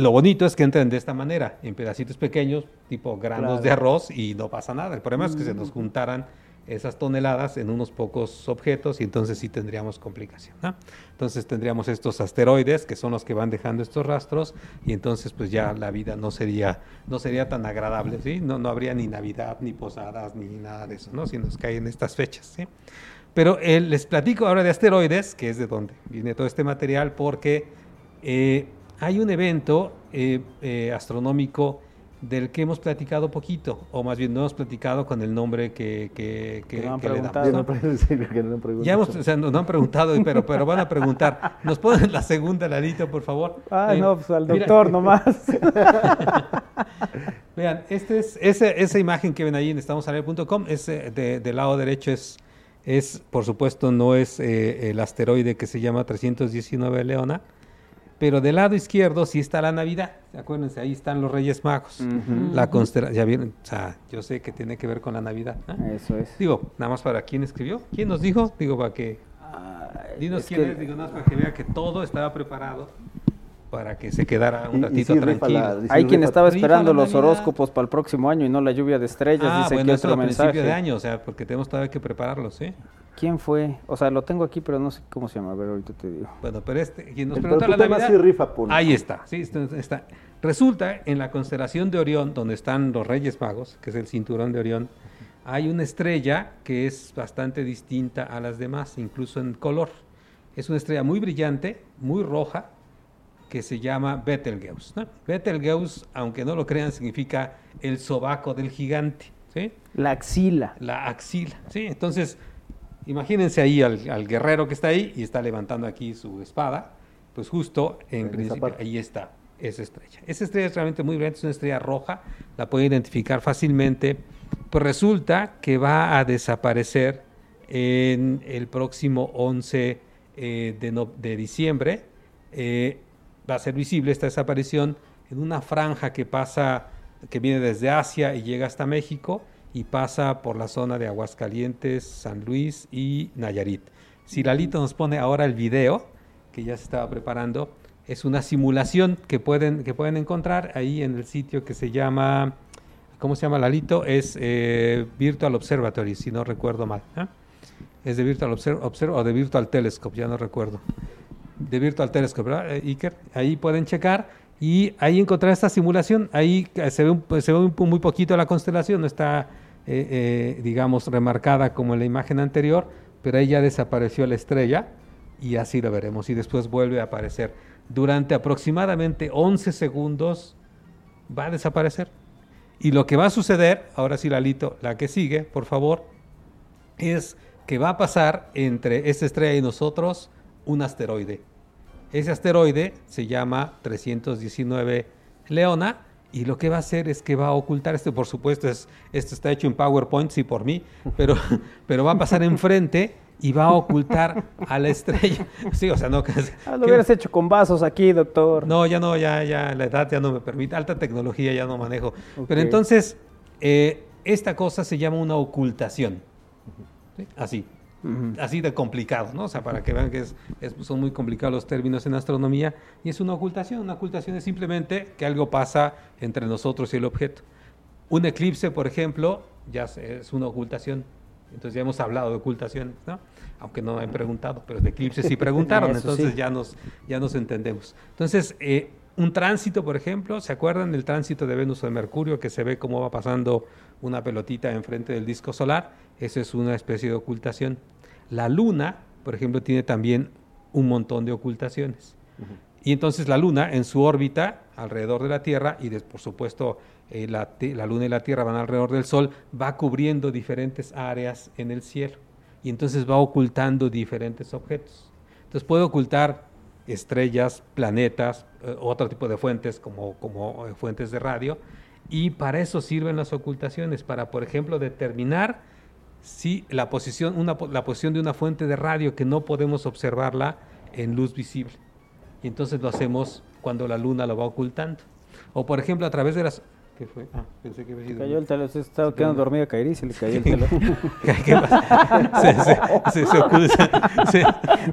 Lo bonito es que entran de esta manera, en pedacitos pequeños, tipo granos Claro. de arroz, y no pasa nada. El problema es que se nos juntaran esas toneladas en unos pocos objetos y entonces sí tendríamos complicación. ¿no? Entonces tendríamos estos asteroides que son los que van dejando estos rastros y entonces pues ya la vida no sería, no sería tan agradable, ¿sí? No, no habría ni Navidad, ni posadas, ni nada de eso, ¿no? Si nos caen estas fechas, ¿sí? Pero eh, les platico ahora de asteroides, que es de donde viene todo este material, porque eh, hay un evento eh, eh, astronómico del que hemos platicado poquito, o más bien no hemos platicado con el nombre que, que, que- Que no han preguntado. Ya hemos, o sea, no, no han preguntado, pero, pero van a preguntar. ¿Nos ponen la segunda ladito, por favor? Ah, Eh, no, pues al mira. doctor nomás. [laughs] Vean, este es, ese- esa imagen que ven ahí en estamosalaire.com, es eh, de- del lado derecho es, es, por supuesto, no es eh, el asteroide que se llama 319 Leona, pero del lado izquierdo sí está la Navidad. Acuérdense, ahí están los Reyes Magos. La constelación, ya vieron, o sea, yo sé que tiene que ver con la Navidad. ¿eh? Eso es. Digo, nada más para quién escribió, quién nos dijo, digo, para que, dinos es quién que- es, digo, nada más para que vea que todo estaba preparado para que se quedara un Y- y ratito sí tranquilo. la- sí Hay quien estaba esperando los horóscopos para el próximo año y no la lluvia de estrellas. Ah, dice bueno, que eso otro a principio de año, o sea, porque tenemos todavía que prepararlos, ¿sí? ¿Quién fue? O sea, lo tengo aquí, pero no sé cómo se llama. A ver, ahorita te digo. Bueno, pero este, quien nos pero la Navidad, sí rifa, ahí está, sí, está, está. Resulta, en la constelación de Orión, donde están los Reyes Magos, que es el cinturón de Orión, hay una estrella que es bastante distinta a las demás, incluso en color. Es una estrella muy brillante, muy roja, que se llama Betelgeuse. Betelgeuse, aunque no lo crean, significa el sobaco del gigante. ¿sí? La axila. La axila. ¿sí? Entonces, imagínense ahí al, guerrero que está ahí y está levantando aquí su espada. Pues justo en, principio ahí está esa estrella. Esa estrella es realmente muy brillante, es una estrella roja, la pueden identificar fácilmente. Pues resulta que va a desaparecer en el próximo 11 eh, de, de, diciembre. Eh, va a ser visible esta desaparición en una franja que pasa, que viene desde Asia y llega hasta México y pasa por la zona de Aguascalientes, San Luis y Nayarit. Si Lalito nos pone ahora el video, que ya se estaba preparando, es una simulación que pueden, que pueden encontrar ahí en el sitio que se llama, ¿cómo se llama Lalito? Es eh, Virtual Observatory, si no recuerdo mal. ¿eh? Es de Virtual Observatory o de Virtual Telescope, ya no recuerdo de Virtual Telescope, ¿verdad, eh, Iker? Ahí pueden checar y ahí encontrar esta simulación. Ahí se ve, se ve muy poquito la constelación, no está, eh, digamos, remarcada como en la imagen anterior, pero ahí ya desapareció la estrella y así lo veremos. Y después vuelve a aparecer. Durante aproximadamente 11 segundos va a desaparecer. Y lo que va a suceder, ahora sí, Lalito, la que sigue, por favor, es que va a pasar entre esta estrella y nosotros un asteroide. Ese asteroide se llama 319 Leona y lo que va a hacer es que va a ocultar esto, por supuesto, es, esto está hecho en PowerPoint, sí por mí, [laughs] pero, pero va a pasar enfrente y va a ocultar a la estrella. [laughs] Sí, o sea, no ah, lo hubieras hecho con vasos aquí, doctor. No, ya no, ya, ya, la edad ya no me permite, alta tecnología ya no manejo. Pero entonces, eh, esta cosa se llama una ocultación. Así así de complicado, ¿no? O sea, para que vean que es, son muy complicados los términos en astronomía, y es una ocultación. Una ocultación es simplemente que algo pasa entre nosotros y el objeto. Un eclipse, por ejemplo, ya es una ocultación. Entonces ya hemos hablado de ocultaciones, ¿no? Aunque no han preguntado, pero de eclipses sí [laughs] preguntaron, entonces ya, nos, ya nos entendemos. Entonces, eh, un tránsito, por ejemplo, ¿se acuerdan del tránsito de Venus o de Mercurio que se ve cómo va pasando una pelotita enfrente del disco solar? Eso es una especie de ocultación. La Luna, por ejemplo, tiene también un montón de ocultaciones. Y entonces la Luna en su órbita alrededor de la Tierra, y por supuesto eh, la, la, Luna y la Tierra van alrededor del Sol, va cubriendo diferentes áreas en el cielo. Y entonces va ocultando diferentes objetos. Entonces puede ocultar estrellas, planetas, eh, otro tipo de fuentes como, como eh, fuentes de radio. Y para eso sirven las ocultaciones, para, por ejemplo, determinar si la posición, una, la posición de una fuente de radio que no podemos observarla en luz visible. Y entonces lo hacemos cuando la luna lo va ocultando. O por ejemplo a través de las ¿Qué fue? Ah, pensé que había sido. Cayó el teléfono, se estaba quedando dormida Kairi y se le cayó el teléfono. [laughs] ¿Qué pasa? [laughs] Se, se, se, se oculta. Se,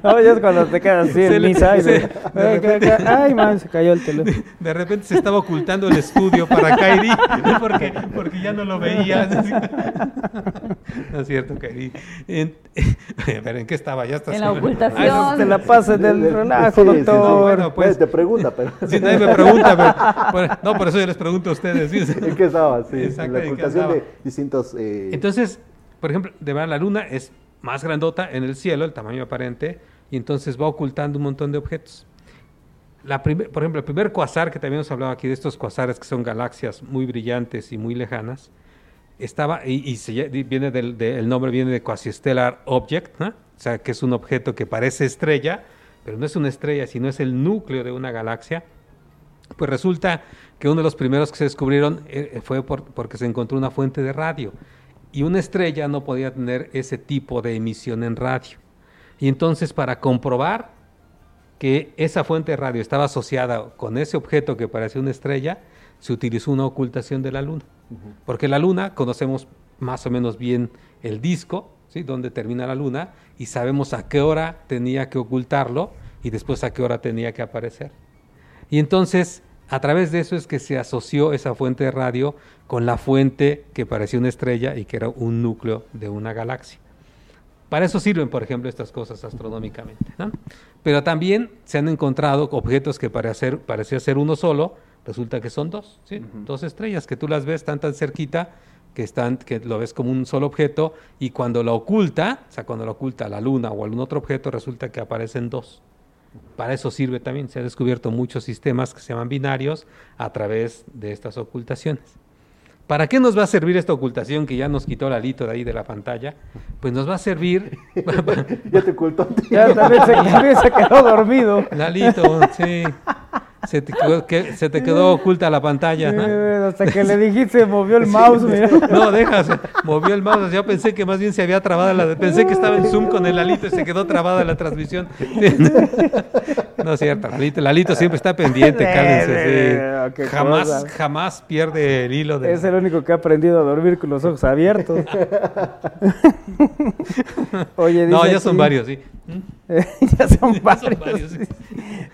no, ya es cuando te quedas así en [laughs] misa. Y de, repente, ay, man, se cayó el teléfono. De repente se estaba ocultando el estudio para Kairi porque, porque ya no lo veía. No es cierto, Kairi. En, a ver, ¿en qué estaba? Ya está. En la ocultación. Ay, no, te la pases del relajo, doctor. No, bueno, pues. Te pregunta, pero. Sí, nadie me pregunta, pero. No, por eso yo les pregunto a ustedes. ¿En qué estaba? Sí, en la ocultación de distintos... Eh... Entonces, por ejemplo, de verdad la luna es más grandota en el cielo, el tamaño aparente, y entonces va ocultando un montón de objetos. La primer, por ejemplo, el primer cuasar, que también hemos hablado aquí de estos cuasares que son galaxias muy brillantes y muy lejanas, estaba, y, y viene del, el nombre viene de Quasi-Stellar Object, ¿no? o sea, que es un objeto que parece estrella, pero no es una estrella, sino es el núcleo de una galaxia. Pues resulta que uno de los primeros que se descubrieron eh, fue porque se encontró una fuente de radio y una estrella no podía tener ese tipo de emisión en radio. Y entonces para comprobar que esa fuente de radio estaba asociada con ese objeto que parecía una estrella, se utilizó una ocultación de la luna. Porque la luna conocemos más o menos bien el disco, ¿sí? donde termina la luna, y sabemos a qué hora tenía que ocultarlo y después a qué hora tenía que aparecer. Y entonces a través de eso es que se asoció esa fuente de radio con la fuente que parecía una estrella y que era un núcleo de una galaxia. Para eso sirven, por ejemplo, estas cosas astronómicamente. Pero también se han encontrado objetos que parecían ser uno solo, resulta que son dos, ¿sí? Dos estrellas que tú las ves tan tan cerquita que están que lo ves como un solo objeto y cuando lo oculta, o sea, cuando lo oculta la luna o algún otro objeto, resulta que aparecen dos. Para eso sirve también, se han descubierto muchos sistemas que se llaman binarios a través de estas ocultaciones. ¿Para qué nos va a servir esta ocultación que ya nos quitó Lalito de ahí de la pantalla? Pues nos va a servir... [laughs] ya te ocultó. Ya también se, también se quedó dormido. Lalito, sí. Se te, quedó, que, se te quedó [laughs] oculta la pantalla. ¿no? Eh, hasta que le [laughs] dijiste, movió el mouse. Mira. No, déjase, movió el mouse. Yo pensé que más bien se había trabado la. Pensé que estaba en Zoom con el Lalito y se quedó trabada la transmisión. [laughs] No es cierto, Lalito, Lalito siempre está pendiente, cálmense. Sí. Jamás, cosa. jamás pierde el hilo. De... Es el único que ha aprendido a dormir con los ojos abiertos. Oye, no, ya son varios, sí. ya son ya varios. Son varios sí.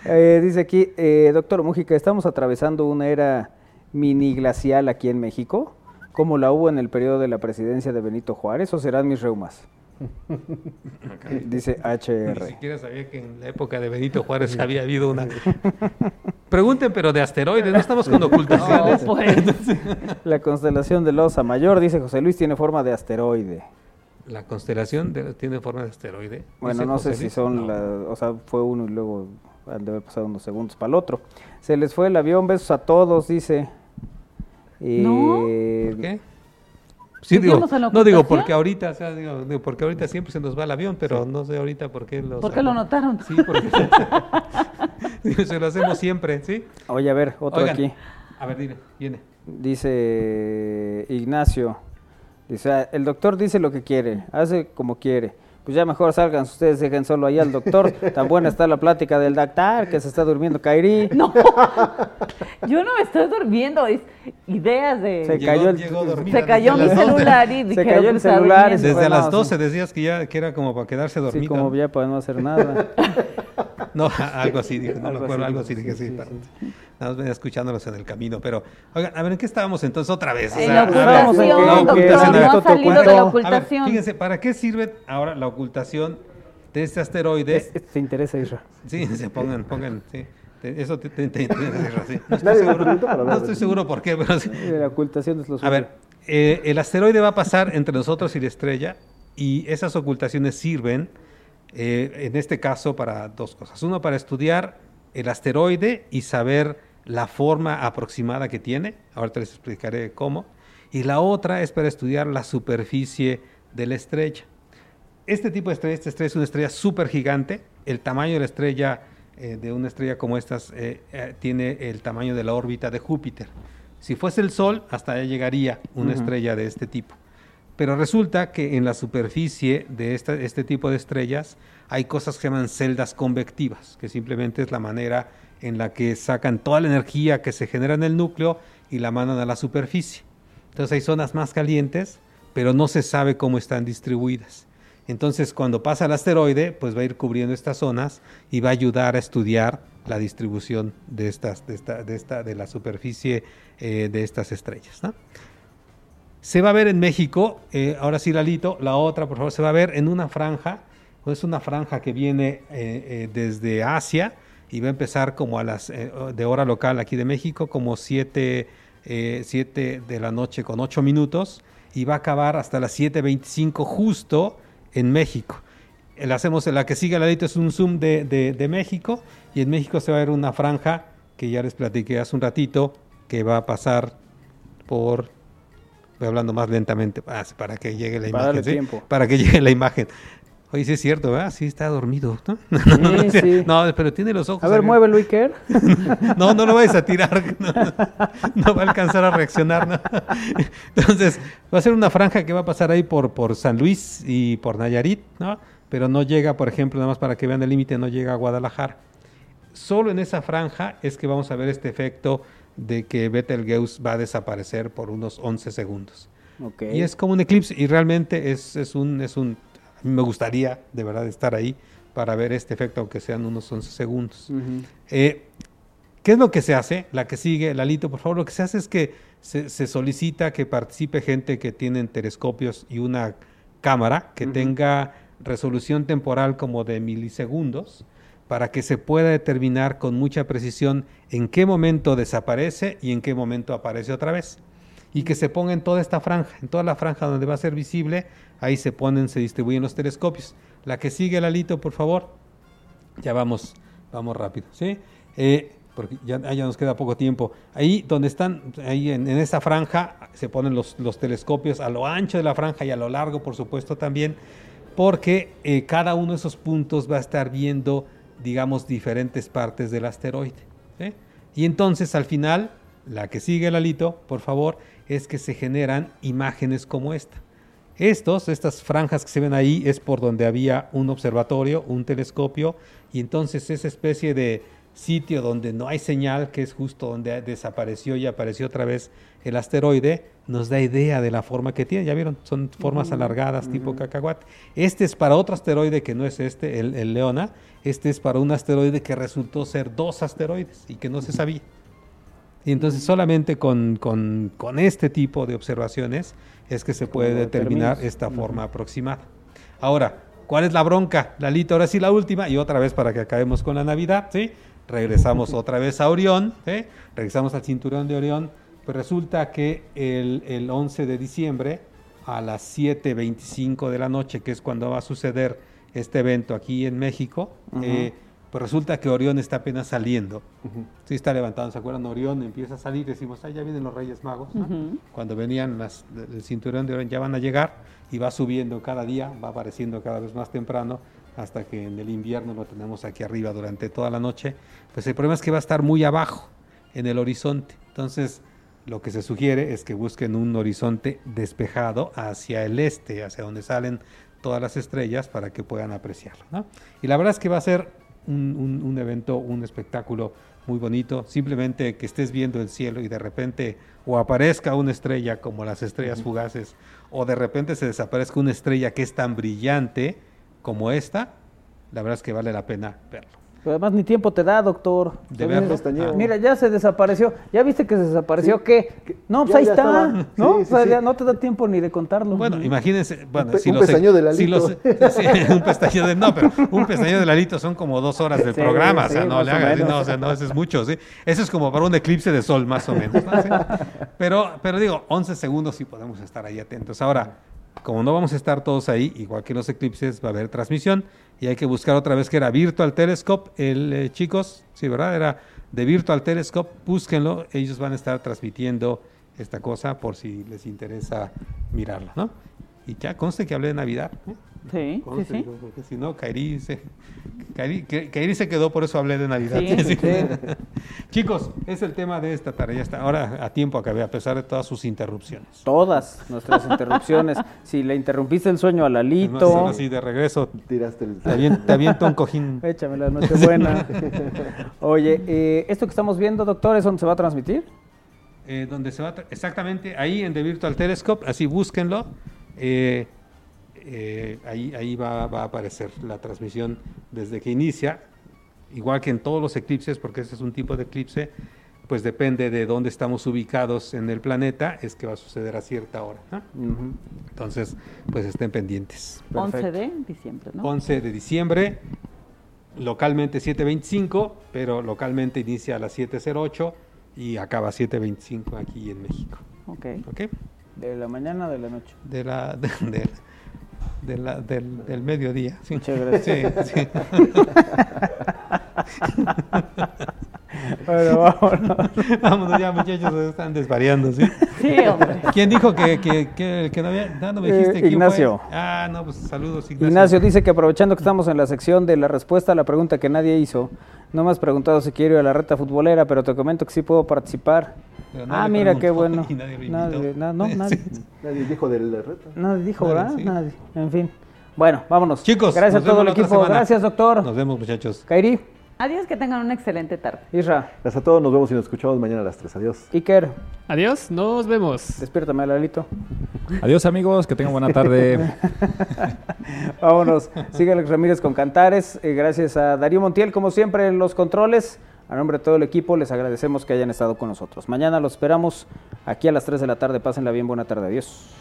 eh, dice aquí, eh, doctor Mújica, estamos atravesando una era mini glacial aquí en México, como la hubo en el periodo de la presidencia de Benito Juárez, o serán mis reumas. Okay. Dice HR. Ni siquiera sabía que en la época de Benito Juárez había habido una. Pregunten, pero de asteroides, no estamos con ocultaciones. No, pues. [laughs] la constelación de Losa Mayor, dice José Luis, tiene forma de asteroide. La constelación de, tiene forma de asteroide. Bueno, no sé si son, no. la, o sea, fue uno y luego han de haber pasado unos segundos para el otro. Se les fue el avión, besos a todos, dice. ¿No? ¿Por qué? Sí, digo, no digo porque ahorita, o sea, digo, digo, porque ahorita siempre se nos va el avión, pero sí. no sé ahorita por qué lo. ¿Por qué lo notaron? Sí, porque [laughs] [laughs] se lo hacemos siempre, ¿sí? Oye, a ver, otro Oigan, aquí. A ver, dime, viene. Dice Ignacio, dice, el doctor dice lo que quiere, hace como quiere pues ya mejor salgan ustedes, dejen solo ahí al doctor. [laughs] Tan buena está la plática del doctor que se está durmiendo Kairi. No, [laughs] yo no me estoy durmiendo, es ideas de... Se cayó, el, llegó se cayó mi celular y se cayó el celular. Desde las 12 sí. decías que ya que era como para quedarse dormido. Sí, como ya para no hacer nada. [laughs] [laughs] no, [laughs] algo así, dije, no algo me acuerdo, así, algo así dije, sí. sí, para, Nada más venía escuchándolos en el camino, pero, oigan, a ver, ¿en qué estábamos entonces otra vez? O en la ocultación, la ocultación. No ha salido de la ocultación. A ver, fíjense, ¿para qué sirve ahora la ocultación de este asteroide. Este te interesa, Isra. Sí, [laughs] se pongan, pongan, sí. Eso te, te, te interesa, Isra, sí. No estoy, seguro, no estoy seguro por qué, pero sí. La ocultación es lo A ver, eh, el asteroide va a pasar entre nosotros y la estrella y esas ocultaciones sirven, eh, en este caso, para dos cosas. Uno, para estudiar el asteroide y saber la forma aproximada que tiene. Ahorita les explicaré cómo. Y la otra es para estudiar la superficie de la estrella este tipo de estrella, esta estrella es una estrella súper gigante. El tamaño de la estrella, eh, de una estrella como estas, eh, eh, tiene el tamaño de la órbita de Júpiter. Si fuese el Sol, hasta allá llegaría una uh -huh. estrella de este tipo. Pero resulta que en la superficie de este tipo de estrellas hay cosas que se llaman celdas convectivas, que simplemente es la manera en la que sacan toda la energía que se genera en el núcleo y la mandan a la superficie. Entonces hay zonas más calientes, pero no se sabe cómo están distribuidas. Entonces, cuando pasa el asteroide, pues va a ir cubriendo estas zonas y va a ayudar a estudiar la distribución de estas, de esta, de esta, de la superficie eh, de estas estrellas. ¿no? Se va a ver en México, eh, ahora sí, Lalito, la otra, por favor, se va a ver en una franja, es una franja que viene eh, desde Asia y va a empezar como a las de hora local aquí de México, como 7 de la noche con 8 minutos y va a acabar hasta las 7.25 justo en México. El hacemos, la que sigue al ladito es un zoom de, de, de, México y en México se va a ver una franja que ya les platiqué hace un ratito que va a pasar por voy hablando más lentamente para que llegue la para imagen, ¿sí? tiempo. para que [laughs] llegue la imagen. Oye, sí es cierto, ¿verdad? Sí está dormido, ¿no? [laughs] Sí, no, no, sí. no, pero tiene los ojos. A ver, acá. mueve el Iker. [laughs] no, no lo vayas a tirar. No, va a alcanzar a reaccionar. ¿no? Entonces, va a ser una franja que va a pasar ahí por, por San Luis y por Nayarit, ¿no? Pero no llega, por ejemplo, nada más para que vean el límite, no llega a Guadalajara. Solo en esa franja es que vamos a ver este efecto de que Betelgeuse va a desaparecer por unos 11 segundos. Okay. Y es como un eclipse y realmente es, es un... Es un me gustaría de verdad estar ahí para ver este efecto, aunque sean unos 11 segundos. Uh -huh. eh, ¿Qué es lo que se hace? La que sigue, Lalito, por favor, lo que se hace es que se, se solicita que participe gente que tienen telescopios y una cámara que uh -huh. tenga resolución temporal como de milisegundos para que se pueda determinar con mucha precisión en qué momento desaparece y en qué momento aparece otra vez. Y que se ponga en toda esta franja, en toda la franja donde va a ser visible, ahí se ponen, se distribuyen los telescopios. La que sigue, Lalito, por favor. Ya vamos, vamos rápido, ¿sí? Eh, porque ya, ya, nos queda poco tiempo. Ahí donde están, ahí en, esa franja, se ponen los, los, telescopios a lo ancho de la franja y a lo largo, por supuesto, también, porque eh, cada uno de esos puntos va a estar viendo digamos, diferentes partes del asteroide. Y entonces al final, la que sigue el alito, por favor, es que se generan imágenes como esta. Estos, estas franjas que se ven ahí, es por donde había un observatorio, un telescopio, y entonces esa especie de sitio donde no hay señal, que es justo donde desapareció y apareció otra vez el asteroide, nos da idea de la forma que tiene. Ya vieron, son formas alargadas tipo cacahuate. Este es para otro asteroide que no es este, el, el, Leona. Este es para un asteroide que resultó ser dos asteroides y que no se sabía. Y entonces solamente con, con, con este tipo de observaciones es que se puede determinar esta forma aproximada. Ahora, ¿cuál es la bronca? Lalito, ahora sí la última y otra vez para que acabemos con la Navidad, ¿sí? Regresamos otra vez a Orión, ¿sí? regresamos al cinturón de Orión pues resulta que el, el 11 de diciembre a las 7.25 de la noche, que es cuando va a suceder este evento aquí en México, uh -huh. eh, pues resulta que Orión está apenas saliendo. Uh -huh. Sí está levantando, ¿se acuerdan? Orión empieza a salir, decimos, ah, ya vienen los Reyes Magos. Uh -huh. Cuando venían las, el cinturón de Orión ya van a llegar y va subiendo cada día, va apareciendo cada vez más temprano hasta que en el invierno lo tenemos aquí arriba durante toda la noche. Pues el problema es que va a estar muy abajo en el horizonte. Entonces, lo que se sugiere es que busquen un horizonte despejado hacia el este, hacia donde salen todas las estrellas para que puedan apreciarlo. ¿no? Y la verdad es que va a ser un, un, un, evento, un espectáculo muy bonito. Simplemente que estés viendo el cielo y de repente o aparezca una estrella como las estrellas fugaces o de repente se desaparezca una estrella que es tan brillante como esta, la verdad es que vale la pena verlo. Pero además ni tiempo te da, doctor. De verlo. Ah, mira, ya se desapareció. ¿Ya viste que se desapareció? Sí. ¿Qué? No, pues ya, ahí ya está. Estaba. ¿No? Sí, o sea, sí, ya no te da tiempo ni de contarlo. Bueno, imagínense. Bueno, un, si un pestañeo de Lalito. Si los, [laughs] un pestañeo de. No, pero un pestañeo de Lalito son como dos horas del programa. o sea, no le hagas. No, o sea, no, eso es mucho. ¿sí? Eso es como para un eclipse de sol, más o menos. ¿no? [laughs] Pero, pero digo, 11 segundos sí podemos estar ahí atentos. Ahora, como no vamos a estar todos ahí, igual que los eclipses, va a haber transmisión y hay que buscar otra vez que era Virtual Telescope, el eh, chicos, sí, ¿verdad? Era de Virtual Telescope, búsquenlo, ellos van a estar transmitiendo esta cosa por si les interesa mirarlo, ¿no? Y ya conste que hablé de Navidad. ¿eh? Sí, conste, sí, sí. Digo, porque si no, Kairi se, Kairi, Kairi se quedó, por eso hablé de Navidad. Sí, [laughs] Chicos, es el tema de esta tarea. Está ahora a tiempo acabé, a pesar de todas sus interrupciones. Todas nuestras interrupciones. [laughs] si le interrumpiste el sueño a Lalito. Así de regreso. Tiraste el... Te aviento, te aviento un cojín. [laughs] Échame la noche buena. Oye, eh, ¿esto que estamos viendo, doctor, es donde se va a transmitir? Eh, donde se va exactamente ahí en The Virtual Telescope, así búsquenlo. Eh, eh, ahí, ahí va, va, a aparecer la transmisión desde que inicia, igual que en todos los eclipses, porque este es un tipo de eclipse, pues depende de dónde estamos ubicados en el planeta, es que va a suceder a cierta hora. ¿no? Uh -huh. Entonces, pues estén pendientes. Perfecto. 11 de diciembre, ¿no? 11 de diciembre, localmente 7.25, pero localmente inicia a las 7.08 y acaba a 7.25 aquí en México. Ok. okay. ¿De la mañana o de la noche? De la, [laughs] de, de, de la, del, del, mediodía. Sí. Muchas gracias. Sí, sí. [laughs] bueno, vámonos. [laughs] vámonos ya, muchachos, están desvariando, ¿sí? Sí, hombre. ¿Quién dijo que, que, que, que no había? No, no me dijiste eh, Ignacio. Fue? Ah, no, pues saludos, Ignacio. Ignacio dice que aprovechando que estamos en la sección de la respuesta a la pregunta que nadie hizo, no me has preguntado si quiero ir a la reta futbolera, pero te comento que sí puedo participar. ah, mira, qué bueno. [laughs] Nadie, nadie, na, no, [laughs] nadie. Sí. nadie dijo de la reta. Nadie dijo, nadie, ¿verdad? Sí. Nadie. En fin. Bueno, vámonos. Chicos, gracias a todo el equipo. Gracias, doctor. Nos vemos, muchachos. Kairi. Adiós, que tengan una excelente tarde. Isra. Gracias a todos, nos vemos y nos escuchamos mañana a las 3. Adiós. Iker. Adiós, nos vemos. Despiértame, Lalito. Adiós, amigos, que tengan buena tarde. [laughs] Vámonos. Sigue Alex Ramírez con Cantares. Eh, gracias a Darío Montiel, como siempre, en los controles. A nombre de todo el equipo, les agradecemos que hayan estado con nosotros. Mañana los esperamos aquí a las 3 de la tarde. Pásenla bien, buena tarde. Adiós.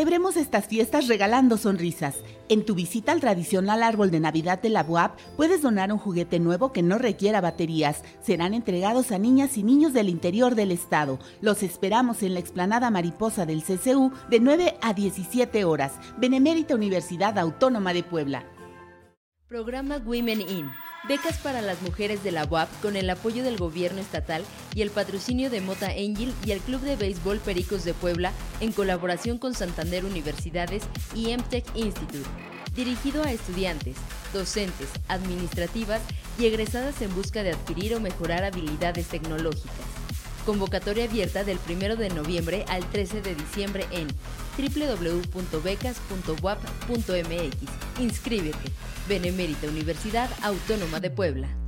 Celebremos estas fiestas regalando sonrisas. En tu visita al tradicional árbol de Navidad de la UAP puedes donar un juguete nuevo que no requiera baterías. Serán entregados a niñas y niños del interior del estado. Los esperamos en la explanada mariposa del CCU de 9 a 17 horas. Benemérita Universidad Autónoma de Puebla. Programa Women In becas para las mujeres de la UAP con el apoyo del gobierno estatal y el patrocinio de Mota Angel y el Club de Béisbol Pericos de Puebla en colaboración con Santander Universidades y MTech Institute. Dirigido a estudiantes, docentes, administrativas y egresadas en busca de adquirir o mejorar habilidades tecnológicas. Convocatoria abierta del 1 de noviembre al 13 de diciembre en www.becas.wap.mx. Inscríbete. Benemérita Universidad Autónoma de Puebla.